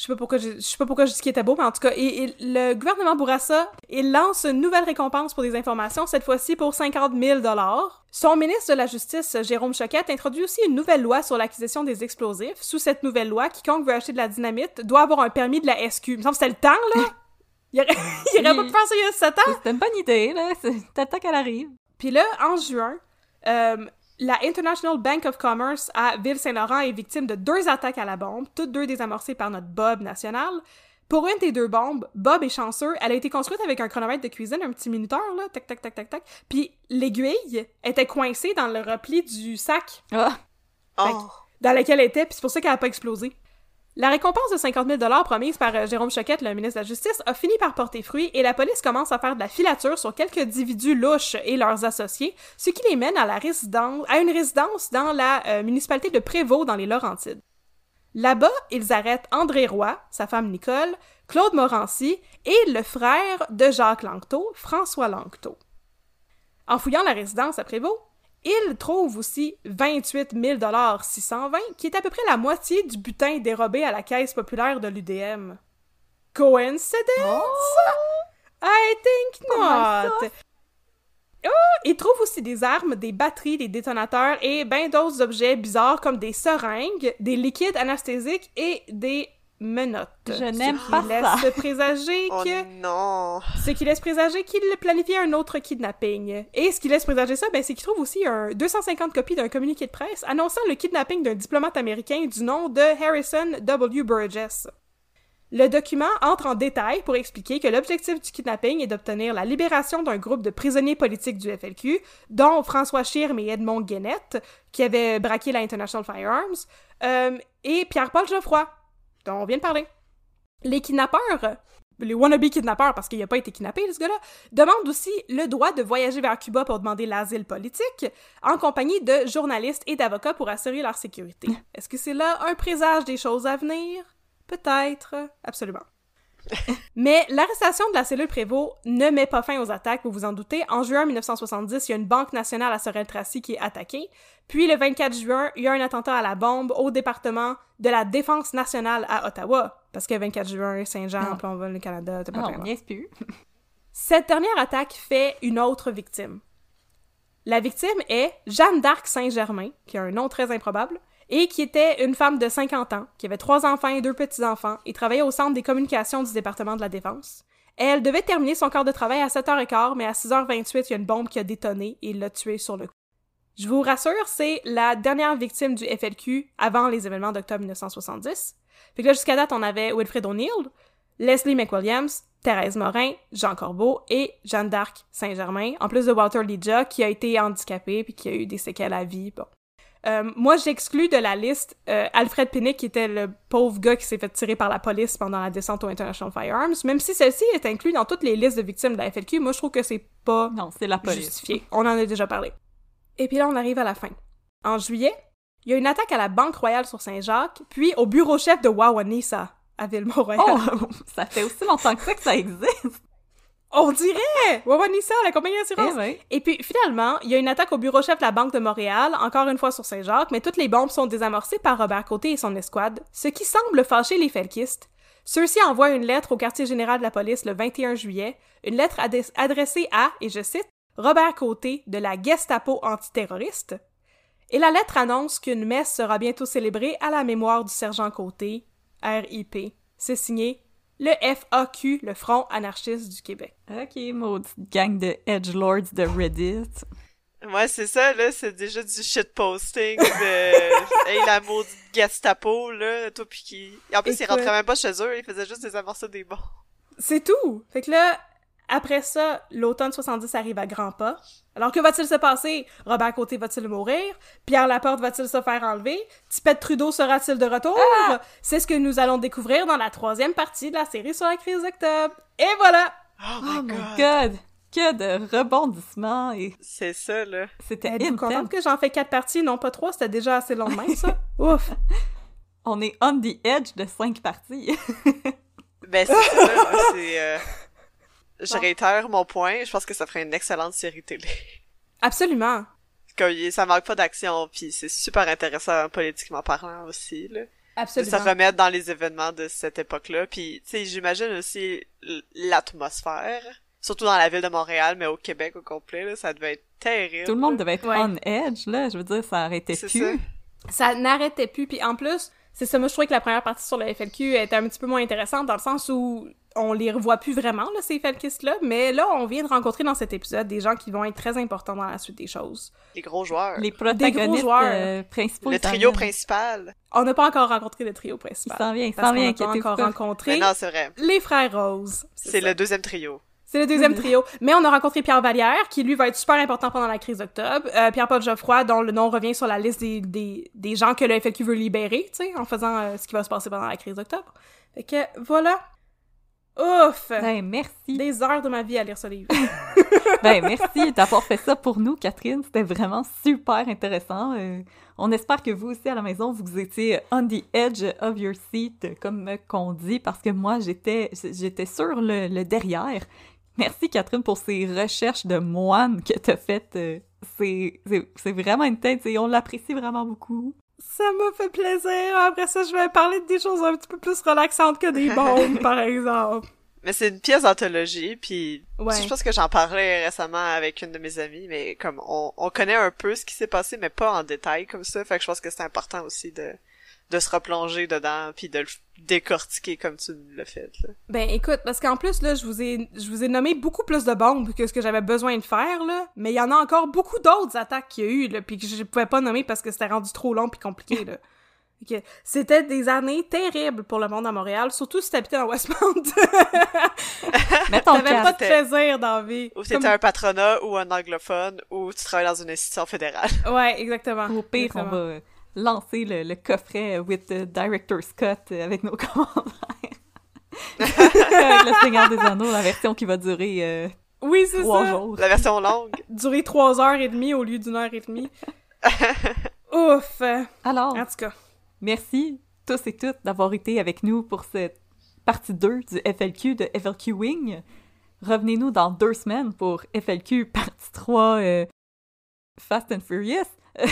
Je sais pas pourquoi je, je sais pas pourquoi je dis qu'il était beau, mais en tout cas, et- et le gouvernement Bourassa, il lance une nouvelle récompense pour des informations, cette fois-ci pour 50 000 Son ministre de la Justice, Jérôme Choquette, introduit aussi une nouvelle loi sur l'acquisition des explosifs. Sous cette nouvelle loi, quiconque veut acheter de la dynamite doit avoir un permis de la SQ. Il me semble que c'était le temps, là! Il aurait, <laughs> il aurait pas pu faire ça il y a 7 ans! C'était une bonne idée, là. Temps qu'elle arrive. Puis là, en juin, euh, la International Bank of Commerce à Ville-Saint-Laurent est victime de deux attaques à la bombe, toutes deux désamorcées par notre Bob national. Pour une des deux bombes, Bob est chanceux. Elle a été construite avec un chronomètre de cuisine, un petit minuteur, là, tac, tac, tac, tac, tac. Puis l'aiguille était coincée dans le repli du sac Ah! Oh. dans lequel elle était, puis c'est pour ça qu'elle a pas explosé. La récompense de 50 000 promise par euh, Jérôme Choquette, le ministre de la Justice, a fini par porter fruit et la police commence à faire de la filature sur quelques individus louches et leurs associés, ce qui les mène à, une résidence dans la euh, municipalité de Prévost dans les Laurentides. Là-bas, ils arrêtent André Roy, sa femme Nicole, Claude Morancy et le frère de Jacques Lanctot, François Lanctot. En fouillant la résidence à Prévost, ils trouvent aussi 28 620, qui est à peu près la moitié du butin dérobé à la caisse populaire de l'UDM. Coincidence? I think not! Oh, ils trouvent aussi des armes, des batteries, des détonateurs et ben d'autres objets bizarres comme des seringues, des liquides anesthésiques et des menottes. Je n'aime Ce qui pas laisse ça. présager Oh que... non. Ce qui laisse présager qu'il planifiait un autre kidnapping. Et ce qui laisse présager ça, ben, c'est qu'il trouve aussi un 250 copies d'un communiqué de presse annonçant le kidnapping d'un diplomate américain du nom de Harrison W. Burgess. Le document entre en détail pour expliquer que l'objectif du kidnapping est d'obtenir la libération d'un groupe de prisonniers politiques du FLQ, dont François Schirm et Edmond Guénette, qui avaient braqué la International Firearms, euh, et Pierre-Paul Geoffroy, dont on vient de parler. Les kidnappeurs, les wannabe kidnappeurs, parce qu'il n'a pas été kidnappé, ce gars-là, demandent aussi le droit de voyager vers Cuba pour demander l'asile politique, en compagnie de journalistes et d'avocats pour assurer leur sécurité. Est-ce que c'est là un présage des choses à venir? Peut-être. Absolument. <laughs> Mais l'arrestation de la cellule Prévost ne met pas fin aux attaques, vous vous en doutez. En juin 1970, il y a une banque nationale à Sorel-Tracy qui est attaquée. Puis le 24 juin, il y a un attentat à la bombe au département de la Défense nationale à Ottawa. Parce que 24 juin, Saint-Jean, Ah. on va le Canada, t'es pas très on loin. niaise plus. Cette dernière attaque fait une autre victime. La victime est Jeanne d'Arc Saint-Germain, qui a un nom très improbable, et qui était une femme de 50 ans, qui avait trois enfants et deux petits-enfants, et travaillait au centre des communications du département de la Défense. Elle devait terminer son corps de travail à 7h15, mais à 6h28, il y a une bombe qui a détonné et l'a tuée sur le coup. Je vous rassure, c'est la dernière victime du FLQ avant les événements d'octobre 1970. Fait que là, jusqu'à date, on avait Wilfred O'Neill, Leslie McWilliams, Thérèse Morin, Jean Corbeau et Jeanne d'Arc Saint-Germain, en plus de Walter Lidja, qui a été handicapé puis qui a eu des séquelles à vie. Bon. Euh, moi, j'exclus de la liste euh, Alfred Pinnick, qui était le pauvre gars qui s'est fait tirer par la police pendant la descente au International Firearms. Même si celle-ci est inclue dans toutes les listes de victimes de la FLQ, moi, je trouve que c'est pas Non, c'est la police. justifié. On en a déjà parlé. Et puis là, on arrive à la fin. En juillet, il y a une attaque à la Banque Royale sur Saint-Jacques, puis au bureau chef de Wawanisa, à Ville-Mont-Royal. Oh, ça fait aussi longtemps que ça que ça existe. On dirait! Wawanisa, la compagnie d'assurance! Eh. Et puis, finalement, il y a une attaque au bureau chef de la Banque de Montréal, encore une fois sur Saint-Jacques, mais toutes les bombes sont désamorcées par Robert Côté et son escouade, ce qui semble fâcher les felkistes. Ceux-ci envoient une lettre au quartier général de la police le 21 juillet, une lettre adressée à, et je cite, Robert Côté de la Gestapo antiterroriste. Et la lettre annonce qu'une messe sera bientôt célébrée à la mémoire du sergent Côté, RIP. C'est signé le FAQ, le Front anarchiste du Québec. Ok, maudite gang de edgelords de Reddit. Ouais, c'est ça, là, c'est déjà du shitposting de... <laughs> hey, la maudite Gestapo, là, toi pis qui... En plus, ils Écoute. rentraient même pas chez eux, ils faisaient juste désamorcer des bons. C'est tout. Fait que là, après ça, l'automne 70 arrive à grands pas. Alors que va-t-il se passer? Robert Côté va-t-il mourir? Pierre Laporte va-t-il se faire enlever? Tipette Trudeau sera-t-il de retour? C'est ce que nous allons découvrir dans la troisième partie de la série sur la crise d'octobre. Et voilà! Oh my Oh god! my god! Que de rebondissements et C'est ça, là. c'était intense. contente que j'en fais quatre parties, non pas trois? C'était déjà assez long de même, ça? <laughs> Ouf! On est on the edge de cinq parties. <laughs> Ben, c'est ça, c'est... euh, Je réitère mon point, je pense que ça ferait une excellente série télé. <laughs> Absolument. Comme, il- ça manque pas d'action, puis c'est super intéressant politiquement parlant aussi, là. de Absolument. se remettre dans les événements de cette époque-là. Puis, tu sais, j'imagine aussi l'atmosphère, surtout dans la ville de Montréal, mais au Québec au complet, là, ça devait être terrible. Tout le monde devait être Ouais. on edge, là. Je veux dire, ça arrêtait C'est plus. ça n'arrêtait plus. Puis en plus, c'est ça, moi je trouvais que la première partie sur le FLQ était un petit peu moins intéressante dans le sens où on les revoit plus vraiment, là, ces FLQistes-là. Mais là, on vient de rencontrer dans cet épisode des gens qui vont être très importants dans la suite des choses. Les gros joueurs. Les protagonistes joueurs. euh, principaux. Le trio principal. On n'a pas encore rencontré le trio Il principal. s'en vient, il Parce s'en qu'on vient, n'a pas encore rencontré Mais non, c'est vrai. les frères Rose. C'est le deuxième trio. C'est le deuxième trio. Mais on a rencontré Pierre Vallière, qui lui va être super important pendant la crise d'octobre. Euh, Pierre-Paul Geoffroy, dont le nom revient sur la liste des, des, des gens que le FLQ veut libérer, tu sais, en faisant euh, ce qui va se passer pendant la crise d'octobre. Fait que, voilà. Ouf! Ben, merci. Des heures de ma vie à lire ce livre. <laughs> Ben, merci d'avoir fait ça pour nous, Catherine. C'était vraiment super intéressant. Euh, on espère que vous aussi, à la maison, vous étiez on the edge of your seat, comme qu'on dit, parce que moi, j'étais j'étais sur le, le derrière. Merci, Catherine, pour ces recherches de moine que t'as faites. Euh, C'est vraiment une tête et on l'apprécie vraiment beaucoup. Ça m'a fait plaisir. Après ça, je vais parler de des choses un petit peu plus relaxantes que des <laughs> bombes, par exemple. Mais c'est une pièce d'anthologie, puis Ouais. je pense que j'en parlais récemment avec une de mes amies, mais comme on, on connaît un peu ce qui s'est passé, mais pas en détail comme ça, fait que je pense que c'est important aussi de de se replonger dedans, puis de le décortiquer comme tu l'as fait. Là. Ben écoute, parce qu'en plus là, je vous ai je vous ai nommé beaucoup plus de bombes que ce que j'avais besoin de faire là, mais il y en a encore beaucoup d'autres attaques qu'il y a eu là, puis que je pouvais pas nommer parce que c'était rendu trop long puis compliqué là. <laughs> Que C'était des années terribles pour le monde à Montréal, surtout si t'habitais dans Westmount. <laughs> T'avais pas de plaisir dans la vie. Ou c'était Comme- un patronat ou un anglophone, ou tu travailles dans une institution fédérale. Ouais, exactement. Au pire, on va lancer le, le coffret with the Director Scott avec nos <laughs> commentaires. avec le Seigneur des Anneaux, la version qui va durer euh, Oui, c'est trois ça. jours. La version longue. Durer trois heures et demie au lieu d'une heure et demie. Ouf. Alors, En tout cas. merci tous et toutes d'avoir été avec nous pour cette partie 2 du FLQ de FLQ Wing. Revenez-nous dans deux semaines pour FLQ partie 3 euh, Fast and Furious. <laughs>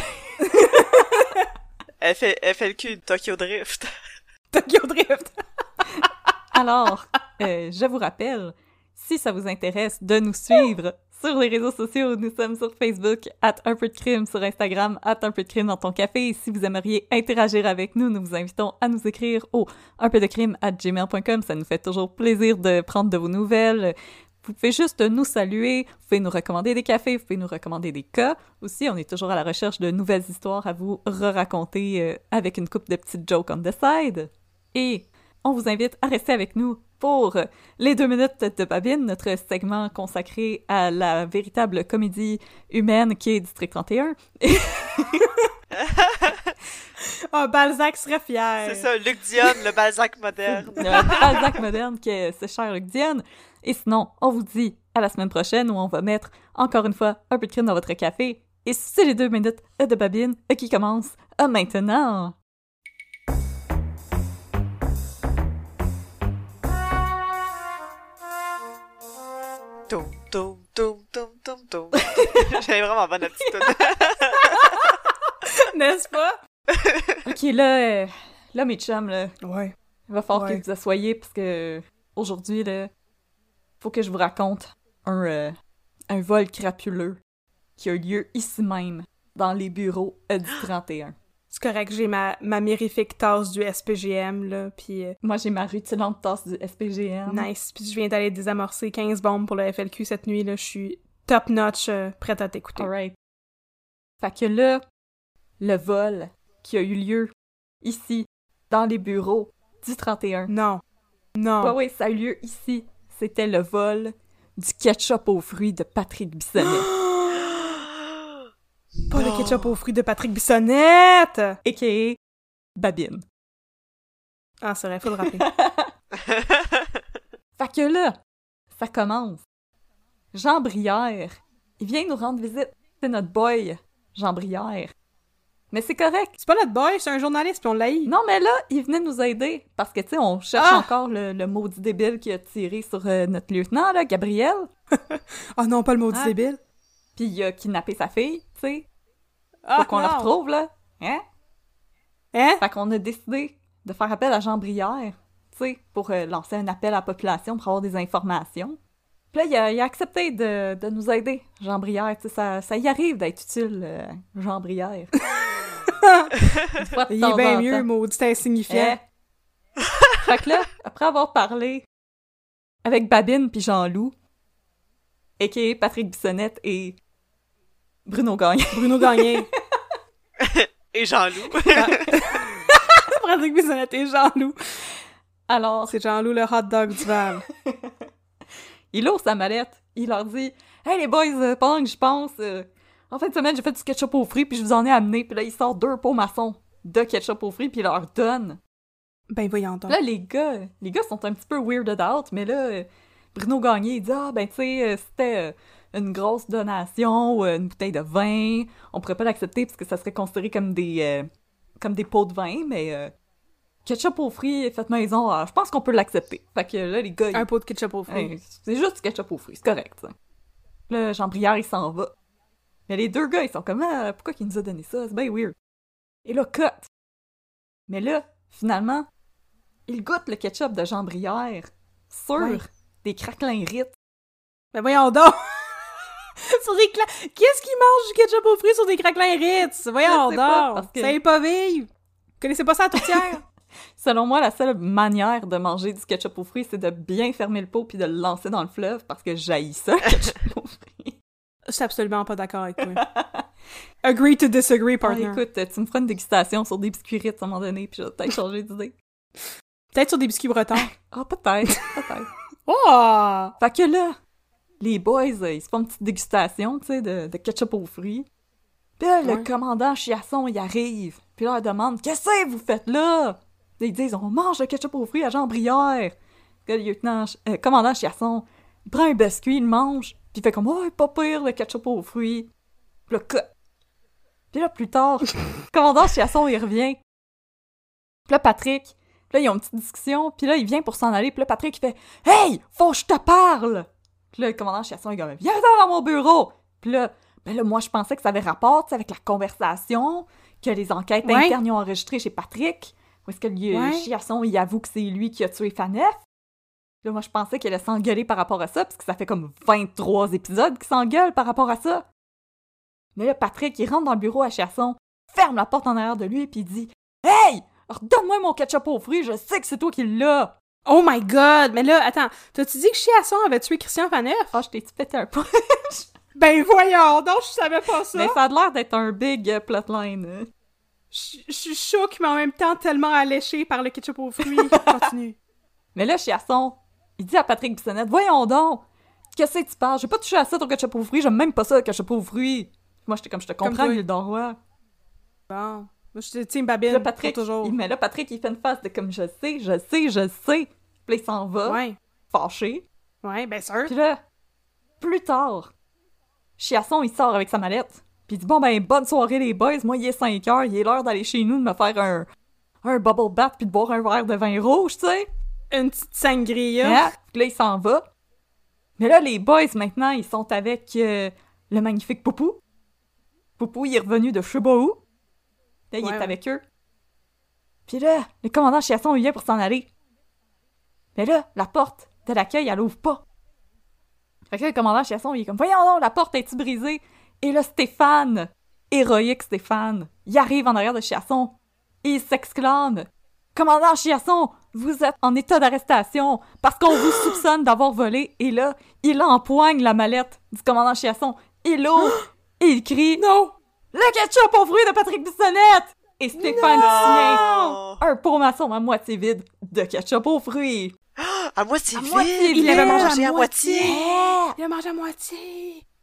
F- FLQ Tokyo Drift. <laughs> Tokyo Drift. <laughs> Alors, euh, je vous rappelle, si ça vous intéresse, de nous suivre sur les réseaux sociaux. Nous sommes sur Facebook, at un peu de crime, sur Instagram, at un peu de crime dans ton café. Et si vous aimeriez interagir avec nous, nous vous invitons à nous écrire au un peu de crime at gmail.com. Ça nous fait toujours plaisir de prendre de vos nouvelles. Vous pouvez juste nous saluer, vous pouvez nous recommander des cafés, vous pouvez nous recommander des cas. Aussi, on est toujours à la recherche de nouvelles histoires à vous re-raconter euh, avec une coupe de petites jokes on the side. Et on vous invite à rester avec nous pour les deux minutes de Babine, notre segment consacré à la véritable comédie humaine qui est District 31. Oh, <laughs> Balzac serait fier. C'est ça, Luc Dionne, le Balzac moderne. le Balzac moderne qui est ce cher Luc Diane. Et sinon, on vous dit à la semaine prochaine où on va mettre encore une fois un peu de crime dans votre café. Et c'est les deux minutes de Babine qui commencent maintenant. <laughs> J'avais vraiment bonne aptitude. <laughs> N'est-ce pas? <laughs> Ok, là, euh, là, mes chums, là, Ouais. il va falloir Ouais. que vous asseyez parce que aujourd'hui, là, faut que je vous raconte un, euh, un vol crapuleux qui a eu lieu ici même, dans les bureaux euh, du 31. C'est correct, j'ai ma, ma mirifique tasse du SPGM, là, puis euh, Moi, j'ai ma rutilante tasse du SPGM. nice. Puis je viens d'aller désamorcer 15 bombes pour le FLQ cette nuit, là. Je suis top-notch, euh, prête à t'écouter. Alright. Fait que là, le vol qui a eu lieu ici, dans les bureaux du 31. Non. Non. Ouais, ouais, ça a eu lieu ici. C'était le vol du ketchup aux fruits de Patrick Bissonnette. <gasps> Pas le ketchup aux fruits de Patrick Bissonnette! a.k.a. Babine. Ah, c'est vrai, faut le rappeler. <laughs> Fait que là, ça commence. Jean Brière, il vient nous rendre visite. C'est notre boy, Jean Brière. Mais c'est correct. c'est pas notre boy, c'est un journaliste, puis on l'a Non, mais là, il venait nous aider. Parce que, tu sais, on cherche Ah! encore le, le maudit débile qui a tiré sur euh, notre lieutenant, là, Gabriel. Oh <laughs> non, pas le maudit Ah. débile. Puis il a kidnappé sa fille, tu sais. Ah, Faut qu'on la retrouve, là. Hein? Hein? Fait qu'on a décidé de faire appel à Jean Brière, tu sais, pour euh, lancer un appel à la population pour avoir des informations. Puis là, il a, il a accepté de, de nous aider, Jean Brière. Tu sais, ça, ça y arrive d'être utile, euh, Jean Brière. <laughs> <laughs> Une fois de Il est bien en mieux, maudit insignifiant. Eh? fait que là, après avoir parlé avec Babine puis Jean-Loup, a.k.a. Patrick Bissonnette et Bruno Gagné. <laughs> Bruno Gagné. <laughs> Et Jean-Loup. Patrick Bissonnette et Jean-Loup. Alors, C'est Jean-Loup le hot dog du Val. il ouvre sa mallette, il leur dit « Hey les boys, euh, pendant que je pense, euh, en fin de semaine, j'ai fait du ketchup aux fruits puis je vous en ai amené. » Puis là, il sort deux pots maçons de ketchup aux fruits puis il leur donne. Ben voyons donc. Là, les gars, les gars sont un petit peu weirded out, mais là, euh, Bruno Gagné, il dit Ah, ben, tu sais, euh, c'était euh, une grosse donation, ou, une bouteille de vin. On pourrait pas l'accepter parce que ça serait considéré comme des, euh, comme des pots de vin, mais euh, ketchup aux fruits fait maison, ah, je pense qu'on peut l'accepter. Fait que là, les gars, ils- Un pot de ketchup aux fruits. C'est juste du ketchup aux fruits, c'est correct, ça. Là, Jean Brière, il s'en va. Mais les deux gars, ils sont comme Ah, pourquoi qu'il nous a donné ça? C'est bien weird. Et là, cut. Mais là, finalement, il goûte le ketchup de Jean Brière sur Ouais. des craquelins rites. Ben voyons donc! <laughs> sur des cla... Qu'est-ce qui mange du ketchup aux fruits sur des craquelins Ritz? Voyons donc! que- Ça est pas vivre! Vous connaissez pas ça à tourtière? <laughs> Selon moi, la seule manière de manger du ketchup aux fruits, c'est de bien fermer le pot puis de le lancer dans le fleuve parce que j'haïs ça, le ketchup aux fruits. Je suis absolument pas d'accord avec toi. <laughs> Agree to disagree, Ah, partner. écoute, tu me feras une dégustation sur des biscuits rites à un moment donné puis je vais peut-être changer d'idée. Peut-être sur des biscuits bretons. <laughs> Ah, peut-être, peut-être. <laughs> Oh! Fait que là, les boys, euh, ils se font une petite dégustation, tu sais, de, de ketchup aux fruits. Puis là, le commandant Chiasson, il arrive. Puis là, il demande Qu'est-ce que vous faites là Ils disent On mange le ketchup aux fruits à Jean Brière. Puis là, le lieutenant, euh, commandant Chiasson, il prend un biscuit, il mange. Puis il fait comme Oh, pas pire le ketchup aux fruits. Puis là, cut. Puis là, plus tard, le <laughs> commandant Chiasson, il revient. Puis là, Patrick, puis là, ils ont une petite discussion. Puis là, il vient pour s'en aller. Puis là, Patrick, il fait Hey, faut que je te parle! Puis là, le commandant Chiasson, il est comme Viens dans mon bureau! Puis là, ben là, moi, je pensais que ça avait rapport, tu sais, avec la conversation que les enquêtes Ouais. internes ont enregistré chez Patrick. Ou est-ce que le Ouais. Chiasson, il avoue que c'est lui qui a tué Fanef? Là, moi, je pensais qu'elle allait s'engueuler par rapport à ça, parce que ça fait comme 23 épisodes qu'ils s'engueulent par rapport à ça. Mais là, Patrick, il rentre dans le bureau à Chiasson, ferme la porte en arrière de lui, puis il dit Hey! Redonne-moi mon ketchup aux fruits, je sais que c'est toi qui l'as! Oh my god! Mais là, attends, t'as-tu dit que Chiasson avait tué Christian Faneuf? Ah, je t'ai-tu pété un peu? <laughs> Ben voyons donc, je savais pas ça! Mais ça a l'air d'être un big euh, plotline. hein. Je je suis choquée, mais en même temps tellement alléchée par le ketchup aux fruits. <laughs> Continue. Mais là, Chiasson, il dit à Patrick Bissonnette Voyons donc! Qu'est-ce que tu parles? J'ai pas touché à ça, ton ketchup aux fruits, j'aime même pas ça, le ketchup aux fruits! Moi, j'étais comme, je te comprends, toi. Gildan Roy. Bon. Moi, je Puis Babine là, Patrick, toujours. il, mais là, Patrick, il fait une face de comme, je sais, je sais, je sais. Puis là, il s'en va, Ouais. fâché. Ouais, ben sûr. Puis là, plus tard, Chiasson, il sort avec sa mallette. Puis il dit Bon, ben, bonne soirée, les boys. Moi, il est 5 heures. Il est l'heure d'aller chez nous, de me faire un, un bubble bath puis de boire un verre de vin rouge, tu sais. Une petite sangria. Puis là, il s'en va. Mais là, les boys, maintenant, ils sont avec euh, le magnifique Poupou. Poupou, il est revenu de où. Là, il est ouais. avec eux. Puis là, le commandant Chiasson, il vient pour s'en aller. Mais là, la porte de l'accueil, elle ouvre pas. Fait que là, le commandant Chiasson, il est comme, voyons donc, la porte est-tu brisée? Et là, Stéphane, héroïque Stéphane, il arrive en arrière de Chiasson. Et il s'exclame, Commandant Chiasson, vous êtes en état d'arrestation parce qu'on vous soupçonne d'avoir volé. Et là, il empoigne la mallette du commandant Chiasson. Il l'ouvre et <gasps> il crie Non! Le ketchup aux fruits de Patrick Bissonnette! Et Stéphane tient un pot maçon à moitié vide de ketchup aux fruits. <gasps> À moitié À vide! moitié Il l'avait mangé à à moitié! Il a mangé à moitié!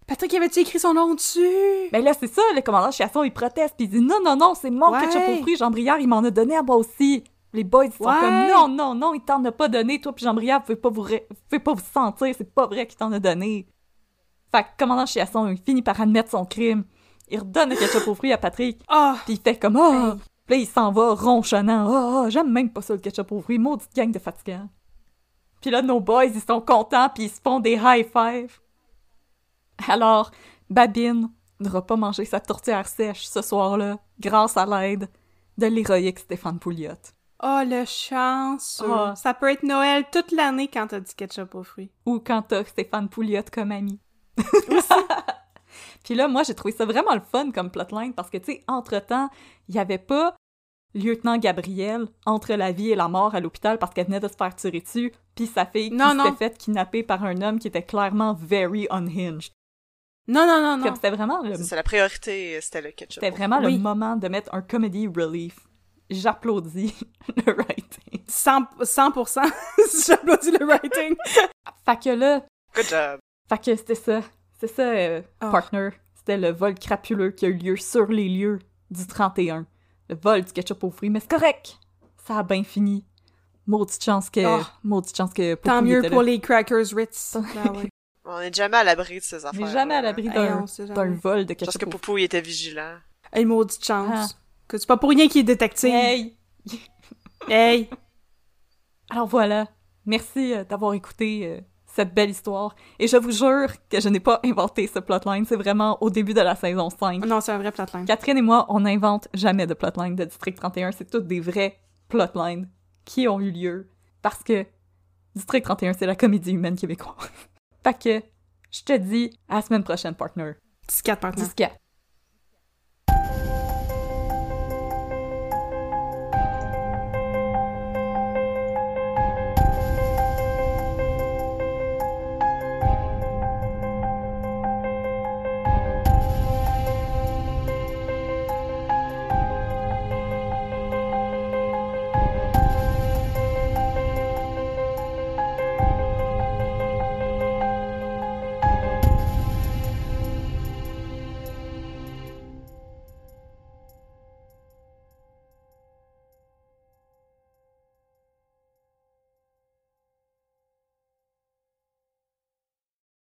Patrick, avait-tu écrit son nom dessus? Ben là, c'est ça, le commandant Chiasson, il proteste, puis il dit non, non, non, c'est mon Ouais. ketchup aux fruits, Jean Briard, il m'en a donné à moi aussi. Les boys, ils sont Ouais. comme non, non, non, il t'en a pas donné, toi, puis Jean Briard, vous pouvez pas vous, pouvez pas vous sentir, c'est pas vrai qu'il t'en a donné. Fait que, commandant Chiasson, il finit par admettre son crime. Il redonne le ketchup aux fruits à Patrick, Ah! puis il fait comme oh! Puis là, il s'en va ronchonnant. Oh, oh, j'aime même pas ça, le ketchup aux fruits, maudite gang de fatigants. Puis là, nos boys, ils sont contents, puis ils se font des high five. Alors, Babine n'aura pas mangé sa tourtière sèche ce soir-là, grâce à l'aide de l'héroïque Stéphane Pouliot. Oh, le chance! Ah. Ça peut être Noël toute l'année quand t'as du ketchup aux fruits. Ou quand t'as Stéphane Pouliot comme ami. <laughs> <laughs> Puis là, moi, j'ai trouvé ça vraiment le fun comme plotline parce que, tu sais, entre-temps, il y avait pas lieutenant Gabriel entre la vie et la mort à l'hôpital parce qu'elle venait de se faire tirer dessus, puis sa fille qui Non, non. s'était faite kidnapper par un homme qui était clairement very unhinged. Non, non, non, non. Comme c'était vraiment le, C'est la priorité, c'était le ketchup. c'était vraiment Oui. le moment de mettre un comedy relief. J'applaudis <laughs> le writing. 100%, 100% <laughs> j'applaudis le writing. Fait que là, Good job. Fait que c'était ça. C'est ça, euh, Ah. partner. C'était le vol crapuleux qui a eu lieu sur les lieux du 31. Le vol du ketchup aux fruits. Mais c'est correct! Ça a bien fini. Maudite chance que... Ah. Maudite chance que... Tant mieux était pour là. les Crackers Ritz. <laughs> Ben ouais. On est jamais à l'abri de ces On affaires. n'est jamais à l'abri Hey, d'un on vol de Je pense ketchup que aux Poupou, il était vigilant. Hey, maudite chance. Ah. Que c'est pas pour rien qu'il est détective. Hey! <laughs> Hey! Alors voilà. Merci euh, d'avoir écouté euh, cette belle histoire. Et je vous jure que je n'ai pas inventé ce plotline. C'est vraiment au début de la saison 5. Non, c'est un vrai plotline. Catherine et moi, on n'invente jamais de plotline de District 31. C'est toutes des vrais plotlines qui ont eu lieu parce que District 31, c'est la comédie humaine québécoise. <laughs> fait que, je te dis à la semaine prochaine, partner. 14 partner. 10